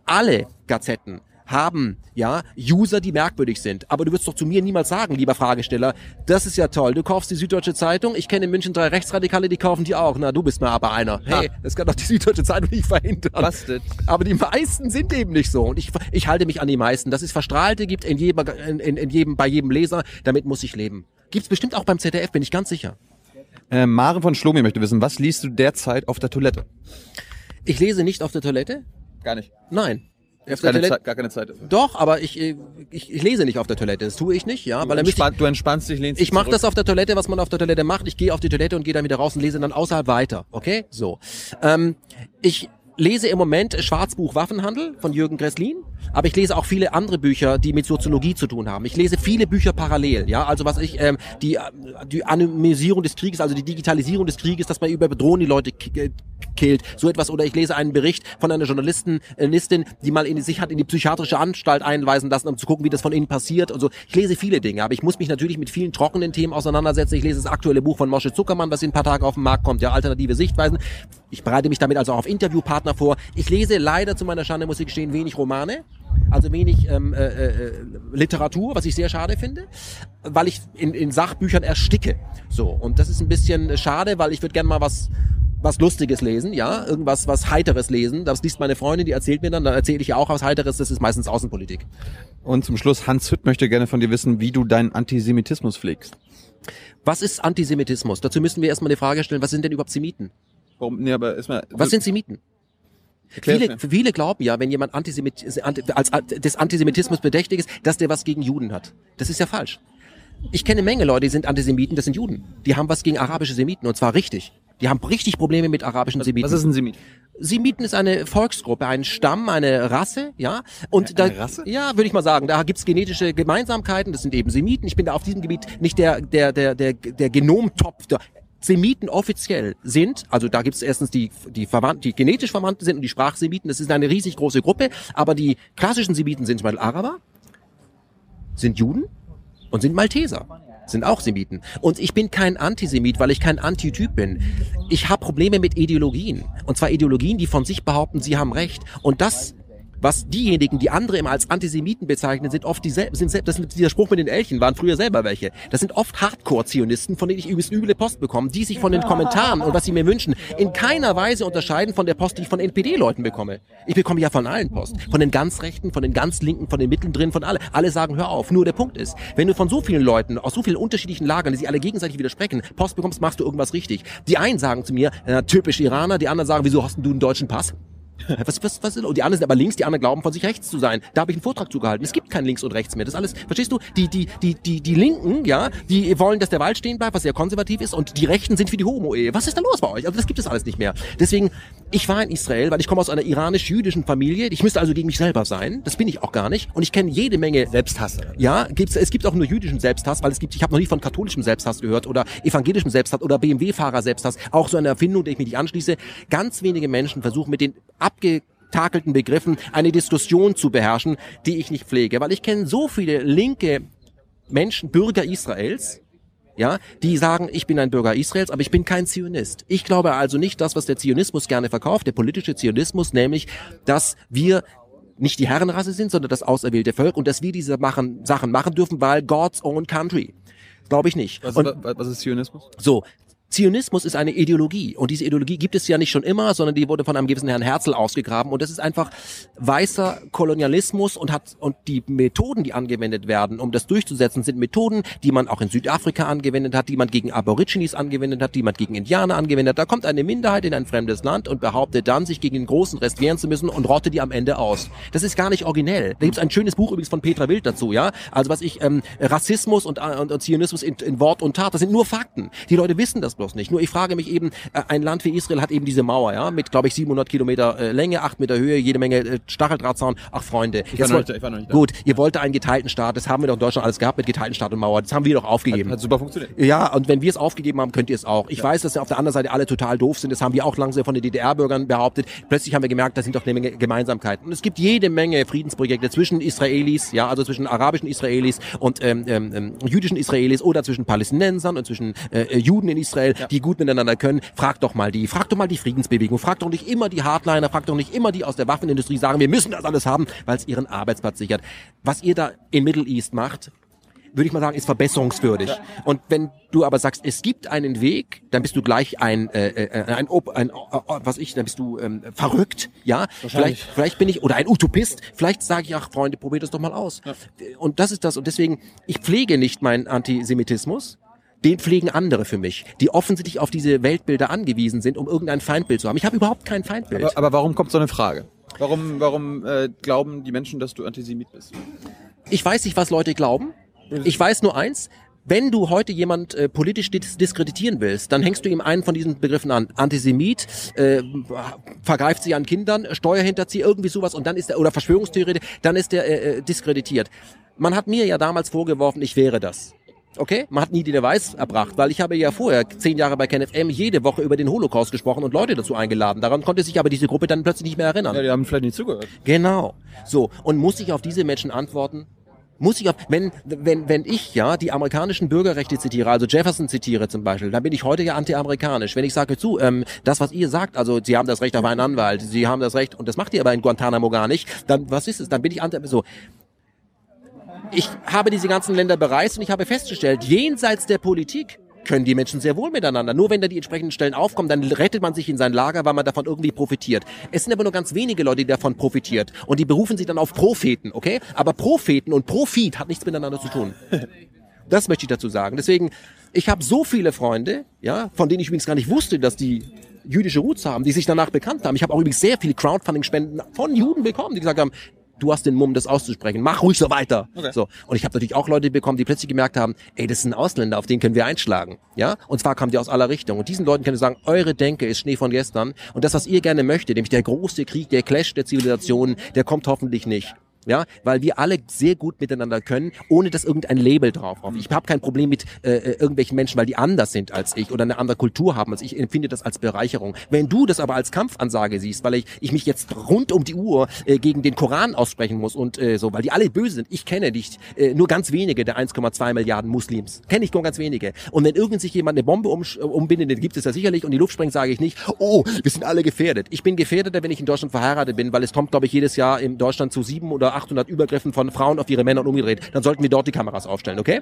Alle Gazetten haben ja User, die merkwürdig sind. Aber du wirst doch zu mir niemals sagen, lieber Fragesteller, das ist ja toll. Du kaufst die Süddeutsche Zeitung. Ich kenne in München drei Rechtsradikale, die kaufen die auch. Na, du bist mal aber einer. Hey, das kann doch die Süddeutsche Zeitung nicht verhindern. Busted. Aber die meisten sind eben nicht so. Und ich, ich halte mich an die meisten. Dass es Verstrahlte gibt in jedem, in, in jedem, bei jedem Leser, damit muss ich leben. Gibt's bestimmt auch beim ZDF, bin ich ganz sicher. Äh, Maren von Schlomi möchte wissen, was liest du derzeit auf der Toilette? Ich lese nicht auf der Toilette. Gar nicht. Nein. Auf keine Toilette, gar keine Zeit dafür. Doch, aber ich, ich, ich lese nicht auf der Toilette. Das tue ich nicht, ja. Du, weil ich, du entspannst dich, lehnst Ich mache das auf der Toilette, was man auf der Toilette macht. Ich gehe auf die Toilette und gehe dann wieder raus und lese dann außerhalb weiter. Okay? So. Ähm, ich lese im Moment Schwarzbuch Waffenhandel von Jürgen Gresslin, aber ich lese auch viele andere Bücher, die mit Soziologie zu tun haben. Ich lese viele Bücher parallel, ja, also was ich ähm, die die Anonymisierung des Krieges, also die Digitalisierung des Krieges, dass man über bedrohen die Leute äh, killt, so etwas oder ich lese einen Bericht von einer Journalistin, Journalistin, die mal in sich hat in die psychiatrische Anstalt einweisen lassen, um zu gucken, wie das von ihnen passiert und so. Ich lese viele Dinge, aber ich muss mich natürlich mit vielen trockenen Themen auseinandersetzen. Ich lese das aktuelle Buch von Moshe Zuckermann, was in ein paar Tagen auf den Markt kommt, ja, alternative Sichtweisen. Ich bereite mich damit also auch auf Interviewpartner vor. Ich lese leider zu meiner Schande, muss ich gestehen, wenig Romane also wenig ähm, äh, äh, Literatur, was ich sehr schade finde, weil ich in, in Sachbüchern ersticke. So und das ist ein bisschen schade, weil ich würde gerne mal was was Lustiges lesen, ja, irgendwas was Heiteres lesen. Das liest meine Freundin, die erzählt mir dann, dann erzähle ich ja auch was Heiteres. Das ist meistens Außenpolitik. Und zum Schluss Hans Hütt möchte gerne von dir wissen, wie du deinen Antisemitismus pflegst. Was ist Antisemitismus? Dazu müssen wir erstmal die Frage stellen, was sind denn überhaupt Semiten? Warum? Nee, aber erstmal. Was sind Semiten? Viele, viele glauben ja, wenn jemand Antisemit, als des Antisemitismus bedächtig ist, dass der was gegen Juden hat. Das ist ja falsch. Ich kenne eine Menge Leute, die sind Antisemiten, das sind Juden. Die haben was gegen arabische Semiten und zwar richtig. Die haben richtig Probleme mit arabischen Semiten. Was ist ein Semit? Semiten ist eine Volksgruppe, ein Stamm, eine Rasse, ja. Und eine da, Rasse? ja, würde ich mal sagen, da gibt's genetische Gemeinsamkeiten. Das sind eben Semiten. Ich bin da auf diesem Gebiet nicht der der der der der Genomtopf. Der, Semiten offiziell sind, also da gibt es erstens die, die, verwandt, die genetisch Verwandten sind und die Sprachsemiten, das ist eine riesig große Gruppe, aber die klassischen Semiten sind zum Beispiel Araber, sind Juden und sind Malteser sind auch Semiten. Und ich bin kein Antisemit, weil ich kein Antityp bin. Ich habe Probleme mit Ideologien. Und zwar Ideologien, die von sich behaupten, sie haben Recht. Und das was diejenigen, die andere immer als Antisemiten bezeichnen, sind oft dieselben, sind selbst, das ist dieser Spruch mit den Elchen, waren früher selber welche. Das sind oft Hardcore-Zionisten, von denen ich übrigens üble Post bekomme, die sich von den Kommentaren und was sie mir wünschen, in keiner Weise unterscheiden von der Post, die ich von NPD-Leuten bekomme. Ich bekomme ja von allen Post. Von den ganz Rechten, von den ganz Linken, von den Mittendrin, von alle. Alle sagen, hör auf. Nur der Punkt ist, wenn du von so vielen Leuten, aus so vielen unterschiedlichen Lagern, die sich alle gegenseitig widersprechen, Post bekommst, machst du irgendwas richtig. Die einen sagen zu mir, äh, typisch Iraner, die anderen sagen, wieso hast denn du einen deutschen Pass? Was, was, was, und die anderen sind aber links, die anderen glauben von sich rechts zu sein. Da habe ich einen Vortrag zugehalten. Es gibt kein links und rechts mehr. Das alles, verstehst du? Die, die, die, die, die Linken, ja, die wollen, dass der Wald stehen bleibt, was sehr konservativ ist, und die Rechten sind für die Homo-Ehe. Was ist da los bei euch? Also das gibt es alles nicht mehr. Deswegen, ich war in Israel, weil ich komme aus einer iranisch-jüdischen Familie. Ich müsste also gegen mich selber sein. Das bin ich auch gar nicht. Und ich kenne jede Menge Selbsthass. ja, gibt's, es gibt auch nur jüdischen Selbsthass, weil es gibt, ich habe noch nie von katholischem Selbsthass gehört oder evangelischem Selbsthass oder BMW-Fahrer Selbsthass. Auch so eine Erfindung, der ich mich nicht anschließe. Ganz wenige Menschen versuchen mit den abgetakelten Begriffen eine Diskussion zu beherrschen, die ich nicht pflege. Weil ich kenne so viele linke Menschen, Bürger Israels, ja, die sagen, ich bin ein Bürger Israels, aber ich bin kein Zionist. Ich glaube also nicht das, was der Zionismus gerne verkauft, der politische Zionismus, nämlich, dass wir nicht die Herrenrasse sind, sondern das auserwählte Volk und dass wir diese machen, Sachen machen dürfen, weil God's own country. Glaube ich nicht. Was, und wa- was ist Zionismus? so, Zionismus ist eine Ideologie und diese Ideologie gibt es ja nicht schon immer, sondern die wurde von einem gewissen Herrn Herzl ausgegraben und das ist einfach weißer Kolonialismus und hat und die Methoden, die angewendet werden, um das durchzusetzen, sind Methoden, die man auch in Südafrika angewendet hat, die man gegen Aborigines angewendet hat, die man gegen Indianer angewendet hat. Da kommt eine Minderheit in ein fremdes Land und behauptet dann, sich gegen den großen Rest wehren zu müssen und rottet die am Ende aus. Das ist gar nicht originell. Da gibt's ein schönes Buch übrigens von Petra Wild dazu, ja. Also was ich ähm, Rassismus und, äh, und, und Zionismus in, in Wort und Tat, das sind nur Fakten. Die Leute wissen das bloß nicht. Nur ich frage mich eben, äh, ein Land wie Israel hat eben diese Mauer, ja, mit glaube ich 700 Kilometer äh, Länge, 8 Meter Höhe, jede Menge äh, Stacheldrahtzaun. Ach Freunde, war jetzt wollt- nicht ich war noch nicht da. gut, ihr wollt einen geteilten Staat, das haben wir doch in Deutschland alles gehabt mit geteilten Staat und Mauer. Das haben wir doch aufgegeben. Hat super funktioniert. Ja, und wenn wir es aufgegeben haben, könnt ihr es auch. Ich weiß, dass ja auf der anderen Seite alle total doof sind. Das haben wir auch langsam von den DDR-Bürgern behauptet. Plötzlich haben wir gemerkt, da sind doch eine Menge Gemeinsamkeiten. Und es gibt jede Menge Friedensprojekte zwischen Israelis, ja, also zwischen arabischen Israelis und ähm, ähm, ähm, jüdischen Israelis oder zwischen Palästinensern und zwischen äh, Juden in Israel, die gut miteinander können. Frag doch mal die, frag doch mal die Friedensbewegung, frag doch nicht immer die Hardliner, frag doch nicht immer die aus der Waffenindustrie sagen, wir müssen das alles haben, weil es ihren Arbeitsplatz sichert. Was ihr da in Middle East macht, würde ich mal sagen, ist verbesserungswürdig. Und wenn du aber sagst, es gibt einen Weg, dann bist du gleich ein, äh, äh, ein, Op ein, äh, was ich, dann bist du ähm, verrückt, ja. Vielleicht, vielleicht bin ich oder ein Utopist. Vielleicht sage ich, ach Freunde, probiert das doch mal aus. Und das ist das. Und deswegen, ich pflege nicht meinen Antisemitismus. Den pflegen andere für mich, die offensichtlich auf diese Weltbilder angewiesen sind, um irgendein Feindbild zu haben. Ich habe überhaupt kein Feindbild. Aber, aber warum kommt so eine Frage? Warum, warum äh, glauben die Menschen, dass du Antisemit bist? Ich weiß nicht, was Leute glauben. Ich weiß nur eins. Wenn du heute jemand äh, politisch dis diskreditieren willst, dann hängst du ihm einen von diesen Begriffen an. Antisemit, äh, vergreift sich an Kindern, Steuerhinterzieher, irgendwie sowas und dann ist er, oder Verschwörungstheorie, dann ist er äh, äh, diskreditiert. Man hat mir ja damals vorgeworfen, ich wäre das. Okay? Man hat nie den Beweis erbracht, weil ich habe ja vorher zehn Jahre bei KenFM jede Woche über den Holocaust gesprochen und Leute dazu eingeladen. Daran konnte sich aber diese Gruppe dann plötzlich nicht mehr erinnern. Ja, die haben vielleicht nicht zugehört. Genau. So. Und muss ich auf diese Menschen antworten? Muss ich auf, wenn, wenn, wenn ich ja die amerikanischen Bürgerrechte zitiere, also Jefferson zitiere zum Beispiel, dann bin ich heute ja anti-amerikanisch. Wenn ich sage zu, ähm, das, was ihr sagt, also Sie haben das Recht auf einen Anwalt, Sie haben das Recht, und das macht ihr aber in Guantanamo gar nicht, dann, was ist es? Dann bin ich anti, so. Ich habe diese ganzen Länder bereist und ich habe festgestellt, jenseits der Politik können die Menschen sehr wohl miteinander. Nur wenn da die entsprechenden Stellen aufkommen, dann rettet man sich in sein Lager, weil man davon irgendwie profitiert. Es sind aber nur ganz wenige Leute, die davon profitiert. Und die berufen sich dann auf Propheten, okay? Aber Propheten und Profit hat nichts miteinander zu tun. Das möchte ich dazu sagen. Deswegen, ich habe so viele Freunde, ja, von denen ich übrigens gar nicht wusste, dass die jüdische Roots haben, die sich danach bekannt haben. Ich habe auch übrigens sehr viele Crowdfunding-Spenden von Juden bekommen, die gesagt haben, du hast den Mumm, das auszusprechen. Mach ruhig so weiter. Okay. So. Und ich habe natürlich auch Leute bekommen, die plötzlich gemerkt haben, ey, das ist ein Ausländer, auf den können wir einschlagen. Ja? Und zwar kamen die aus aller Richtung. Und diesen Leuten können wir sagen, eure Denke ist Schnee von gestern. Und das, was ihr gerne möchtet, nämlich der große Krieg, der Clash der Zivilisationen, der kommt hoffentlich nicht. Ja, weil wir alle sehr gut miteinander können, ohne dass irgendein Label drauf auf. Ich habe kein Problem mit äh, äh, irgendwelchen Menschen, weil die anders sind als ich oder eine andere Kultur haben als ich. empfinde das als Bereicherung. Wenn du das aber als Kampfansage siehst, weil ich, ich mich jetzt rund um die Uhr äh, gegen den Koran aussprechen muss und äh, so, weil die alle böse sind. Ich kenne dich, äh, nur ganz wenige der 1,2 Milliarden Muslims. Kenne ich nur ganz wenige. Und wenn irgend sich jemand eine Bombe um, umbindet, den gibt es ja sicherlich, und die Luft sprengt, sage ich nicht, oh, wir sind alle gefährdet. Ich bin gefährdeter, wenn ich in Deutschland verheiratet bin, weil es kommt, glaube ich, jedes Jahr in Deutschland zu sieben oder 800 Übergriffen von Frauen auf ihre Männer und umgedreht. Dann sollten wir dort die Kameras aufstellen, okay?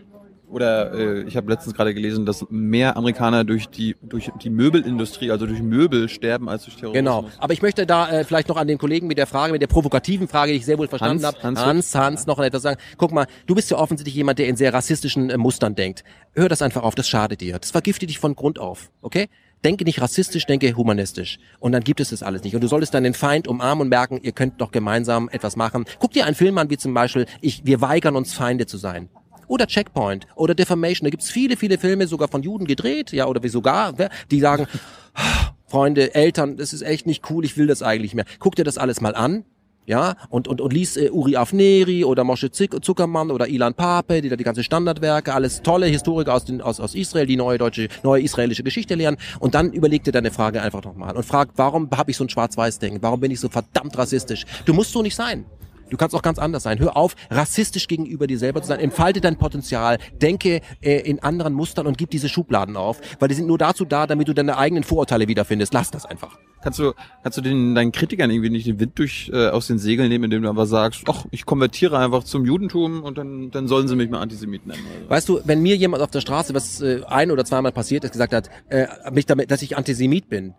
Oder äh, ich habe letztens gerade gelesen, dass mehr Amerikaner durch die durch die Möbelindustrie, also durch Möbel sterben als durch Terrorismus. Genau. Aber ich möchte da äh, vielleicht noch an den Kollegen mit der Frage, mit der provokativen Frage, die ich sehr wohl verstanden habe, Hans, Hans, Hans, noch etwas sagen. Guck mal, du bist ja offensichtlich jemand, der in sehr rassistischen äh, Mustern denkt. Hör das einfach auf, das schadet dir. Das vergiftet dich von Grund auf, okay? Denke nicht rassistisch, denke humanistisch. Und dann gibt es das alles nicht. Und du solltest dann den Feind umarmen und merken, ihr könnt doch gemeinsam etwas machen. Guck dir einen Film an, wie zum Beispiel, ich, wir weigern uns Feinde zu sein. Oder Checkpoint oder Defamation. Da gibt's viele, viele Filme, sogar von Juden gedreht, ja, oder wie sogar, die sagen, Freunde, Eltern, das ist echt nicht cool, ich will das eigentlich mehr. Guck dir das alles mal an ja, und, und, und lies äh, Uri Afneri oder Moshe Zuckermann oder Ilan Pape, die da die ganze Standardwerke, alles tolle Historiker aus, den, aus, aus Israel, die neue deutsche, neue israelische Geschichte lernen und dann überleg dir deine Frage einfach nochmal und frag, warum habe ich so ein Schwarz-Weiß-Denken, warum bin ich so verdammt rassistisch? Du musst so nicht sein. Du kannst auch ganz anders sein. Hör auf, rassistisch gegenüber dir selber zu sein. Entfalte dein Potenzial. Denke äh, in anderen Mustern und gib diese Schubladen auf, weil die sind nur dazu da, damit du deine eigenen Vorurteile wiederfindest. Lass das einfach. Kannst du, kannst du den, deinen Kritikern irgendwie nicht den Wind durch äh, aus den Segeln nehmen, indem du einfach sagst, ach, ich konvertiere einfach zum Judentum und dann, dann sollen sie mich mal Antisemiten nennen. Also. Weißt du, wenn mir jemand auf der Straße, was äh, ein oder zweimal passiert ist, gesagt hat, äh, mich damit, dass ich Antisemit bin,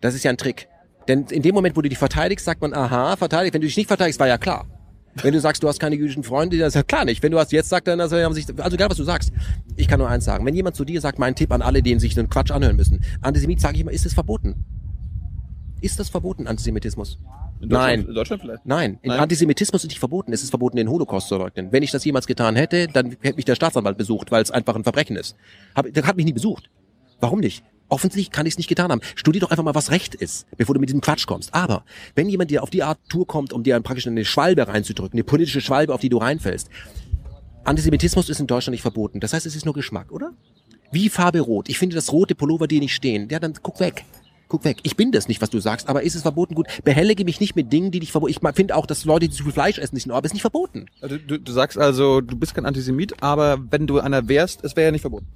das ist ja ein Trick. Denn in dem Moment, wo du dich verteidigst, sagt man, aha, verteidigt. Wenn du dich nicht verteidigst, war ja klar. Wenn du sagst, du hast keine jüdischen Freunde, das ist ja klar nicht. Wenn du hast jetzt sagt, dann also, haben sich, also egal was du sagst. Ich kann nur eins sagen. Wenn jemand zu dir sagt, mein Tipp an alle, denen sich einen Quatsch anhören müssen. Antisemit, sage ich immer, ist es verboten? Ist das verboten, Antisemitismus? In Nein. In Deutschland vielleicht? Nein. In Nein. Antisemitismus ist nicht verboten. Es ist verboten, den Holocaust zu leugnen. Wenn ich das jemals getan hätte, dann hätte mich der Staatsanwalt besucht, weil es einfach ein Verbrechen ist. Hab, der hat mich nie besucht. Warum nicht? Offensichtlich kann ich es nicht getan haben. Studier doch einfach mal, was Recht ist, bevor du mit diesem Quatsch kommst. Aber wenn jemand dir auf die Art Tour kommt, um dir praktisch eine Schwalbe reinzudrücken, eine politische Schwalbe, auf die du reinfällst, Antisemitismus ist in Deutschland nicht verboten. Das heißt, es ist nur Geschmack, oder? Wie Farbe Rot. Ich finde das rote Pullover dir nicht stehen. Ja, dann guck weg. Guck weg. Ich bin das nicht, was du sagst, aber ist es verboten? Gut, behellige mich nicht mit Dingen, die dich verboten. Ich finde auch, dass Leute, die zu viel Fleisch essen, nicht in Ordnung, ist nicht verboten. Also du, du sagst also, du bist kein Antisemit, aber wenn du einer wärst, es wäre ja nicht verboten.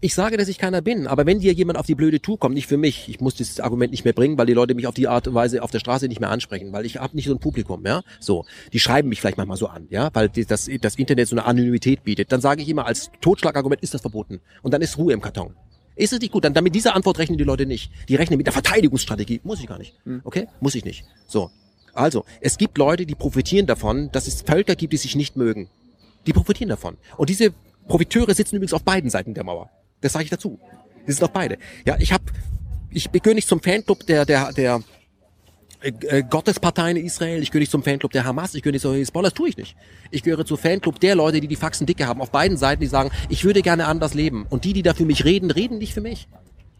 Ich sage, dass ich keiner bin, aber wenn dir jemand auf die blöde Tour kommt, nicht für mich, ich muss dieses Argument nicht mehr bringen, weil die Leute mich auf die Art und Weise auf der Straße nicht mehr ansprechen, weil ich habe nicht so ein Publikum, ja, so, die schreiben mich vielleicht manchmal so an, ja, weil das, das Internet so eine Anonymität bietet, dann sage ich immer, als Totschlagargument ist das verboten und dann ist Ruhe im Karton. Ist es nicht gut? Dann damit diese Antwort rechnen die Leute nicht. Die rechnen mit der Verteidigungsstrategie. Muss ich gar nicht. Hm. Okay? Muss ich nicht. So. Also, es gibt Leute, die profitieren davon, dass es Völker gibt, die sich nicht mögen. Die profitieren davon. Und diese Profiteure sitzen übrigens auf beiden Seiten der Mauer. Das sage ich dazu. Die sind auch beide. Ja, ich habe, ich gehöre nicht zum Fanclub der der der äh, äh, Gottesparteien in Israel. Ich gehöre nicht zum Fanclub der Hamas. Ich gehöre nicht zum Hezbollah. Das tue ich nicht. Ich gehöre zum Fanclub der Leute, die die Faxen dicke haben auf beiden Seiten, die sagen, ich würde gerne anders leben. Und die, die da für mich reden, reden nicht für mich.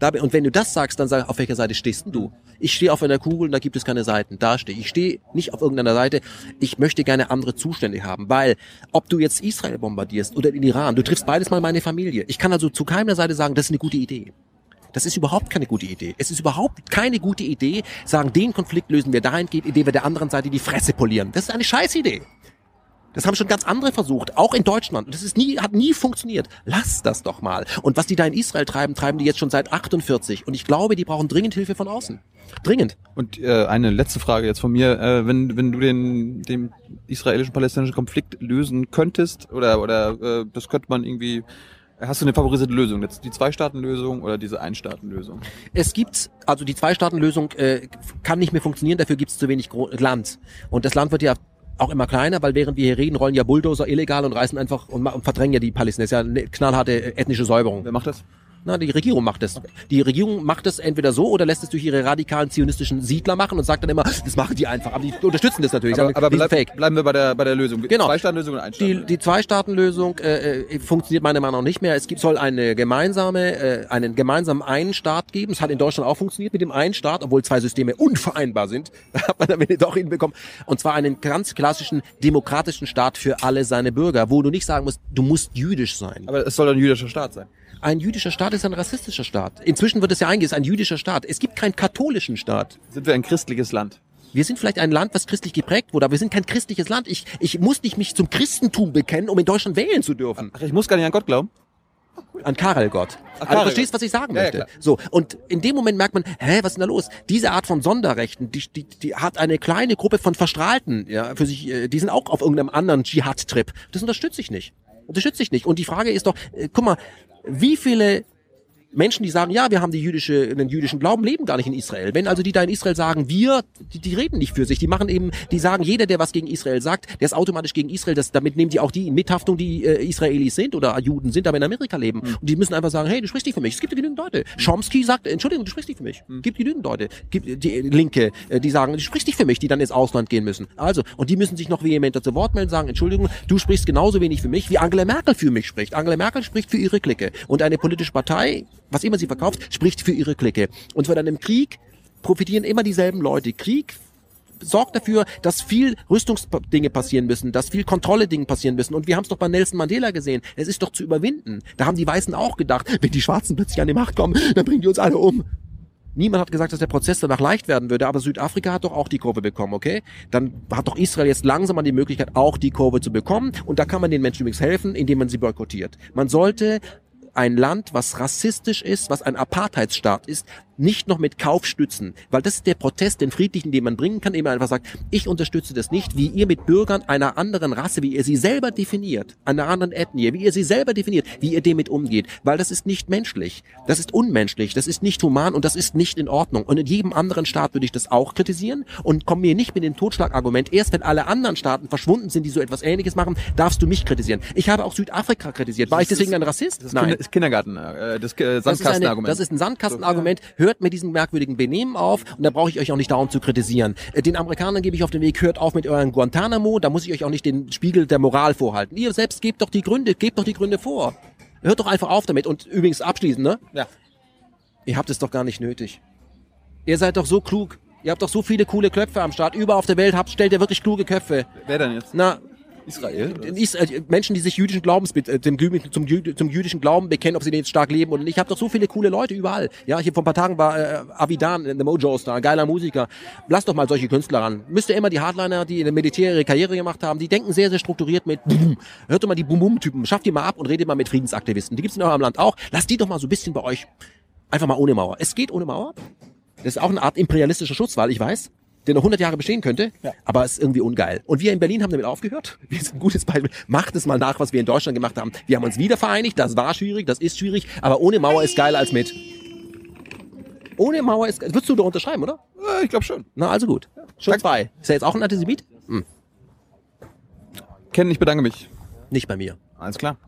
Und wenn du das sagst, dann sag, auf welcher Seite stehst du? Ich stehe auf einer Kugel und da gibt es keine Seiten. Da stehe ich. Ich stehe nicht auf irgendeiner Seite. Ich möchte gerne andere Zustände haben, weil ob du jetzt Israel bombardierst oder den Iran, du triffst beides mal meine Familie. Ich kann also zu keiner Seite sagen, das ist eine gute Idee. Das ist überhaupt keine gute Idee. Es ist überhaupt keine gute Idee, sagen, den Konflikt lösen wir dahingehend, indem wir der anderen Seite die Fresse polieren. Das ist eine Scheißidee. Das haben schon ganz andere versucht, auch in Deutschland. Und das ist nie, hat nie funktioniert. Lass das doch mal. Und was die da in Israel treiben, treiben die jetzt schon seit 48. Und ich glaube, die brauchen dringend Hilfe von außen. Dringend. Und äh, eine letzte Frage jetzt von mir. Äh, wenn, wenn du den, den israelischen-palästinensischen Konflikt lösen könntest, oder, oder äh, das könnte man irgendwie Hast du eine favorisierte Lösung? Jetzt die Zwei-Staaten-Lösung oder diese Ein-Staaten-Lösung? Es gibt, also die Zwei-Staaten-Lösung äh, kann nicht mehr funktionieren, dafür gibt es zu wenig Land. Und das Land wird ja auch immer kleiner, weil während wir hier reden, rollen ja Bulldozer illegal und reißen einfach und, und verdrängen ja die Palästinenser. Eine knallharte ethnische Säuberung. Wer macht das? Na, die Regierung macht das. Die Regierung macht das entweder so oder lässt es durch ihre radikalen zionistischen Siedler machen und sagt dann immer, das machen die einfach. Aber die unterstützen das natürlich. Aber, aber bleib, bleiben wir bei der, bei der Lösung. Genau. Zwei-Staaten-Lösung und ein Die, die Zwei-Staaten-Lösung äh, äh, funktioniert meiner Meinung nach nicht mehr. Es gibt, soll eine gemeinsame, äh, einen gemeinsamen einen Staat geben. Es hat in Deutschland auch funktioniert mit dem einen Staat, obwohl zwei Systeme unvereinbar sind. hat man am Ende doch hinbekommen. Und zwar einen ganz klassischen demokratischen Staat für alle seine Bürger, wo du nicht sagen musst, du musst jüdisch sein. Aber es soll ein jüdischer Staat sein. Ein jüdischer Staat ist ein rassistischer Staat. Inzwischen wird es ja eingesetzt, ein jüdischer Staat. Es gibt keinen katholischen Staat. Sind wir ein christliches Land? Wir sind vielleicht ein Land, was christlich geprägt wurde, aber wir sind kein christliches Land. Ich, ich muss nicht mich zum Christentum bekennen, um in Deutschland wählen zu dürfen. Ach, ich muss gar nicht an Gott glauben. An Karel Gott. Ach, also du verstehst, was ich sagen Ja, ja, möchte. klar. so, und in dem Moment merkt man, hä, was ist denn da los? Diese Art von Sonderrechten, die, die, die hat eine kleine Gruppe von Verstrahlten, ja, für sich, äh, die sind auch auf irgendeinem anderen Dschihad-Trip. Das unterstütze ich nicht. Unterstütze ich nicht. Und die Frage ist doch, äh, guck mal, wie viele Menschen, die sagen, ja, wir haben die jüdische, den jüdischen Glauben, leben gar nicht in Israel. Wenn also die da in Israel sagen, wir, die, die reden nicht für sich, die machen eben, die sagen, jeder, der was gegen Israel sagt, der ist automatisch gegen Israel. Das, damit nehmen die auch die in Mithaftung, die äh, Israelis sind oder Juden sind, aber in Amerika leben. Und die müssen einfach sagen, hey, du sprichst nicht für mich. Es gibt genügend Leute. Chomsky sagt, Entschuldigung, du sprichst nicht für mich. Gibt genügend Leute. Gibt die Linke, äh, die sagen, du sprichst nicht für mich, die dann ins Ausland gehen müssen. Also, und die müssen sich noch vehementer zu Wort melden, sagen, Entschuldigung, du sprichst genauso wenig für mich, wie Angela Merkel für mich spricht. Angela Merkel spricht für ihre Clique. Und eine politische Partei, was immer sie verkauft, spricht für ihre Clique. Und von einem Krieg profitieren immer dieselben Leute. Krieg sorgt dafür, dass viel Rüstungsdinge passieren müssen, dass viel Kontrolle-Dinge passieren müssen. Und wir haben es doch bei Nelson Mandela gesehen. Es ist doch zu überwinden. Da haben die Weißen auch gedacht, wenn die Schwarzen plötzlich an die Macht kommen, dann bringen die uns alle um. Niemand hat gesagt, dass der Prozess danach leicht werden würde, aber Südafrika hat doch auch die Kurve bekommen, okay? Dann hat doch Israel jetzt langsam an die Möglichkeit, auch die Kurve zu bekommen. Und da kann man den Menschen übrigens helfen, indem man sie boykottiert. Man sollte ein Land, was rassistisch ist, was ein Apartheidsstaat ist, nicht noch mit Kauf stützen. Weil das ist der Protest, den friedlichen, den man bringen kann, indem man einfach sagt, ich unterstütze das nicht, wie ihr mit Bürgern einer anderen Rasse, wie ihr sie selber definiert, einer anderen Ethnie, wie ihr sie selber definiert, wie ihr damit umgeht. Weil das ist nicht menschlich. Das ist unmenschlich. Das ist nicht human und das ist nicht in Ordnung. Und in jedem anderen Staat würde ich das auch kritisieren und komme mir nicht mit dem Totschlagargument, erst wenn alle anderen Staaten verschwunden sind, die so etwas ähnliches machen, darfst du mich kritisieren. Ich habe auch Südafrika kritisiert. War ich deswegen ein Rassist? Kinder, ist Kindergarten, äh, das äh, Das ist, eine, Sandkastenargument. das ist ein Sandkastenargument. Hört mit diesem merkwürdigen Benehmen auf und da brauche ich euch auch nicht darum zu kritisieren. Äh, Den Amerikanern gebe ich auf den Weg, hört auf mit euren Guantanamo, da muss ich euch auch nicht den Spiegel der Moral vorhalten. Ihr selbst gebt doch die Gründe, gebt doch die Gründe vor. Hört doch einfach auf damit. Und übrigens abschließend, ne? ja. Ihr habt es doch gar nicht nötig. Ihr seid doch so klug. Ihr habt doch so viele coole Köpfe am Start. Überall auf der Welt habt, stellt ihr wirklich kluge Köpfe. Wer denn jetzt? Na, Israel? in Israel, Menschen, die sich jüdischen Glaubens, äh, zum, Jü- zum jüdischen Glauben bekennen, ob sie den jetzt stark leben nicht. Ich habe doch so viele coole Leute überall. Ja, hier vor ein paar Tagen war äh, Avidan, The Mojo Star, geiler Musiker. Lasst doch mal solche Künstler ran. Müsst ihr immer die Hardliner, die in der Militär ihre Karriere gemacht haben, die denken sehr, sehr strukturiert mit Bum. Hört doch mal die Bum-Bum-Typen, schafft die mal ab und redet mal mit Friedensaktivisten. Die gibt's in eurem Land auch. Lasst die doch mal so ein bisschen bei euch einfach mal ohne Mauer. Es geht ohne Mauer. Das ist auch eine Art imperialistischer Schutzwall, ich weiß, der noch 100 Jahre bestehen könnte, Ja. aber ist irgendwie ungeil. Und wir in Berlin haben damit aufgehört. Wir sind ein gutes Beispiel. Macht es mal nach, was wir in Deutschland gemacht haben. Wir haben uns wieder vereinigt, das war schwierig, das ist schwierig, aber ohne Mauer ist geiler als mit. Ohne Mauer ist, würdest du da unterschreiben, oder? Äh, ich glaube schon. Na, also gut. Schon zwei. Ist er jetzt auch ein Antisemit? Hm, Ken, ich bedanke mich. nicht bei mir. Alles klar.